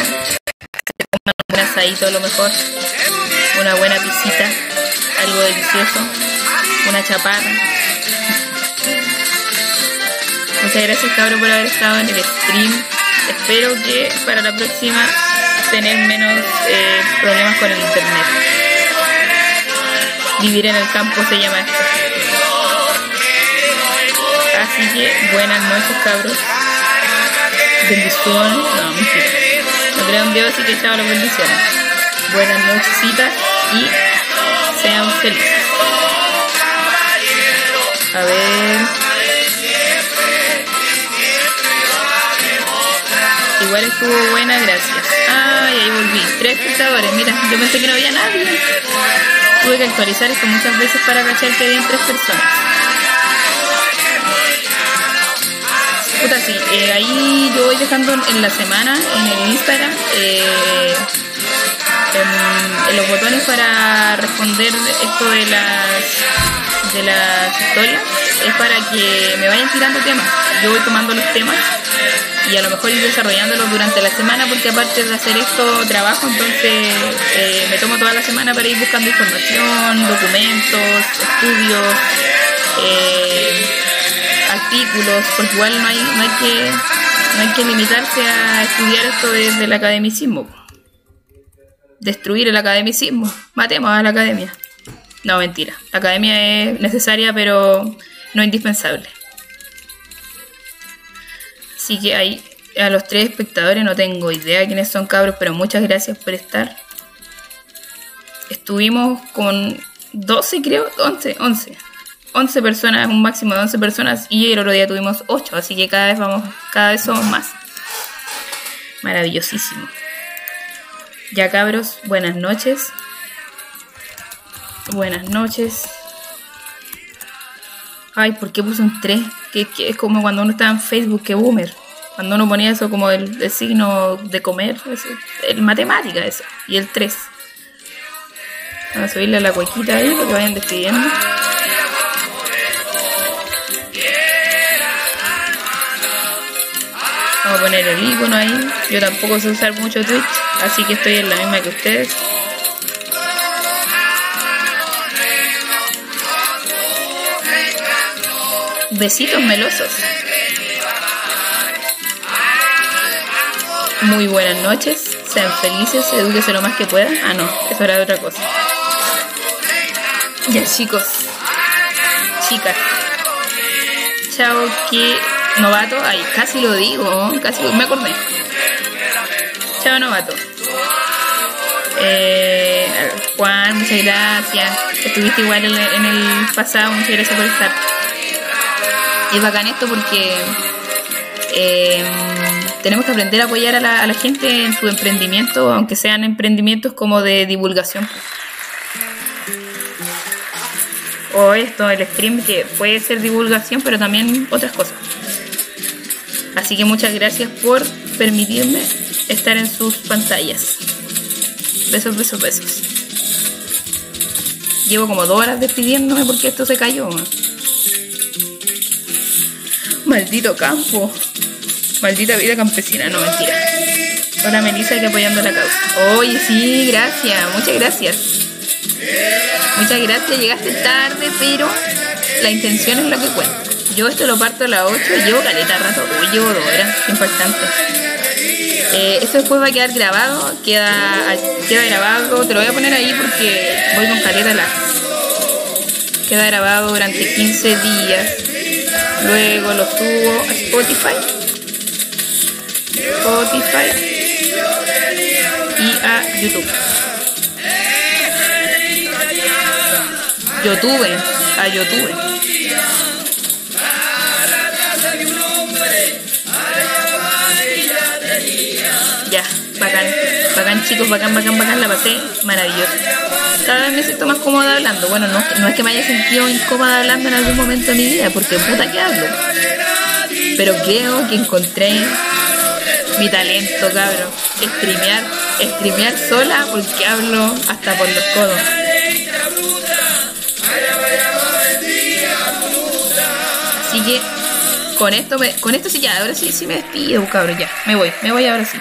Que un buen asadito a lo mejor. Una buena pisita. Algo delicioso una chaparra. Muchas gracias, cabro, por haber estado en el stream. Espero que para la próxima tener menos eh, problemas con el internet. Vivir en el campo se llama esto. Así que buenas noches, cabros. Bendiciones. No, mentira. No creo en Dios, así que chao las bendiciones. Buenas nochesitas y sean felices. A ver. Igual estuvo buena, gracias. Ay, ahí volví. Tres espectadores. Mira, yo pensé que no había nadie. Tuve que actualizar esto muchas veces para cachar que había tres personas. Puta, sí. Eh, ahí yo voy dejando en la semana, en el Instagram, eh, en los botones para responder esto de las de las historias es para que me vayan tirando temas. Yo voy tomando los temas y a lo mejor ir desarrollándolos durante la semana porque aparte de hacer esto trabajo, entonces eh, me tomo toda la semana para ir buscando información, documentos, estudios, eh, artículos, porque igual no hay, no hay que no hay que limitarse a estudiar esto desde el academicismo. Destruir el academicismo. Matemos a la academia. No, mentira. La academia es necesaria, pero no indispensable. Así que ahí a los tres espectadores no tengo idea quiénes son cabros, pero muchas gracias por estar. Estuvimos con 12, creo, 11, 11. 11 personas, un máximo de 11 personas y el otro día tuvimos 8, así que cada vez vamos, cada vez somos más. Maravillosísimo. Ya cabros, buenas noches. Buenas noches. Ay, ¿por qué puse un 3? Que, es como cuando uno estaba en Facebook, que boomer. Cuando uno ponía eso como el, signo de comer, el matemática eso. Y el 3. Vamos a subirle a la cuequita ahí para que vayan despidiendo. Vamos a poner el icono ahí. Yo tampoco sé usar mucho Twitch, así que estoy en la misma que ustedes. Besitos melosos. Muy buenas noches, sean felices, edúquese lo más que puedan. Ah, no, eso era de otra cosa. Ya, chicos, chicas, chao, que novato. Ay, casi lo digo, casi me acordé. Chao, novato. Eh, Juan, muchas gracias. Estuviste igual en el pasado, muchas gracias por estar. Es bacán esto porque eh, tenemos que aprender a apoyar a la, a la gente en su emprendimiento, aunque sean emprendimientos como de divulgación. O esto, el stream, que puede ser divulgación, pero también otras cosas. Así que muchas gracias por permitirme estar en sus pantallas. Besos, besos, besos. Llevo como dos horas despidiéndome porque esto se cayó. Maldito campo. Maldita vida campesina, no mentira. Hola Melissa que apoyando la causa. Oye, sí, gracias, muchas gracias. Muchas gracias, llegaste tarde, pero la intención es lo que cuenta. Yo esto lo parto a las 8 y llevo caleta rato. Uy, llevo dos horas, impactante. Eh, esto después va a quedar grabado, queda, queda grabado, te lo voy a poner ahí porque voy con caleta la. Queda grabado durante 15 días. Luego lo subo a Spotify. Spotify y a YouTube. YouTube, a YouTube. Ya, bacán, bacán chicos, bacán, bacán, bacán, la pasé maravilloso. Vez me siento más cómoda hablando. Bueno, no, no es que me haya sentido incómoda hablando en algún momento de mi vida, porque puta que hablo. Pero creo que encontré mi talento, cabrón. Streamear, streamear sola porque hablo hasta por los codos. Así que con esto, me, con esto sí ya, ahora sí, sí me despido, cabrón, ya, me voy, me voy ahora sí.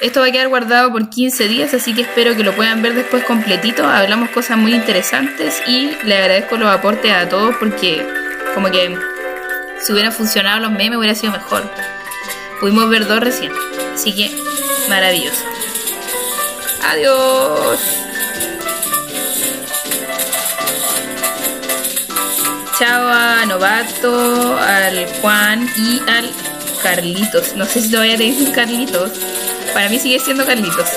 Esto va a quedar guardado por 15 días, así que espero que lo puedan ver después completito. Hablamos cosas muy interesantes y le agradezco los aportes a todos porque como que Si hubieran funcionado los memes hubiera sido mejor. Pudimos ver dos recién. Así que maravilloso. Adiós. Chao a Novato, al Juan y al Carlitos. No sé si todavía te dicen Carlitos. Para mí sigue siendo Carlitos.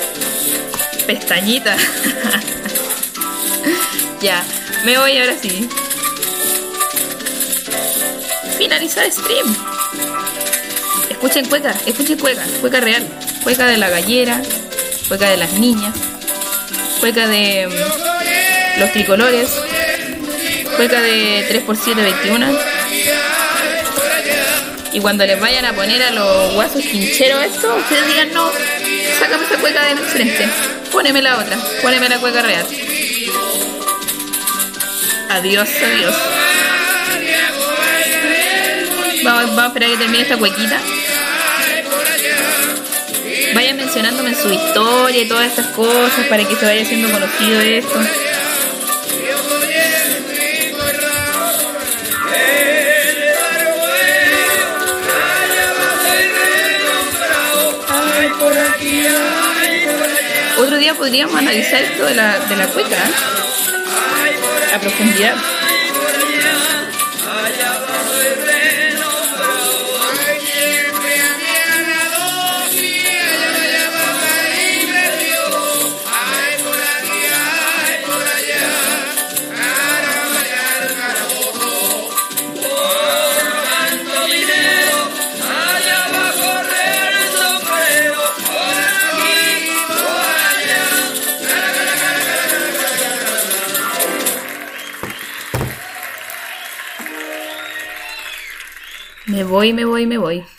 Pestañita. ya, me voy ahora sí. Finalizar stream. Escuchen cueca, escuchen cueca, cueca real. Cueca de la gallera, cueca de las niñas, cueca de mm, los tricolores, cueca de 3x7 21. Y cuando les vayan a poner a los guasos quincheros esto, ustedes digan no, sácame esa cueca de frente, póneme la otra, póneme la cueca real. Adiós, adiós. Vamos, vamos a esperar que termine esta cuequita. Vayan mencionándome en su historia y todas estas cosas para que se vaya haciendo conocido esto. Otro día podríamos analizar esto de la, de la cueca ¿eh? a profundidad. Voy, me voy, me voy.